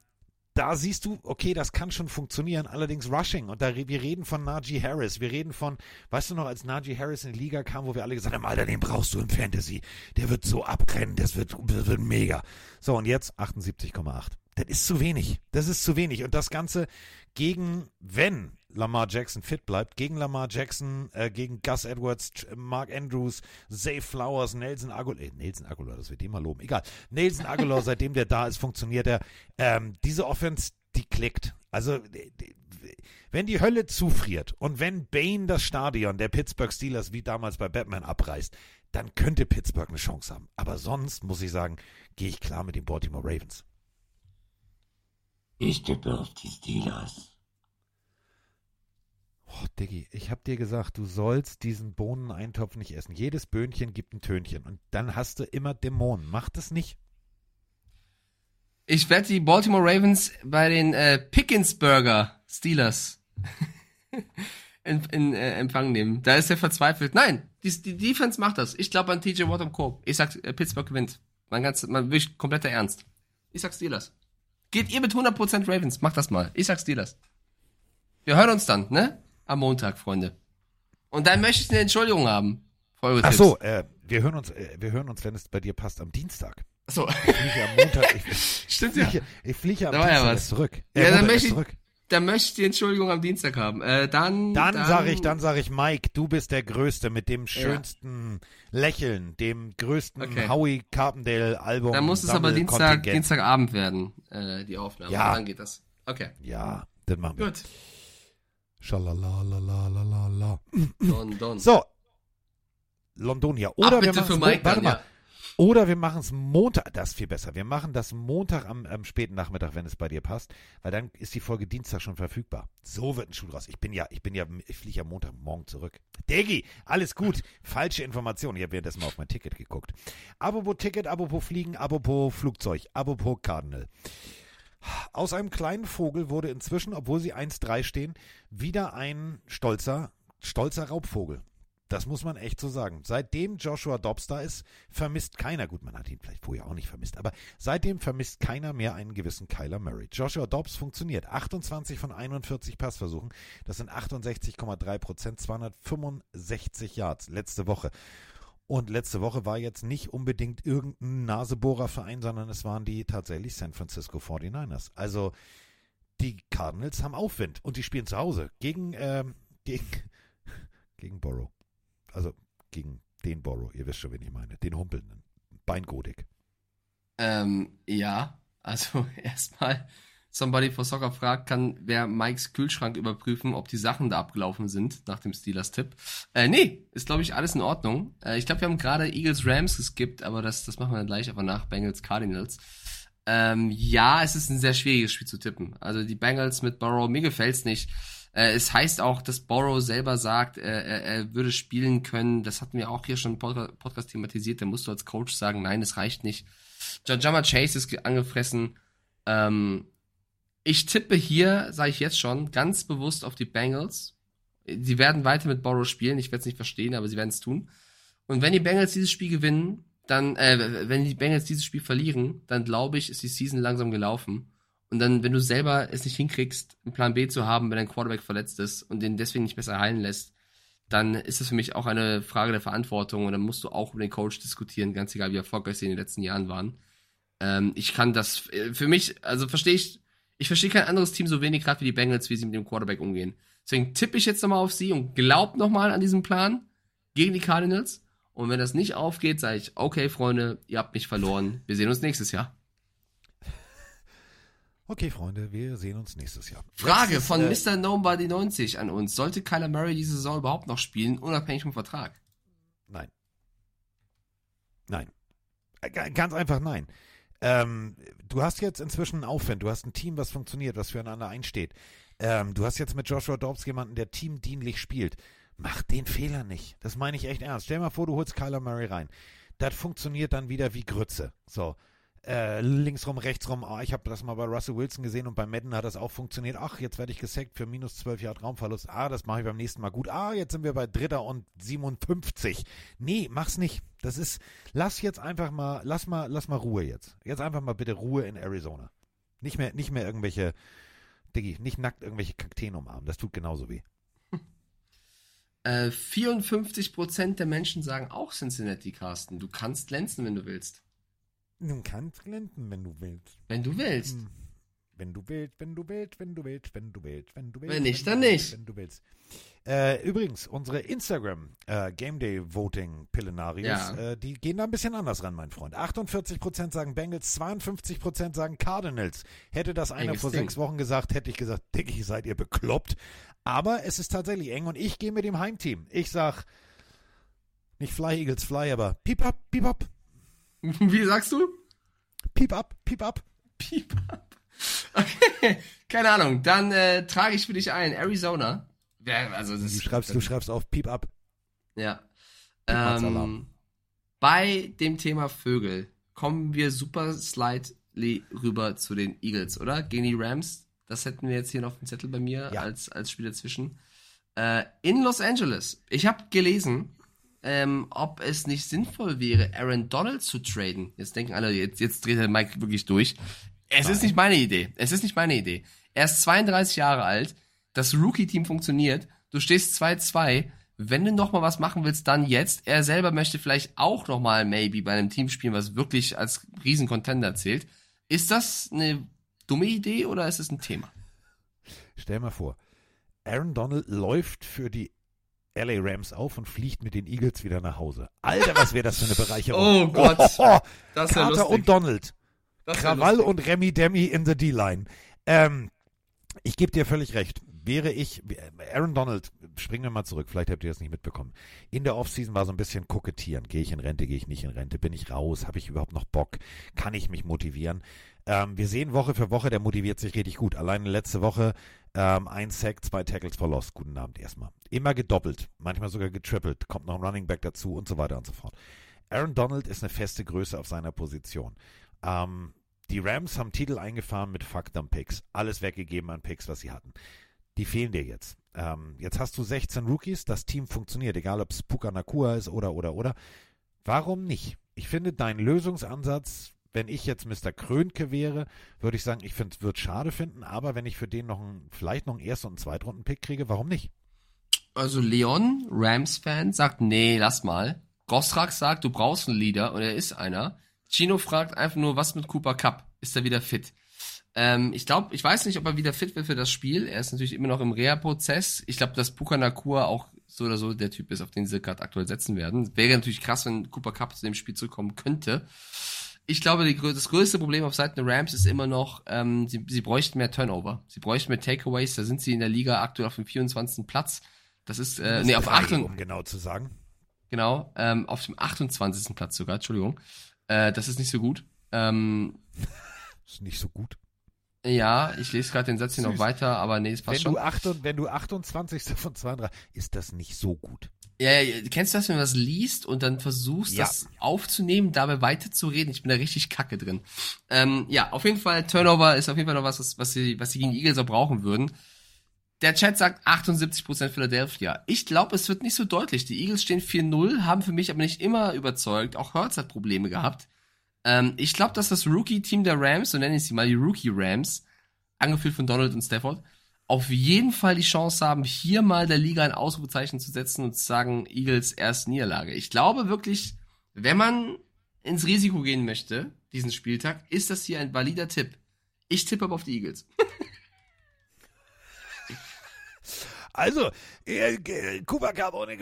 da siehst du, okay, das kann schon funktionieren, allerdings Rushing. Und da, wir reden von Najee Harris. Wir reden von, weißt du noch, als Najee Harris in die Liga kam, wo wir alle gesagt haben, Alter, den brauchst du im Fantasy. Der wird so abrennen, das wird, das wird mega. So, und jetzt 78,8. Das ist zu wenig. Das ist zu wenig. Und das Ganze gegen, wenn Lamar Jackson fit bleibt, gegen Lamar Jackson, äh, gegen Gus Edwards, Mark Andrews, Zay Flowers, Nelson Aguilar, äh, Nelson Aguilar, das wird immer loben, egal. Nelson Aguilar, [LAUGHS] seitdem der da ist, funktioniert er. Ähm, diese Offense, die klickt. Also, wenn die Hölle zufriert und wenn Bane das Stadion der Pittsburgh Steelers wie damals bei Batman abreißt, dann könnte Pittsburgh eine Chance haben. Aber sonst, muss ich sagen, gehe ich klar mit den Baltimore Ravens. Ich tippe auf die Steelers. Oh, Diggi, ich hab dir gesagt, du sollst diesen Bohneneintopf nicht essen. Jedes Böhnchen gibt ein Tönchen. Und dann hast du immer Dämonen. Mach das nicht. Ich werde die Baltimore Ravens bei den äh, Pickensburger Steelers [LAUGHS] in, in äh, Empfang nehmen. Da ist er verzweifelt. Nein, die, die Defense macht das. Ich glaube an TJ Watt und Co. Ich sag, äh, Pittsburgh gewinnt. Mein ganz, mein wirklich kompletter Ernst. Ich sag Steelers. Geht ihr mit 100% Ravens? Macht das mal. Ich sag's dir das. Wir hören uns dann, ne? Am Montag, Freunde. Und dann möchte ich eine Entschuldigung haben. Ach so, äh, wir hören uns, äh, wir hören uns, wenn es bei dir passt, am Dienstag. Ach so. Ich fliege am Montag. Ich, [LAUGHS] Stimmt fliege, ja. Ich fliege am da Dienstag ja zurück. Ja, dann möchte ich, da möchte ich die Entschuldigung am Dienstag haben. Äh, dann, Dann, dann sag ich, dann sag ich, Mike, du bist der Größte mit dem schönsten Lächeln, dem größten Okay. Howie Carpendale Album. Dann muss es aber Dienstag. Dienstagabend werden, äh, die Aufnahme. Ja. Dann geht das. Okay. Ja, das machen wir. Gut. Schalalalalala. Don, don. So. Londonia. Oder Ach, wir bitte für machen's- Mike dann, ja. Oder wir machen es Montag, das ist viel besser. Wir machen das Montag am, am späten Nachmittag, wenn es bei dir passt, weil dann ist die Folge Dienstag schon verfügbar. So wird ein Schuh draus. Ich bin ja, ich bin ja, ich fliege ja Montagmorgen zurück. Degi, alles gut. Falsche Information. Ich habe währenddessen mal auf mein Ticket geguckt. Apropos Ticket, apropos Fliegen, apropos Flugzeug, apropos Cardinal. Aus einem kleinen Vogel wurde inzwischen, obwohl sie 1-3 stehen, wieder ein stolzer, stolzer Raubvogel. Das muss man echt so sagen. Seitdem Joshua Dobbs da ist, vermisst keiner, gut, man hat ihn vielleicht vorher auch nicht vermisst, aber seitdem vermisst keiner mehr einen gewissen Kyler Murray. Joshua Dobbs funktioniert. 28 von 41 Passversuchen, das sind 68,3 Prozent, 265 Yards letzte Woche. Und letzte Woche war jetzt nicht unbedingt irgendein Nasebohrerverein, sondern es waren die tatsächlich San Francisco 49ers. Also die Cardinals haben Aufwind und die spielen zu Hause gegen, ähm, gegen, [LAUGHS] gegen Borrow. Also gegen den Borrow, ihr wisst schon, wen ich meine, den Humpelnden. Beingodik. Ähm, ja, also [LAUGHS] erstmal, Somebody for Soccer fragt, kann wer Mikes Kühlschrank überprüfen, ob die Sachen da abgelaufen sind, nach dem Steelers-Tipp. Äh, nee, ist glaube ich alles in Ordnung. Äh, ich glaube, wir haben gerade Eagles Rams geskippt, aber das, das machen wir dann gleich aber nach Bengals Cardinals. Ähm, ja, es ist ein sehr schwieriges Spiel zu tippen. Also die Bengals mit Burrow, mir gefällt's nicht. Äh, es heißt auch, dass Burrow selber sagt, äh, er, er würde spielen können. Das hatten wir auch hier schon im Pod Podcast thematisiert. Da musst du als Coach sagen, nein, es reicht nicht. Jama Chase ist ge- angefressen. Ähm, ich tippe hier, sage ich jetzt schon, ganz bewusst auf die Bengals. Sie werden weiter mit Burrow spielen. Ich werde es nicht verstehen, aber sie werden es tun. Und wenn die Bengals dieses Spiel gewinnen, dann, äh, wenn die Bengals dieses Spiel verlieren, dann glaube ich, ist die Season langsam gelaufen. Und dann, wenn du selber es nicht hinkriegst, einen Plan B zu haben, wenn dein Quarterback verletzt ist und den deswegen nicht besser heilen lässt, dann ist das für mich auch eine Frage der Verantwortung und dann musst du auch über den Coach diskutieren, ganz egal wie erfolgreich sie in den letzten Jahren waren. Ähm, ich kann das, äh, für mich, also verstehe ich, ich verstehe kein anderes Team so wenig gerade wie die Bengals, wie sie mit dem Quarterback umgehen. Deswegen tippe ich jetzt nochmal auf sie und glaub nochmal an diesen Plan gegen die Cardinals. Und wenn das nicht aufgeht, sage ich, okay, Freunde, ihr habt mich verloren. Wir sehen uns nächstes Jahr. Okay, Freunde, wir sehen uns nächstes Jahr. Frage ist, von äh, Mr. Nobody 90 an uns. Sollte Kyler Murray diese Saison überhaupt noch spielen, unabhängig vom Vertrag? Nein. Nein. Äh, ga- Ganz einfach nein. Ähm, du hast jetzt inzwischen einen Aufwand, du hast ein Team, was funktioniert, was füreinander einsteht. Ähm, du hast jetzt mit Joshua Dobbs jemanden, der teamdienlich spielt. Mach den Fehler nicht. Das meine ich echt ernst. Stell mal vor, du holst Kyler Murray rein. Das funktioniert dann wieder wie Grütze. So. Äh, linksrum, rechtsrum. Ah, ich habe das mal bei Russell Wilson gesehen und bei Madden hat das auch funktioniert. Ach, jetzt werde ich gesackt für minus 12 Jahre Raumverlust. Ah, das mache ich beim nächsten Mal gut. Ah, jetzt sind wir bei Dritter und 57. Nee, mach's nicht. Das ist, lass jetzt einfach mal, lass mal, lass mal Ruhe jetzt. Jetzt einfach mal bitte Ruhe in Arizona. Nicht mehr, nicht mehr irgendwelche, Diggi, nicht nackt irgendwelche Kakteen umarmen. Das tut genauso weh. [LAUGHS] Äh, 54% der Menschen sagen auch Cincinnati, Carsten. Du kannst glänzen, wenn du willst. Du kannst glänzen, wenn du willst. Wenn du willst. Hm. Wenn du willst, wenn du willst, wenn du willst, wenn du willst, wenn du willst. Wenn nicht, dann nicht. Wenn du willst. Äh, übrigens, unsere Instagram äh, Game Day Voting Pillenarios, Ja. äh, die gehen da ein bisschen anders ran, mein Freund. 48% sagen Bengals, 52% sagen Cardinals. Hätte das einer Enges vor Ding. sechs Wochen gesagt, hätte ich gesagt, Diggi, seid ihr bekloppt. Aber es ist tatsächlich eng und ich gehe mit dem Heimteam. Ich sag, nicht Fly Eagles Fly, aber Piep up, Piep Wie sagst du? Piep up, Piep up. Piep ab. Okay, keine Ahnung. Dann äh, trage ich für dich ein. Arizona. Ja, also das Du schreibst, du schreibst auf Piep up. Ja. Piep-Alarm. Ähm, bei dem Thema Vögel kommen wir super slightly rüber zu den Eagles, oder? Gegen die Rams. Das hätten wir jetzt hier noch auf dem Zettel bei mir Ja. als, als Spiel dazwischen. Äh, in Los Angeles. Ich habe gelesen, ähm, ob es nicht sinnvoll wäre, Aaron Donald zu traden. Jetzt denken alle, jetzt, jetzt dreht der Mike wirklich durch. Es ist nicht meine Idee. Es ist nicht meine Idee. Er ist 32 Jahre alt. Das Rookie-Team funktioniert. Du stehst 2-2. Wenn du noch mal was machen willst, dann jetzt. Er selber möchte vielleicht auch noch mal maybe bei einem Team spielen, was wirklich als Riesen-Contender zählt. Ist das eine dumme Idee oder ist es ein Thema? Stell mal vor, Aaron Donald läuft für die LA Rams auf und fliegt mit den Eagles wieder nach Hause. Alter, was wäre das für eine Bereicherung. Oh [LAUGHS] Gott, Oh, oh, oh. das Carter lustig. und Donald. Das Krawall lustig. und Remy Demi in the D-Line. Ähm, ich gebe dir völlig recht. Wäre ich, Aaron Donald, springen wir mal zurück, vielleicht habt ihr das nicht mitbekommen. In der Offseason war so ein bisschen kokettieren. Gehe ich in Rente, gehe ich nicht in Rente, bin ich raus, habe ich überhaupt noch Bock, kann ich mich motivieren? Ähm, wir sehen Woche für Woche, der motiviert sich richtig gut. Alleine letzte Woche ähm, ein Sack, zwei Tackles for Loss. Guten Abend erstmal. Immer gedoppelt, manchmal sogar getrippelt, kommt noch ein Running Back dazu und so weiter und so fort. Aaron Donald ist eine feste Größe auf seiner Position. Ähm, die Rams haben Titel eingefahren mit Fuck them Picks. Alles weggegeben an Picks, was sie hatten. Die fehlen dir jetzt. Ähm, jetzt hast du 16 Rookies, das Team funktioniert, egal ob es Puka Nakua ist oder, oder, oder. Warum nicht? Ich finde, dein Lösungsansatz, wenn ich jetzt Mr. Krönke wäre, würde ich sagen, ich finde, es wird schade finden, aber wenn ich für den noch einen, vielleicht noch einen Erst- und Zweitrunden-Pick kriege, warum nicht? Also Leon, Rams-Fan, sagt, nee, lass mal. Gosrak sagt, du brauchst einen Leader und er ist einer. Chino fragt einfach nur, was mit Cooper Cup? Ist er wieder fit? Ähm, ich glaube, ich weiß nicht, ob er wieder fit wird für das Spiel. Er ist natürlich immer noch im Reha-Prozess. Ich glaube, dass Puka Nakua auch so oder so der Typ ist, auf den sie gerade aktuell setzen werden. Wäre natürlich krass, wenn Cooper Cup zu dem Spiel zurückkommen könnte. Ich glaube, die, das größte Problem auf Seiten der Rams ist immer noch, ähm, sie, sie bräuchten mehr Turnover. Sie bräuchten mehr Takeaways. Da sind sie in der Liga aktuell auf dem 24. Platz. Das ist, äh, nee, auf Drei, 8. um genau zu sagen. Genau, ähm, auf dem 28. Platz sogar, Entschuldigung. Äh, das ist nicht so gut. Ähm, [LAUGHS] Ist nicht so gut. ja, ich lese gerade den Satz hier noch Süß. weiter, aber nee, es Wenn passt schon. du, acht, wenn du 28. von 32, ist das nicht so gut. Ja, ja, kennst du das, wenn du das liest und dann versuchst, Ja. das aufzunehmen, dabei weiterzureden? Ich bin da richtig kacke drin. Ähm, ja, auf jeden Fall, Turnover ist auf jeden Fall noch was, was, was sie, was sie gegen die Eagles auch brauchen würden. Der Chat sagt 78% Philadelphia. Ich glaube, es wird nicht so deutlich. Die Eagles stehen 4-0, haben für mich aber nicht immer überzeugt. Auch Hurts hat Probleme gehabt. Ähm, ich glaube, dass das Rookie-Team der Rams, so nenne ich sie mal, die Rookie-Rams, angeführt von Donald und Stafford, auf jeden Fall die Chance haben, hier mal der Liga ein Ausrufezeichen zu setzen und zu sagen, Eagles erst Niederlage. Ich glaube wirklich, wenn man ins Risiko gehen möchte, diesen Spieltag, ist das hier ein valider Tipp. Ich tippe aber auf die Eagles. [LAUGHS] Also, äh, Kuba Cup ohne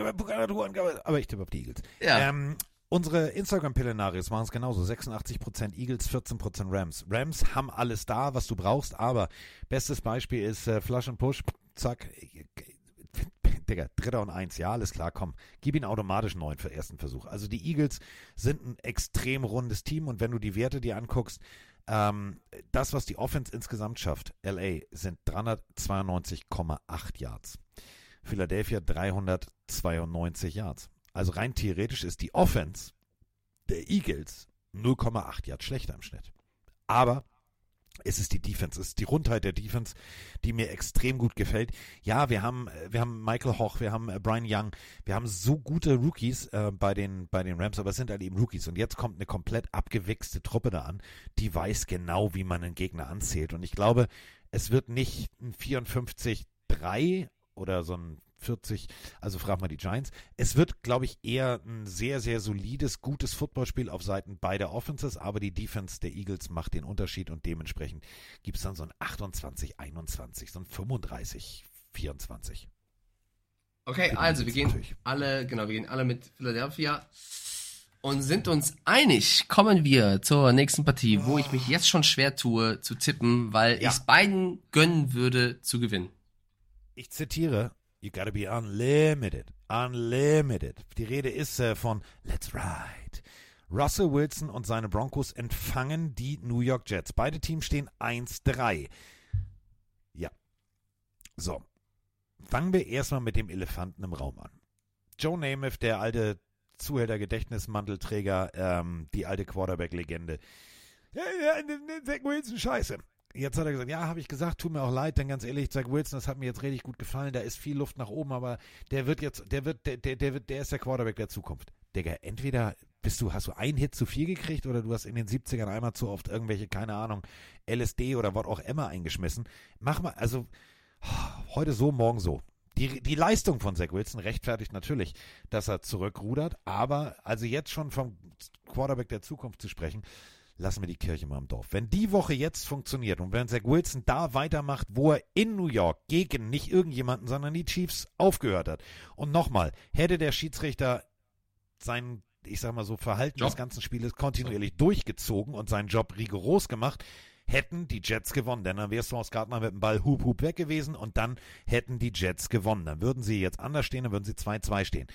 aber ich tippe auf die Eagles. Ja. Ähm, unsere Instagram-Pillenarios machen es genauso. 86% Eagles, 14% Rams. Rams haben alles da, was du brauchst, aber bestes Beispiel ist äh, Flush and Push. Zack. Digga, dritter und eins, ja, alles klar, komm. Gib ihn automatisch neun für ersten Versuch. Also die Eagles sind ein extrem rundes Team und wenn du die Werte dir anguckst, ähm, das, was die Offense insgesamt schafft, LA, sind 392,8 Yards. Philadelphia 392 Yards. Also rein theoretisch ist die Offense der Eagles 0,8 Yards schlechter im Schnitt. Aber es ist die Defense, es ist die Rundheit der Defense, die mir extrem gut gefällt. Ja, wir haben, wir haben Michael Hoch, wir haben äh, Brian Young, wir haben so gute Rookies äh, bei, den, bei den Rams, aber es sind halt eben Rookies. Und jetzt kommt eine komplett abgewichste Truppe da an, die weiß genau, wie man einen Gegner anzählt. Und ich glaube, es wird nicht ein 54-3 oder so ein 40, also frag mal die Giants. Es wird, glaube ich, eher ein sehr, sehr solides, gutes Footballspiel auf Seiten beider Offenses, aber die Defense der Eagles macht den Unterschied und dementsprechend gibt es dann so ein 28, 21, so ein 35, 24. Okay, also wir gehen natürlich. alle, genau, wir gehen alle mit Philadelphia und sind uns einig. Kommen wir zur nächsten Partie, wo ich mich jetzt schon schwer tue zu tippen, weil Ja. ich es beiden gönnen würde zu gewinnen. Ich zitiere, you gotta be unlimited, unlimited. Die Rede ist äh, von Let's Ride. Russell Wilson und seine Broncos empfangen die New York Jets. Beide Teams stehen 1-3. Ja. So. Fangen wir erstmal mit dem Elefanten im Raum an. Joe Namath, der alte Zuhälter-Gedächtnismantelträger, ähm, die alte Quarterback-Legende. Ja, ja, Zach Wilson, scheiße. Jetzt hat er gesagt, ja, habe ich gesagt, tut mir auch leid, denn ganz ehrlich, Zach Wilson, das hat mir jetzt richtig gut gefallen, da ist viel Luft nach oben, aber der wird jetzt, der wird, der, der, der, wird, der ist der Quarterback der Zukunft. Digga, entweder bist du, hast du einen Hit zu viel gekriegt oder du hast in den 70ern einmal zu oft irgendwelche, keine Ahnung, LSD oder was auch immer eingeschmissen. Mach mal, also heute so, morgen so. Die, die Leistung von Zach Wilson rechtfertigt natürlich, dass er zurückrudert, aber also jetzt schon vom Quarterback der Zukunft zu sprechen, lassen wir die Kirche mal im Dorf. Wenn die Woche jetzt funktioniert und wenn Zach Wilson da weitermacht, wo er in New York gegen nicht irgendjemanden, sondern die Chiefs aufgehört hat. Und nochmal, hätte der Schiedsrichter sein, ich sag mal so, Verhalten Job. des ganzen Spieles kontinuierlich durchgezogen und seinen Job rigoros gemacht, hätten die Jets gewonnen. Denn dann wärst du aus Gardner mit dem Ball hup hup weg gewesen und dann hätten die Jets gewonnen. Dann würden sie jetzt anders stehen, dann würden sie 2-2 stehen.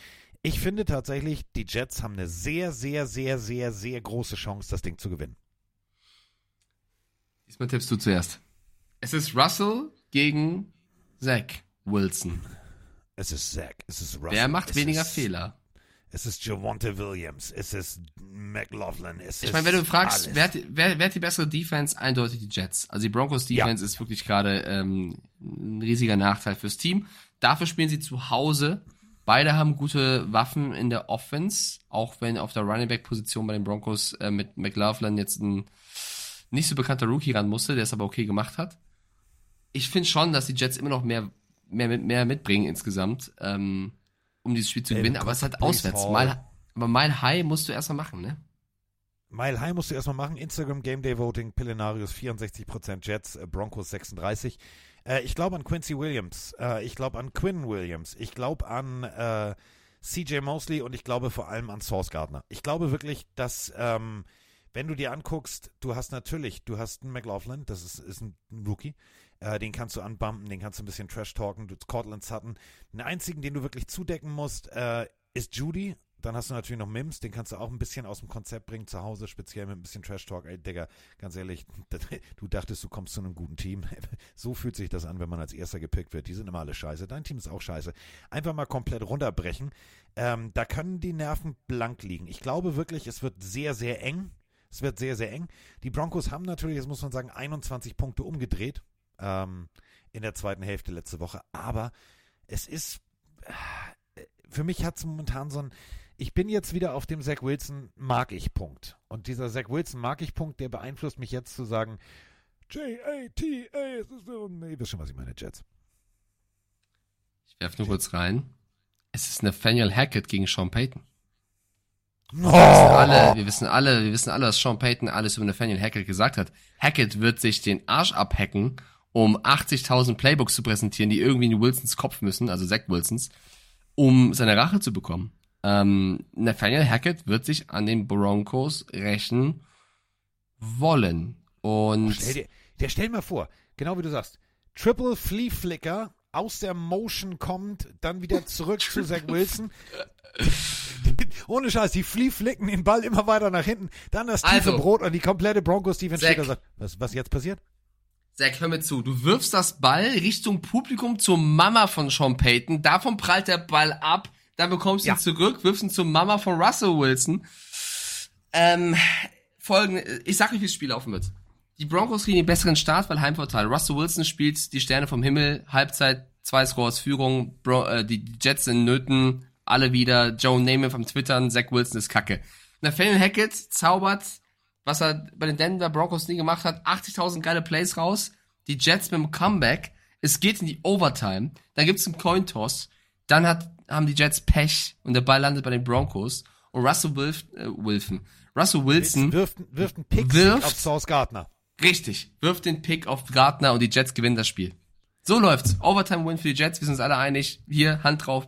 Ich finde tatsächlich, die Jets haben eine sehr, sehr, sehr, sehr, sehr große Chance, das Ding zu gewinnen. Diesmal tippst du zuerst. Es ist Russell gegen Zach Wilson. Es ist Zach, es ist Russell. Wer macht es weniger ist, Fehler? Es ist Javonte Williams, es ist McLaughlin, es ist Ich meine, wenn du fragst, wer hat, wer, wer hat die bessere Defense? Eindeutig die Jets. Also die Broncos Defense ist wirklich gerade ähm, ein riesiger Nachteil fürs Team. Dafür spielen sie zu Hause. Beide haben gute Waffen in der Offense, auch wenn auf der Running Back Position bei den Broncos äh, mit McLaughlin jetzt ein nicht so bekannter Rookie ran musste, der es aber okay gemacht hat. Ich finde schon, dass die Jets immer noch mehr mehr, mehr mitbringen insgesamt, ähm, um dieses Spiel zu gewinnen. Aber es hat auswärts. Mal, aber Mile High musst du erstmal machen, ne? Mile High musst du erstmal machen. Instagram Game Day Voting, Pillenarius 64%, Jets, äh, Broncos 36. Äh, ich glaube an Quincy Williams. Äh, ich glaube an Quinn Williams. Ich glaube an äh, CJ Mosley und ich glaube vor allem an Source Gardner. Ich glaube wirklich, dass, ähm, wenn du dir anguckst, du hast natürlich, du hast einen McLaughlin, das ist, ist ein Rookie. Äh, den kannst du anbumpen, den kannst du ein bisschen trash-talken. Du Cortland Sutton. Den einzigen, den du wirklich zudecken musst, äh, ist Judy. Dann hast du natürlich noch Mims, den kannst du auch ein bisschen aus dem Konzept bringen zu Hause, speziell mit ein bisschen Trash-Talk. Ey, Digga, ganz ehrlich, [LAUGHS] du dachtest, du kommst zu einem guten Team. [LAUGHS] So fühlt sich das an, wenn man als Erster gepickt wird. Die sind immer alle scheiße. Dein Team ist auch scheiße. Einfach mal komplett runterbrechen. Ähm, da können die Nerven blank liegen. Ich glaube wirklich, es wird sehr, sehr eng. Es wird sehr, sehr eng. Die Broncos haben natürlich, das muss man sagen, 21 Punkte umgedreht ähm, in der zweiten Hälfte letzte Woche. Aber es ist, äh, für mich hat es momentan so ein, ich bin jetzt wieder auf dem Zach Wilson mag ich Punkt. Und dieser Zach Wilson mag ich Punkt, der beeinflusst mich jetzt zu sagen, J-A-T-A, es ist so, nee, ihr wisst schon, was ich meine, Jets. Ich werf nur kurz rein. Es ist Nathaniel Hackett gegen Sean Payton. Oh. Wir wissen alle, wir wissen alle, wir wissen alle, was Sean Payton alles über Nathaniel Hackett gesagt hat. Hackett wird sich den Arsch abhacken, um 80.000 Playbooks zu präsentieren, die irgendwie in Wilsons Kopf müssen, also Zach Wilsons, um seine Rache zu bekommen. Ähm, Nathaniel Hackett wird sich an den Broncos rächen wollen. Und Stell dir, der stell mal vor, genau wie du sagst, Triple Flea Flicker aus der Motion kommt, dann wieder zurück zu [LAUGHS] Zach Wilson. [LAUGHS] Ohne Scheiß, die Flea flicken den Ball immer weiter nach hinten, dann das tiefe Also, Brot und die komplette Broncos Defense Zach. steht sagt, was, was jetzt passiert? Sag, hör mir zu. Du wirfst das Ball Richtung Publikum zur Mama von Sean Payton. Davon prallt der Ball ab. Dann bekommst du Ja. ihn zurück, wirfst ihn zur Mama von Russell Wilson. Ähm, folgende, ich sag euch, wie das Spiel laufen wird. Die Broncos kriegen den besseren Start, weil Heimvorteil. Russell Wilson spielt die Sterne vom Himmel, Halbzeit, zwei Scores Führung, Bro, äh, die Jets in Nöten, alle wieder, Joe Namath am Twittern, Zach Wilson ist kacke. Nathaniel Hackett zaubert, was er bei den Denver Broncos nie gemacht hat, 80.000 geile Plays raus, die Jets mit dem Comeback, es geht in die Overtime, dann gibt's einen Cointoss, dann hat, haben die Jets Pech und der Ball landet bei den Broncos und Russell Wilf, äh, Wilfen, Russell Wilson Wirft, wirft einen Pick Wirft- auf Source Gardner. Richtig. Wirft den Pick auf Gardner und die Jets gewinnen das Spiel. So läuft's. Overtime Win für die Jets. Wir sind uns alle einig. Hier, Hand drauf.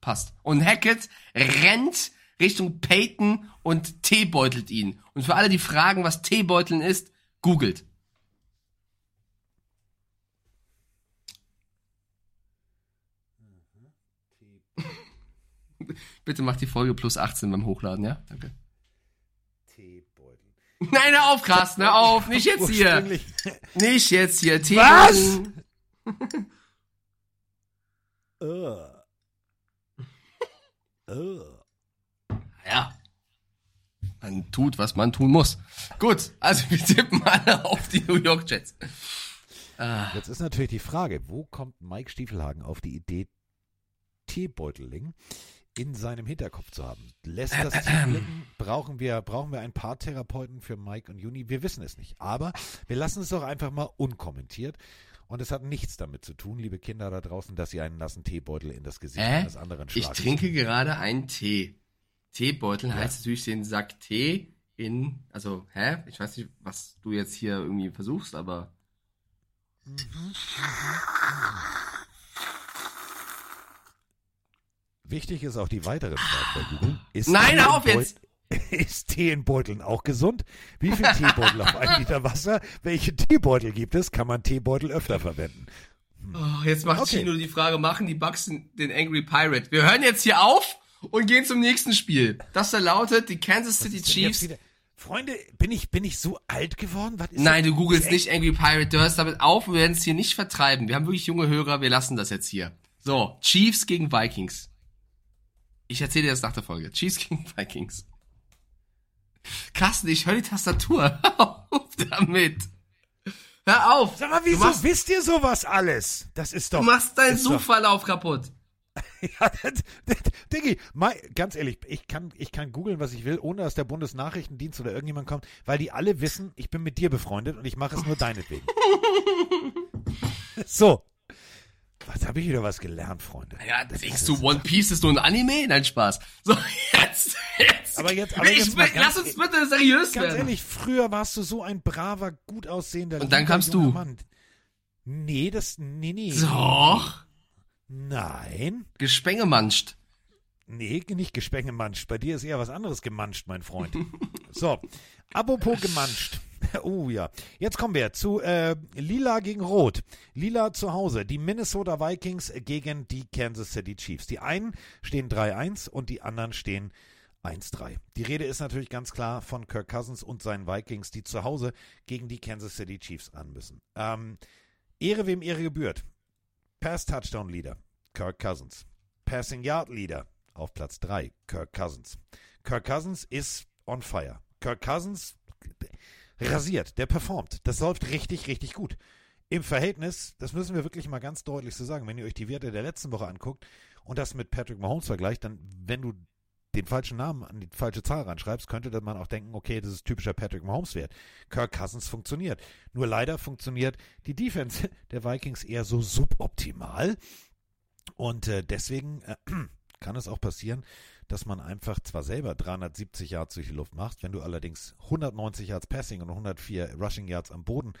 Passt. Und Hackett rennt Richtung Peyton und teebeutelt ihn. Und für alle, die fragen, was Teebeuteln ist, googelt. Bitte mach die Folge plus 18 beim Hochladen, ja? Danke. Teebeutel. Nein, hör auf, Carsten, hör auf. [LAUGHS] Nicht jetzt hier. Nicht jetzt hier. Was? Teebeuteln. Ugh. Ugh. Ja. Man tut, was man tun muss. Gut, also wir tippen alle auf die New York Jets. Ah, Jetzt ist natürlich die Frage, wo kommt Mike Stiefelhagen auf die Idee, Teebeuteling in seinem Hinterkopf zu haben? Lässt das tief [CLEARS THROAT] blicken? Brauchen wir, brauchen wir ein paar Therapeuten für Mike und Juni? Wir wissen es nicht. Aber wir lassen es doch einfach mal unkommentiert. Und es hat nichts damit zu tun, liebe Kinder da draußen, dass ihr einen nassen Teebeutel in das Gesicht äh? eines anderen Ich schlagt. trinke gerade einen Tee. Teebeutel heißt natürlich den Sack Tee in, also, hä? Ich weiß nicht, was du jetzt hier irgendwie versuchst, aber. Wichtig ist auch die weitere Frage bei Google. Ist Nein, auf jetzt! [LAUGHS] Ist Tee in Beuteln auch gesund? Wie viel Teebeutel auf einen Liter Wasser? Welche Teebeutel gibt es? Kann man Teebeutel öfter verwenden? Oh, jetzt macht Okay. Chino die Frage, machen die Bucks den Angry Pirate? Wir hören jetzt hier auf und gehen zum nächsten Spiel. Das da lautet die Kansas City Chiefs. Freunde, bin ich, bin ich so alt geworden? Nein, du googelst nicht Angry Pirate, du hörst damit auf, wir werden es hier nicht vertreiben. Wir haben wirklich junge Hörer, wir lassen das jetzt hier. So, Chiefs gegen Vikings. Ich erzähle dir das nach der Folge. Chiefs [LAUGHS] gegen Vikings. Carsten, ich höre die Tastatur. Hör [LAUGHS] auf damit. Hör auf. Sag mal, wieso machst, wisst ihr sowas alles? Das ist doch. du machst deinen ist doch- Suchverlauf kaputt. [LAUGHS] Ja, das, das, Diggi, ganz ehrlich, ich kann, ich kann googeln, was ich will, ohne dass der Bundesnachrichtendienst oder irgendjemand kommt, weil die alle wissen, ich bin mit dir befreundet und ich mache es nur deinetwegen. so. Was habe ich wieder was gelernt, Freunde? Ja, denkst du, One Piece ist nur ein Anime? Nein, Spaß. So, jetzt, jetzt. Aber jetzt- aber ich, jetzt lass ganz uns bitte seriös Ganz werden. ehrlich, früher warst du so ein braver, gut aussehender Und dann kamst du. Mann. Nee, das, nee, nee. Doch. Nein. Gespengemanscht. Nee, nicht gespengemanscht. Bei dir ist eher was anderes gemanscht, mein Freund. so, apropos gemanscht. [LAUGHS] [LAUGHS] Oh ja. Jetzt kommen wir zu äh, Lila gegen Rot. Lila zu Hause. Die Minnesota Vikings gegen die Kansas City Chiefs. Die einen stehen 3-1 und die anderen stehen 1-3. Die Rede ist natürlich ganz klar von Kirk Cousins und seinen Vikings, die zu Hause gegen die Kansas City Chiefs an müssen. Ähm, Ehre wem Ehre gebührt. Pass Touchdown Leader, Kirk Cousins. Passing Yard Leader auf Platz 3, Kirk Cousins. Kirk Cousins ist on fire. Kirk Cousins rasiert, der performt. Das läuft richtig, richtig gut. Im Verhältnis, das müssen wir wirklich mal ganz deutlich so sagen, wenn ihr euch die Werte der letzten Woche anguckt und das mit Patrick Mahomes vergleicht, dann, wenn du den falschen Namen an die falsche Zahl ranschreibst, könnte man auch denken, okay, das ist typischer Patrick Mahomes-Wert. Kirk Cousins funktioniert. Nur leider funktioniert die Defense der Vikings eher so suboptimal. Und äh, deswegen äh, [CLEARS THROAT] kann es auch passieren, dass man einfach zwar selber 370 Yards durch die Luft macht, wenn du allerdings 190 Yards Passing und 104 Rushing Yards am Boden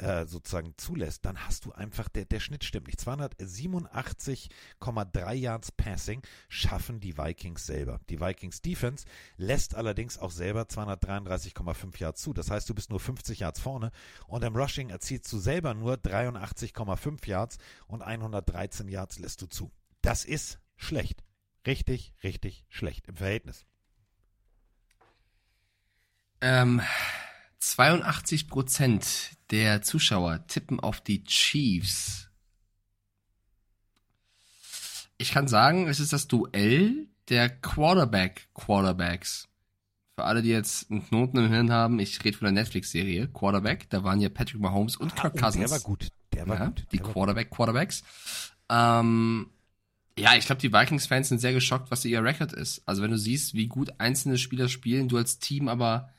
äh, sozusagen zulässt, dann hast du einfach, der, der Schnitt stimmt nicht. 287,3 Yards Passing schaffen die Vikings selber. Die Vikings Defense lässt allerdings auch selber 233,5 Yards zu. Das heißt, du bist nur 50 Yards vorne und im Rushing erzielst du selber nur 83,5 Yards und 113 Yards lässt du zu. Das ist schlecht. Richtig, richtig schlecht im Verhältnis. Ähm, 82 Prozent der Zuschauer tippen auf die Chiefs. Ich kann sagen, es ist das Duell der Quarterback-Quarterbacks. Für alle, die jetzt einen Knoten im Hirn haben, ich rede von der Netflix-Serie Quarterback. Da waren ja Patrick Mahomes und Kirk oh, Cousins. der war gut. Der war ja, gut. Die Der war Quarterback-Quarterbacks. Ähm, ja, ich glaube, die Vikings-Fans sind sehr geschockt, was ihr Record ist. Also wenn du siehst, wie gut einzelne Spieler spielen, du als Team aber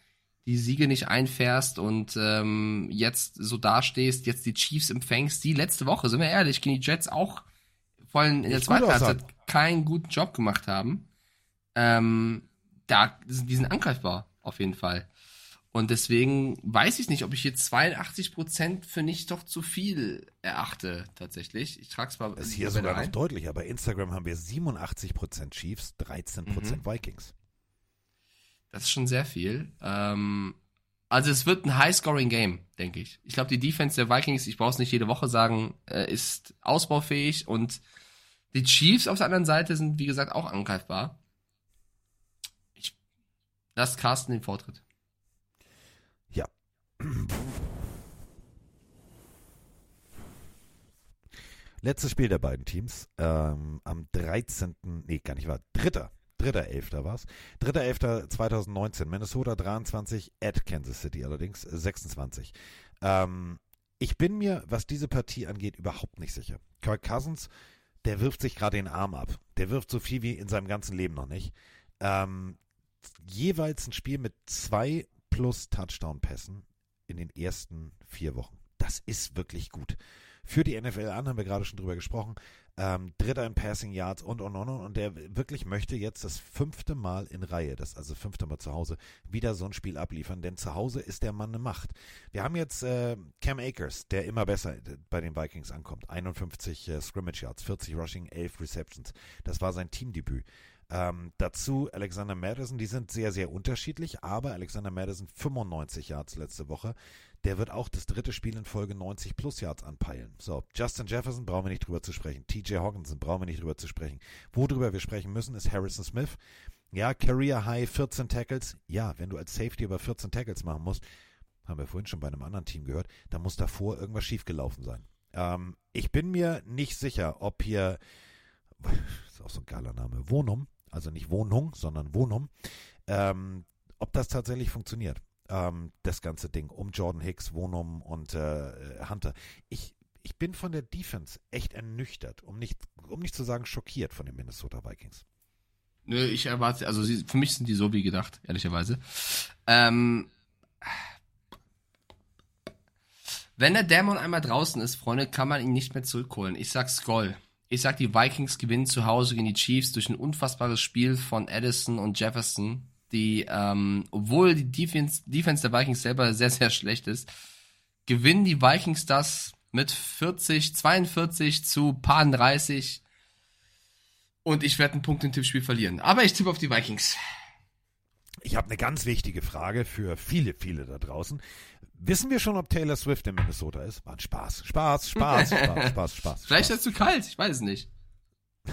die Siege nicht einfährst und ähm, jetzt so dastehst, jetzt die Chiefs empfängst, die letzte Woche, sind wir ehrlich, gegen die Jets auch vor allem in der zweiten Halbzeit keinen guten Job gemacht haben. Ähm, da, die sind angreifbar, auf jeden Fall. Und deswegen weiß ich nicht, ob ich jetzt 82% für nicht doch zu viel erachte, tatsächlich. Ich trage es mal Das ist hier sogar noch deutlicher. Bei Instagram haben wir 87% Chiefs, 13% Mhm. Vikings. Das ist schon sehr viel. Ähm, also es wird ein High-Scoring-Game, denke ich. Ich glaube, die Defense der Vikings, ich brauche es nicht jede Woche sagen, äh, ist ausbaufähig und die Chiefs auf der anderen Seite sind, wie gesagt, auch angreifbar. Ich lasse Carsten den Vortritt. Letztes Spiel der beiden Teams. Ähm, am 13. Nee, gar nicht wahr. Dritter. Dritter Elfter war's. Dritter Elfter 2019. Minnesota 23 at Kansas City allerdings 26. Ähm, ich bin mir, was diese Partie angeht, überhaupt nicht sicher. Kirk Cousins, der wirft sich gerade den Arm ab. Der wirft so viel wie in seinem ganzen Leben noch nicht. Ähm, jeweils ein Spiel mit zwei plus Touchdown-Pässen in den ersten vier Wochen. Das ist wirklich gut. für die NFL an, haben wir gerade schon drüber gesprochen. Ähm, Dritter in Passing Yards und und und und. Und der wirklich möchte jetzt das fünfte Mal in Reihe, das also fünfte Mal zu Hause, wieder so ein Spiel abliefern. Denn zu Hause ist der Mann eine Macht. Wir haben jetzt äh, Cam Akers, der immer besser bei den Vikings ankommt. 51 äh, Scrimmage Yards, 40 Rushing, 11 Receptions. Das war sein Teamdebüt. Ähm, dazu Alexander Madison, die sind sehr, sehr unterschiedlich, aber Alexander Madison 95 Yards letzte Woche. Der wird auch das dritte Spiel in Folge 90 plus Yards anpeilen. So, Justin Jefferson brauchen wir nicht drüber zu sprechen. TJ Hawkinson brauchen wir nicht drüber zu sprechen. Worüber wir sprechen müssen, ist Harrison Smith. Ja, Career High 14 Tackles. Ja, wenn du als Safety über 14 Tackles machen musst, haben wir vorhin schon bei einem anderen Team gehört, da muss davor irgendwas schiefgelaufen sein. Ähm, ich bin mir nicht sicher, ob hier, [LAUGHS] ist auch so ein geiler Name, Wohnum, also nicht Wohnung, sondern Wohnum, ähm, ob das tatsächlich funktioniert, ähm, das ganze Ding um Jordan Hicks, Wohnum und äh, Hunter. Ich, ich bin von der Defense echt ernüchtert, um nicht, um nicht zu sagen schockiert von den Minnesota Vikings. Nö, ich erwarte, also sie, für mich sind die so wie gedacht, ehrlicherweise. Ähm, wenn der Dämon einmal draußen ist, Freunde, kann man ihn nicht mehr zurückholen. Ich sag Skoll. Ich sag, die Vikings gewinnen zu Hause gegen die Chiefs durch ein unfassbares Spiel von Addison und Jefferson, die, ähm, obwohl die Defense, Defense der Vikings selber [LAUGHS] sehr, sehr schlecht ist, gewinnen die Vikings das mit 40, 42 zu paar 30. Und ich werde einen Punkt im Tippspiel verlieren. Aber ich tippe auf die Vikings. Ich habe eine ganz wichtige Frage für viele, viele da draußen. Wissen wir schon, ob Taylor Swift in Minnesota ist? War ein Spaß. Spaß, Spaß, [LAUGHS] Spaß, Spaß, Spaß. Vielleicht ist es zu kalt, ich weiß es nicht. [LAUGHS]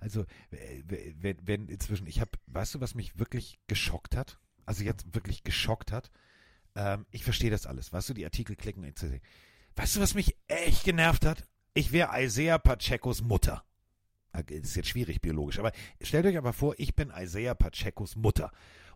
Also, wenn, wenn inzwischen, ich habe, weißt du, was mich wirklich geschockt hat? Also jetzt wirklich geschockt hat? Ähm, ich verstehe das alles. Weißt du, die Artikel klicken etc. Weißt du, was mich echt genervt hat? Ich wäre Isaiah Pachecos Mutter. Das ist jetzt schwierig biologisch, aber stellt euch aber vor, ich bin Isaiah Pachecos Mutter.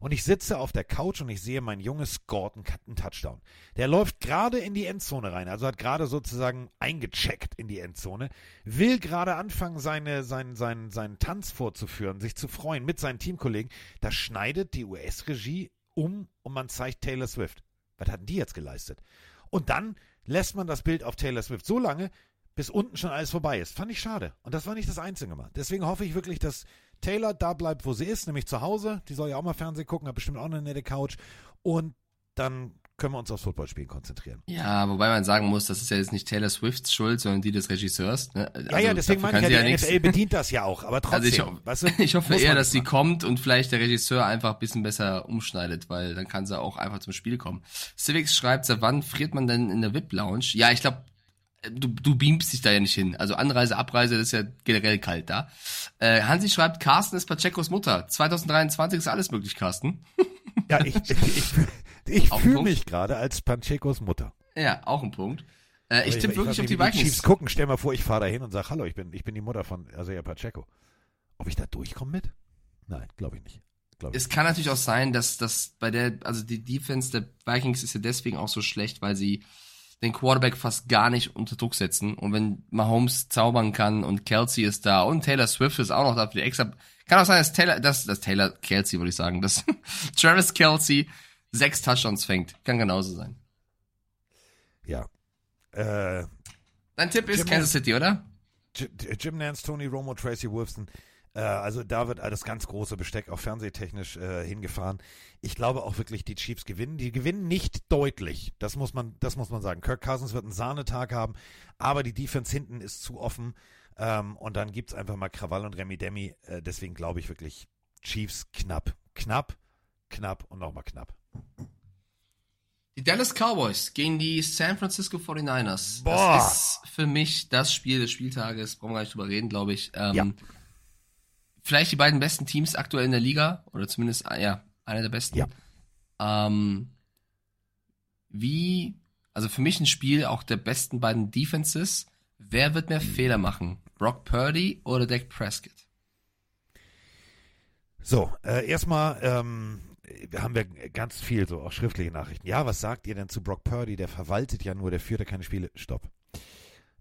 Und ich sitze auf der Couch und ich sehe, mein Junge scored einen Touchdown. Der läuft gerade in die Endzone rein, also hat gerade sozusagen eingecheckt in die Endzone, will gerade anfangen, seine, seinen, seinen, seinen Tanz vorzuführen, sich zu freuen mit seinen Teamkollegen. Da schneidet die US-Regie um und man zeigt Taylor Swift. Was hatten die jetzt geleistet? Und dann lässt man das Bild auf Taylor Swift so lange, bis unten schon alles vorbei ist. Fand ich schade. Und das war nicht das einzige Mal. Deswegen hoffe ich wirklich, dass Taylor da bleibt, wo sie ist, nämlich zu Hause. Die soll ja auch mal Fernsehen gucken, hat bestimmt auch eine nette Couch. Und dann können wir uns aufs Footballspielen konzentrieren. Ja, wobei man sagen muss, das ist ja jetzt nicht Taylor Swifts Schuld, sondern die des Regisseurs. Ne? Also, ja, ja, deswegen meine ich ja, die NFL bedient das ja auch, aber trotzdem. Also ich, ho weißt du, [LAUGHS] ich hoffe eher, dass sie kommt und vielleicht der Regisseur einfach ein bisschen besser umschneidet, weil dann kann sie auch einfach zum Spiel kommen. Civics schreibt, seit wann friert man denn in der VIP-Lounge? Ja, ich glaube, du, du beamst dich da ja nicht hin. Also Anreise, Abreise, das ist ja generell kalt da. Äh, Hansi schreibt, Carsten ist Pachecos Mutter. 2023 ist alles möglich, Carsten. [LAUGHS] ja, ich, ich, ich, ich fühle mich gerade als Pachecos Mutter. Ja, auch ein Punkt. Äh, ich tippe wirklich auf die Vikings. Die Chiefs gucken, stell mal vor, ich fahre da hin und sage, hallo, ich bin, ich bin die Mutter von Isaiah Pacheco. Ob ich da durchkomme mit? Nein, glaube ich nicht. Glaub es kann natürlich auch sein, dass, dass bei der, also die Defense der Vikings ist ja deswegen auch so schlecht, weil sie den Quarterback fast gar nicht unter Druck setzen. Und wenn Mahomes zaubern kann und Kelsey ist da und Taylor Swift ist auch noch da für die extra, kann auch sein, dass Taylor, dass, dass Taylor Kelsey, würde ich sagen, dass [LAUGHS] Travis Kelsey sechs Touchdowns fängt. Kann genauso sein. Ja. Äh, Dein Tipp ist Jim Kansas City, oder? Jim Nance, Tony Romo, Tracy Wolfson. Äh, also da wird das ganz große Besteck auch fernsehtechnisch äh, hingefahren. Ich glaube auch wirklich, die Chiefs gewinnen. Die gewinnen nicht deutlich. Das muss man, das muss man sagen. Kirk Cousins wird einen Sahnetag haben, aber die Defense hinten ist zu offen. Ähm, und dann gibt es einfach mal Krawall und Remi Demi. Äh, deswegen glaube ich wirklich, Chiefs knapp. Knapp, knapp und nochmal knapp. Die Dallas Cowboys gegen die San Francisco 49ers. Boah. Das ist für mich das Spiel des Spieltages. Brauchen wir gar nicht drüber reden, glaube ich. Ähm, ja vielleicht die beiden besten Teams aktuell in der Liga oder zumindest ah, ja einer der besten. Ja. Ähm, wie, also für mich ein Spiel auch der besten beiden Defenses. Wer wird mehr Fehler machen? Brock Purdy oder Dak Prescott? So, äh, erstmal ähm, haben wir ganz viel so auch schriftliche Nachrichten. Ja, was sagt ihr denn zu Brock Purdy? Der verwaltet ja nur, der führt ja keine Spiele. Stopp.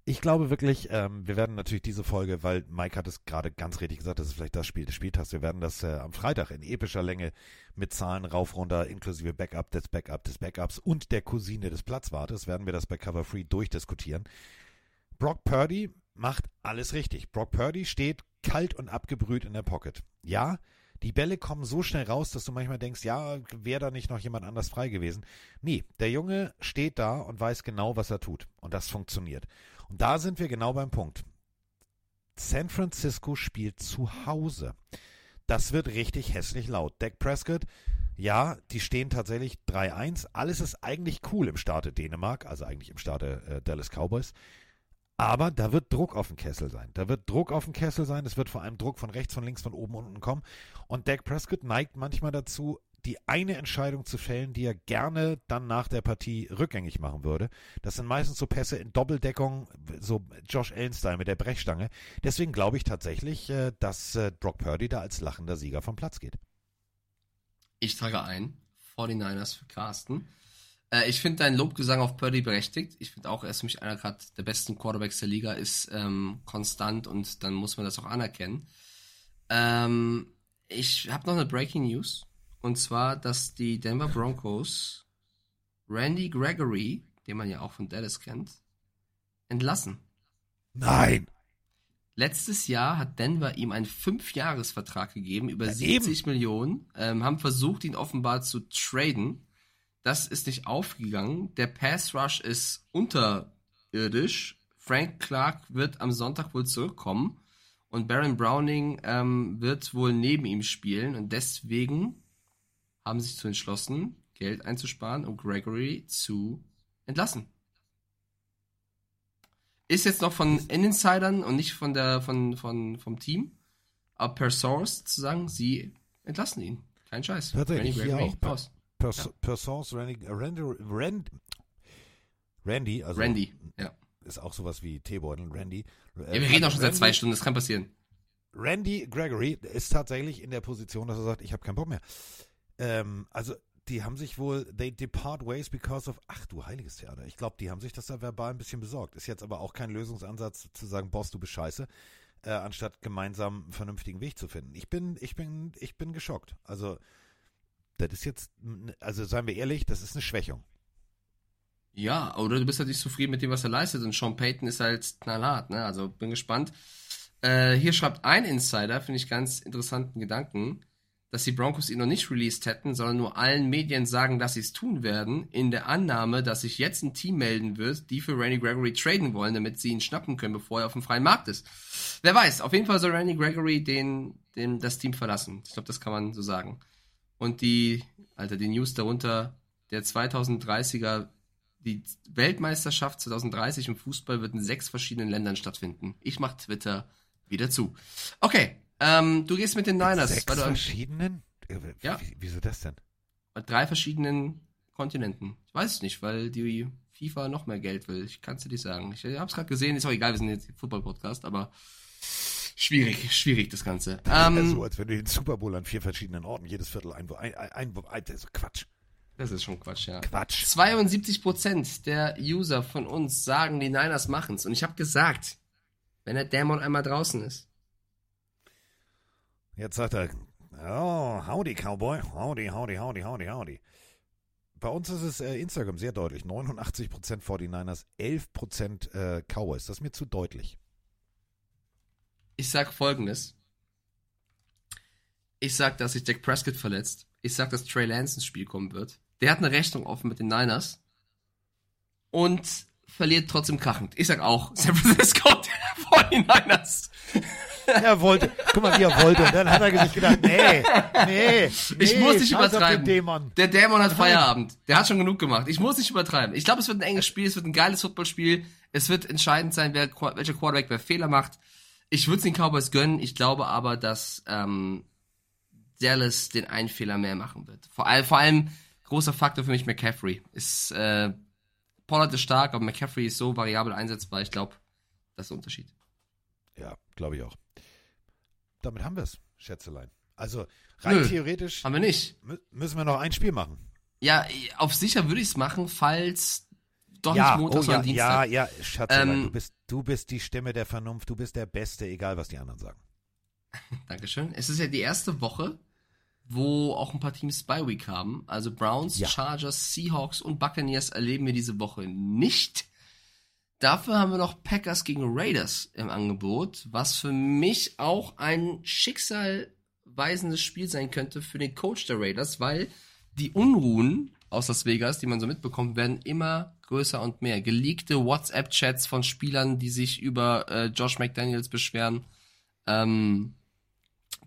Ich glaube wirklich, ähm, wir werden natürlich diese Folge, weil Mike hat es gerade ganz richtig gesagt, das ist vielleicht das Spiel des Spieltags. Wir werden das äh, am Freitag in epischer Länge mit Zahlen rauf, runter, inklusive Backup des Backup des Backups und der Cousine des Platzwartes, werden wir das bei Cover Free durchdiskutieren. Brock Purdy macht alles richtig. Brock Purdy steht kalt und abgebrüht in der Pocket. Ja, die Bälle kommen so schnell raus, dass du manchmal denkst, ja, wäre da nicht noch jemand anders frei gewesen. Nee, der Junge steht da und weiß genau, was er tut. Und das funktioniert. Und da sind wir genau beim Punkt. San Francisco spielt zu Hause. Das wird richtig hässlich laut. Dak Prescott, ja, die stehen tatsächlich 3-1. Alles ist eigentlich cool im Staate Dänemark, also eigentlich im Staate äh, Dallas Cowboys. Aber da wird Druck auf dem Kessel sein. Da wird Druck auf dem Kessel sein. Es wird vor allem Druck von rechts, von links, von oben, unten kommen. Und Dak Prescott neigt manchmal dazu, die eine Entscheidung zu fällen, die er gerne dann nach der Partie rückgängig machen würde. Das sind meistens so Pässe in Doppeldeckung, so Josh Allen-Style mit der Brechstange. Deswegen glaube ich tatsächlich, äh, dass äh, Brock Purdy da als lachender Sieger vom Platz geht. Ich trage ein. 49ers für Carsten. Äh, ich finde deinen Lobgesang auf Purdy berechtigt. Ich finde auch, er ist für mich einer gerade der besten Quarterbacks der Liga, ist ähm, konstant und dann muss man das auch anerkennen. Ähm, ich habe noch eine Breaking News. Und zwar, dass die Denver Broncos Randy Gregory, den man ja auch von Dallas kennt, entlassen. Nein! Letztes Jahr hat Denver ihm einen Fünfjahresvertrag gegeben über Ja, 70 eben. Millionen, ähm, haben versucht, ihn offenbar zu traden. Das ist nicht aufgegangen. Der Pass Rush ist unterirdisch. Frank Clark wird am Sonntag wohl zurückkommen und Baron Browning ähm, wird wohl neben ihm spielen und deswegen haben sich zu entschlossen, Geld einzusparen und Gregory zu entlassen. Ist jetzt noch von Insidern und nicht von der, von, von, vom Team, aber per Source zu sagen, sie entlassen ihn. Kein Scheiß. Tatsächlich, Randy hier Gregory auch. Per, per, Ja. per Source Randy, Randy, Randy, Randy, also Randy, ja. ist auch sowas wie Teebeutel, Randy. Ja, wir reden auch schon seit zwei Stunden, das kann passieren. Randy Gregory ist tatsächlich in der Position, dass er sagt, ich habe keinen Bock mehr. Ähm, also die haben sich wohl, they depart ways because of, ach du heiliges Theater. Ich glaube, die haben sich das da verbal ein bisschen besorgt. Ist jetzt aber auch kein Lösungsansatz zu sagen, Boss, du bist scheiße, äh, anstatt gemeinsam einen vernünftigen Weg zu finden. Ich bin, ich bin, ich bin geschockt. Also das ist jetzt, also seien wir ehrlich, das ist eine Schwächung. Ja, oder du bist halt nicht zufrieden mit dem, was er leistet. Und Sean Payton ist halt knallhart, ne? Also bin gespannt. Äh, hier schreibt ein Insider, finde ich ganz interessanten Gedanken, dass die Broncos ihn noch nicht released hätten, sondern nur allen Medien sagen, dass sie es tun werden, in der Annahme, dass sich jetzt ein Team melden wird, die für Randy Gregory traden wollen, damit sie ihn schnappen können, bevor er auf dem freien Markt ist. Wer weiß, auf jeden Fall soll Randy Gregory den, den, das Team verlassen. Ich glaube, das kann man so sagen. Und die, Alter, die News darunter, der 2030er die Weltmeisterschaft 2030 im Fußball wird in sechs verschiedenen Ländern stattfinden. Ich mach Twitter wieder zu. Okay, ähm, du gehst mit den Niners. Sechs weil du- verschiedenen? Äh, Ja. wie- Wieso das denn? bei drei verschiedenen Kontinenten. Ich weiß es nicht, weil die FIFA noch mehr Geld will. Ich kann es dir nicht sagen. Ich habe es gerade gesehen, ist auch egal, wir sind jetzt Football-Podcast, aber schwierig, schwierig das Ganze. Ähm, so, als wenn du den Super Bowl an vier verschiedenen Orten jedes Viertel ein, ein, ein, ein, also Quatsch. Das ist schon Quatsch, ja. Quatsch. 72% der User von uns sagen, die Niners machen's. Und ich habe gesagt, wenn der Dämon einmal draußen ist. Jetzt sagt er, oh, howdy, Cowboy. Howdy, howdy, howdy, howdy, howdy. Bei uns ist es äh, Instagram sehr deutlich. 89% 49ers, 11% äh, Cowboys. Das ist mir zu deutlich. Ich sag folgendes. Ich sag, dass sich Dak Prescott verletzt. Ich sag, dass Trey Lance ins Spiel kommen wird. Der hat eine Rechnung offen mit den Niners. Und verliert trotzdem krachend. Ich sag auch, San Francisco [LAUGHS] 49ers. Er wollte, guck mal, wie er wollte. Und dann hat er sich gedacht, nee, nee, Ich nee, muss nicht übertreiben. Dämon. Der Dämon hat Feierabend. Der hat schon genug gemacht. Ich muss nicht übertreiben. Ich glaube, es wird ein enges Spiel, es wird ein geiles Footballspiel. Es wird entscheidend sein, wer, welcher Quarterback wer Fehler macht. Ich würde es den Cowboys gönnen. Ich glaube aber, dass ähm, Dallas den einen Fehler mehr machen wird. Vor, allem, vor allem großer Faktor für mich McCaffrey. Ist, äh, Pollard ist stark, aber McCaffrey ist so variabel einsetzbar. Ich glaube, das ist der Unterschied. Ja, glaube ich auch. Damit haben wir es, Schätzelein. Also rein Nö, theoretisch Haben wir nicht. mü- müssen wir noch ein Spiel machen. Ja, auf sicher würde ich es machen, falls doch ja, nicht Montag, oh, ja, sondern Dienstag. ja, ja, Schatz, Ähm, du, bist, du bist die Stimme der Vernunft, du bist der Beste, egal was die anderen sagen. [LAUGHS] Dankeschön. Es ist ja die erste Woche, wo auch ein paar Teams Bye Week haben. Also Browns, Ja. Chargers, Seahawks und Buccaneers erleben wir diese Woche nicht. Dafür haben wir noch Packers gegen Raiders im Angebot, was für mich auch ein schicksalweisendes Spiel sein könnte für den Coach der Raiders, weil die Unruhen aus Las Vegas, die man so mitbekommt, werden immer größer und mehr. Geleakte WhatsApp-Chats von Spielern, die sich über äh, Josh McDaniels beschweren. Ähm,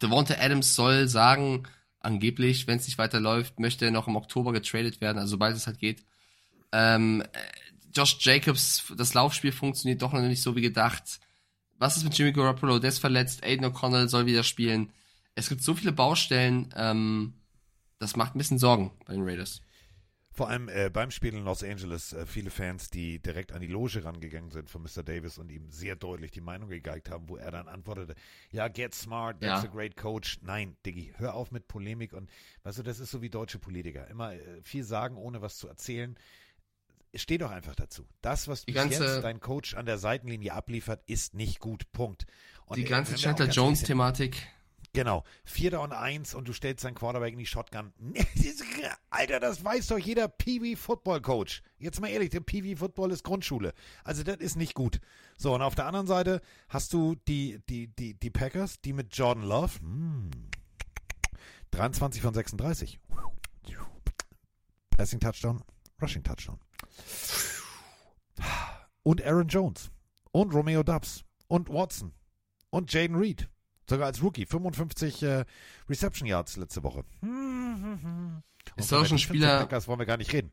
Devonta Adams soll sagen, angeblich, wenn es nicht weiterläuft, möchte er noch im Oktober getradet werden, also sobald es halt geht. Ähm, äh, Josh Jacobs, das Laufspiel funktioniert doch noch nicht so wie gedacht. Was ist mit Jimmy Garoppolo? Der ist verletzt. Aiden O'Connell soll wieder spielen. Es gibt so viele Baustellen, ähm, das macht ein bisschen Sorgen bei den Raiders. Vor allem äh, beim Spiel in Los Angeles äh, viele Fans, die direkt an die Loge rangegangen sind von Mr. Davis und ihm sehr deutlich die Meinung gegeigt haben, wo er dann antwortete, ja, get smart, that's Ja. a great coach. Nein, Diggi, hör auf mit Polemik und weißt du, das ist so wie deutsche Politiker. Immer äh, viel sagen, ohne was zu erzählen. Steh doch einfach dazu. Das, was ganze- jetzt dein Coach an der Seitenlinie abliefert, ist nicht gut. Punkt. Und Die ganze Chandler Jones-Thematik. Genau. Vierter und eins und du stellst deinen Quarterback in die Shotgun. [LAUGHS] Alter, das weiß doch jeder Peewee Football Coach. Jetzt mal ehrlich, der Peewee Football ist Grundschule. Also das ist nicht gut. So, und auf der anderen Seite hast du die, die, die, die Packers, die mit Jordan Love, hm, 23 von 36. Passing Touchdown, Rushing Touchdown. Und Aaron Jones. Und Romeo Dubs. Und Watson. Und Jaden Reed. Sogar als Rookie. 55 äh, Reception Yards letzte Woche. Soll auch schon Spieler, Packers wollen wir gar nicht reden.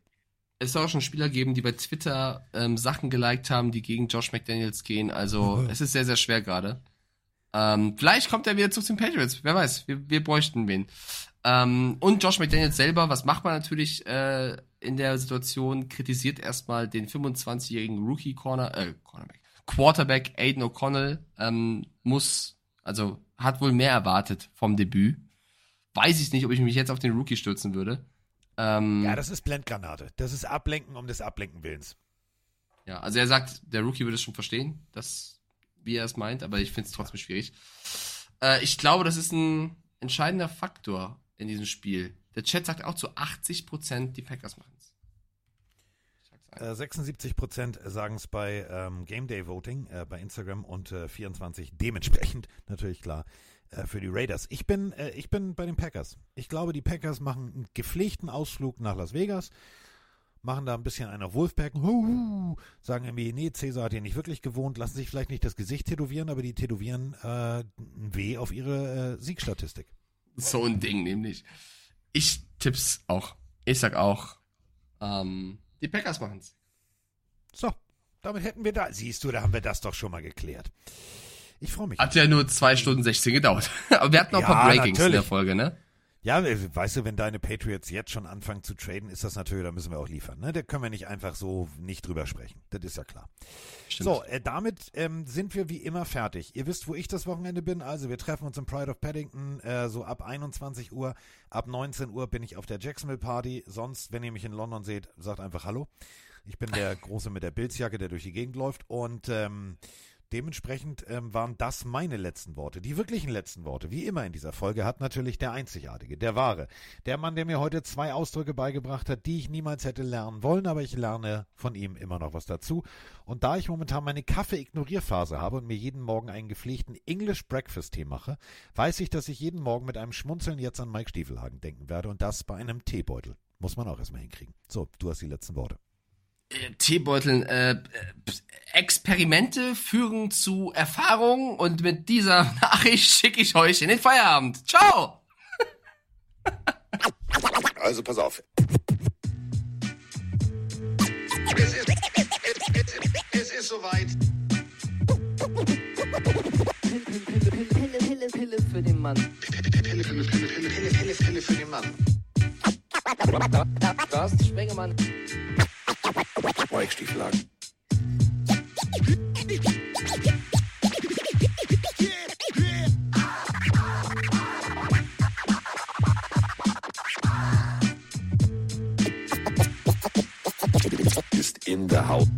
es soll auch schon Spieler geben, die bei Twitter ähm, Sachen geliked haben, die gegen Josh McDaniels gehen. Also [LAUGHS] es ist sehr, sehr schwer gerade. Ähm, vielleicht kommt er wieder zu den Patriots. Wer weiß, wir, wir bräuchten wen. Ähm, und Josh McDaniels selber, was macht man natürlich äh, in der Situation? Kritisiert erstmal den 25-jährigen Rookie Corner, äh, Cornerback, Quarterback Aiden O'Connell. Ähm, muss, also hat wohl mehr erwartet vom Debüt. Weiß ich nicht, ob ich mich jetzt auf den Rookie stürzen würde. Ähm, Ja, das ist Blendgranate. Das ist Ablenken um des Ablenken Willens. Ja, also er sagt, der Rookie würde es schon verstehen, dass, wie er es meint, aber ich finde es trotzdem schwierig. Äh, ich glaube, das ist ein entscheidender Faktor in diesem Spiel. Der Chat sagt auch zu 80% die Packers machen es. Äh, 76 Prozent sagen es bei ähm, Game Day Voting äh, bei Instagram und äh, 24 dementsprechend [LAUGHS] natürlich klar äh, für die Raiders. Ich bin, äh, ich bin bei den Packers. Ich glaube, die Packers machen einen gepflegten Ausflug nach Las Vegas, machen da ein bisschen einer Wolfpack, huhu, sagen irgendwie, nee, Cäsar hat hier nicht wirklich gewohnt, lassen sich vielleicht nicht das Gesicht tätowieren, aber die tätowieren äh, ein W auf ihre Siegstatistik. So ein Ding nämlich. Ich tipp's auch. Ich sag auch, ähm, die Packers machen es. So, damit hätten wir da, siehst du, da haben wir das doch schon mal geklärt. Ich freue mich. Hat ja nur 2 Stunden 16 gedauert. [LAUGHS] aber wir hatten noch ein paar Ja, Breakings in natürlich. der Folge, ne? Ja, äh, weißt du, wenn deine Patriots jetzt schon anfangen zu traden, ist das natürlich, da müssen wir auch liefern. Ne? Da können wir nicht einfach so nicht drüber sprechen. Das ist ja klar. Stimmt. So, äh, damit ähm, sind wir wie immer fertig. Ihr wisst, wo ich das Wochenende bin. Also wir treffen uns im Pride of Paddington äh, so ab 21 Uhr. Ab 19 Uhr bin ich auf der Jacksonville Party. Sonst, wenn ihr mich in London seht, sagt einfach Hallo. Ich bin der [LAUGHS] Große mit der Bilzjacke, der durch die Gegend läuft. Und ähm, dementsprechend ähm, waren das meine letzten Worte. Die wirklichen letzten Worte, wie immer in dieser Folge, hat natürlich der Einzigartige, der Wahre. Der Mann, der mir heute zwei Ausdrücke beigebracht hat, die ich niemals hätte lernen wollen, aber ich lerne von ihm immer noch was dazu. Und da ich momentan meine Kaffee-Ignorierphase habe und mir jeden Morgen einen gepflegten English Breakfast-Tee mache, weiß ich, dass ich jeden Morgen mit einem Schmunzeln jetzt an Mike Stiefelhagen denken werde und das bei einem Teebeutel. Muss man auch erstmal hinkriegen. So, du hast die letzten Worte. Äh, Teebeuteln. Äh, äh, Experimente führen zu Erfahrungen und mit dieser Nachricht schicke ich euch in den Feierabend. Ciao! Also pass auf. Es ist, es ist soweit. Pille, Pille, Pille für den Mann. Pille, Pille, Pille, Pille, Pille, Pille, Pille für den Mann. Carsten Spengemann. Mike Stieflagen. Ist in der Haut,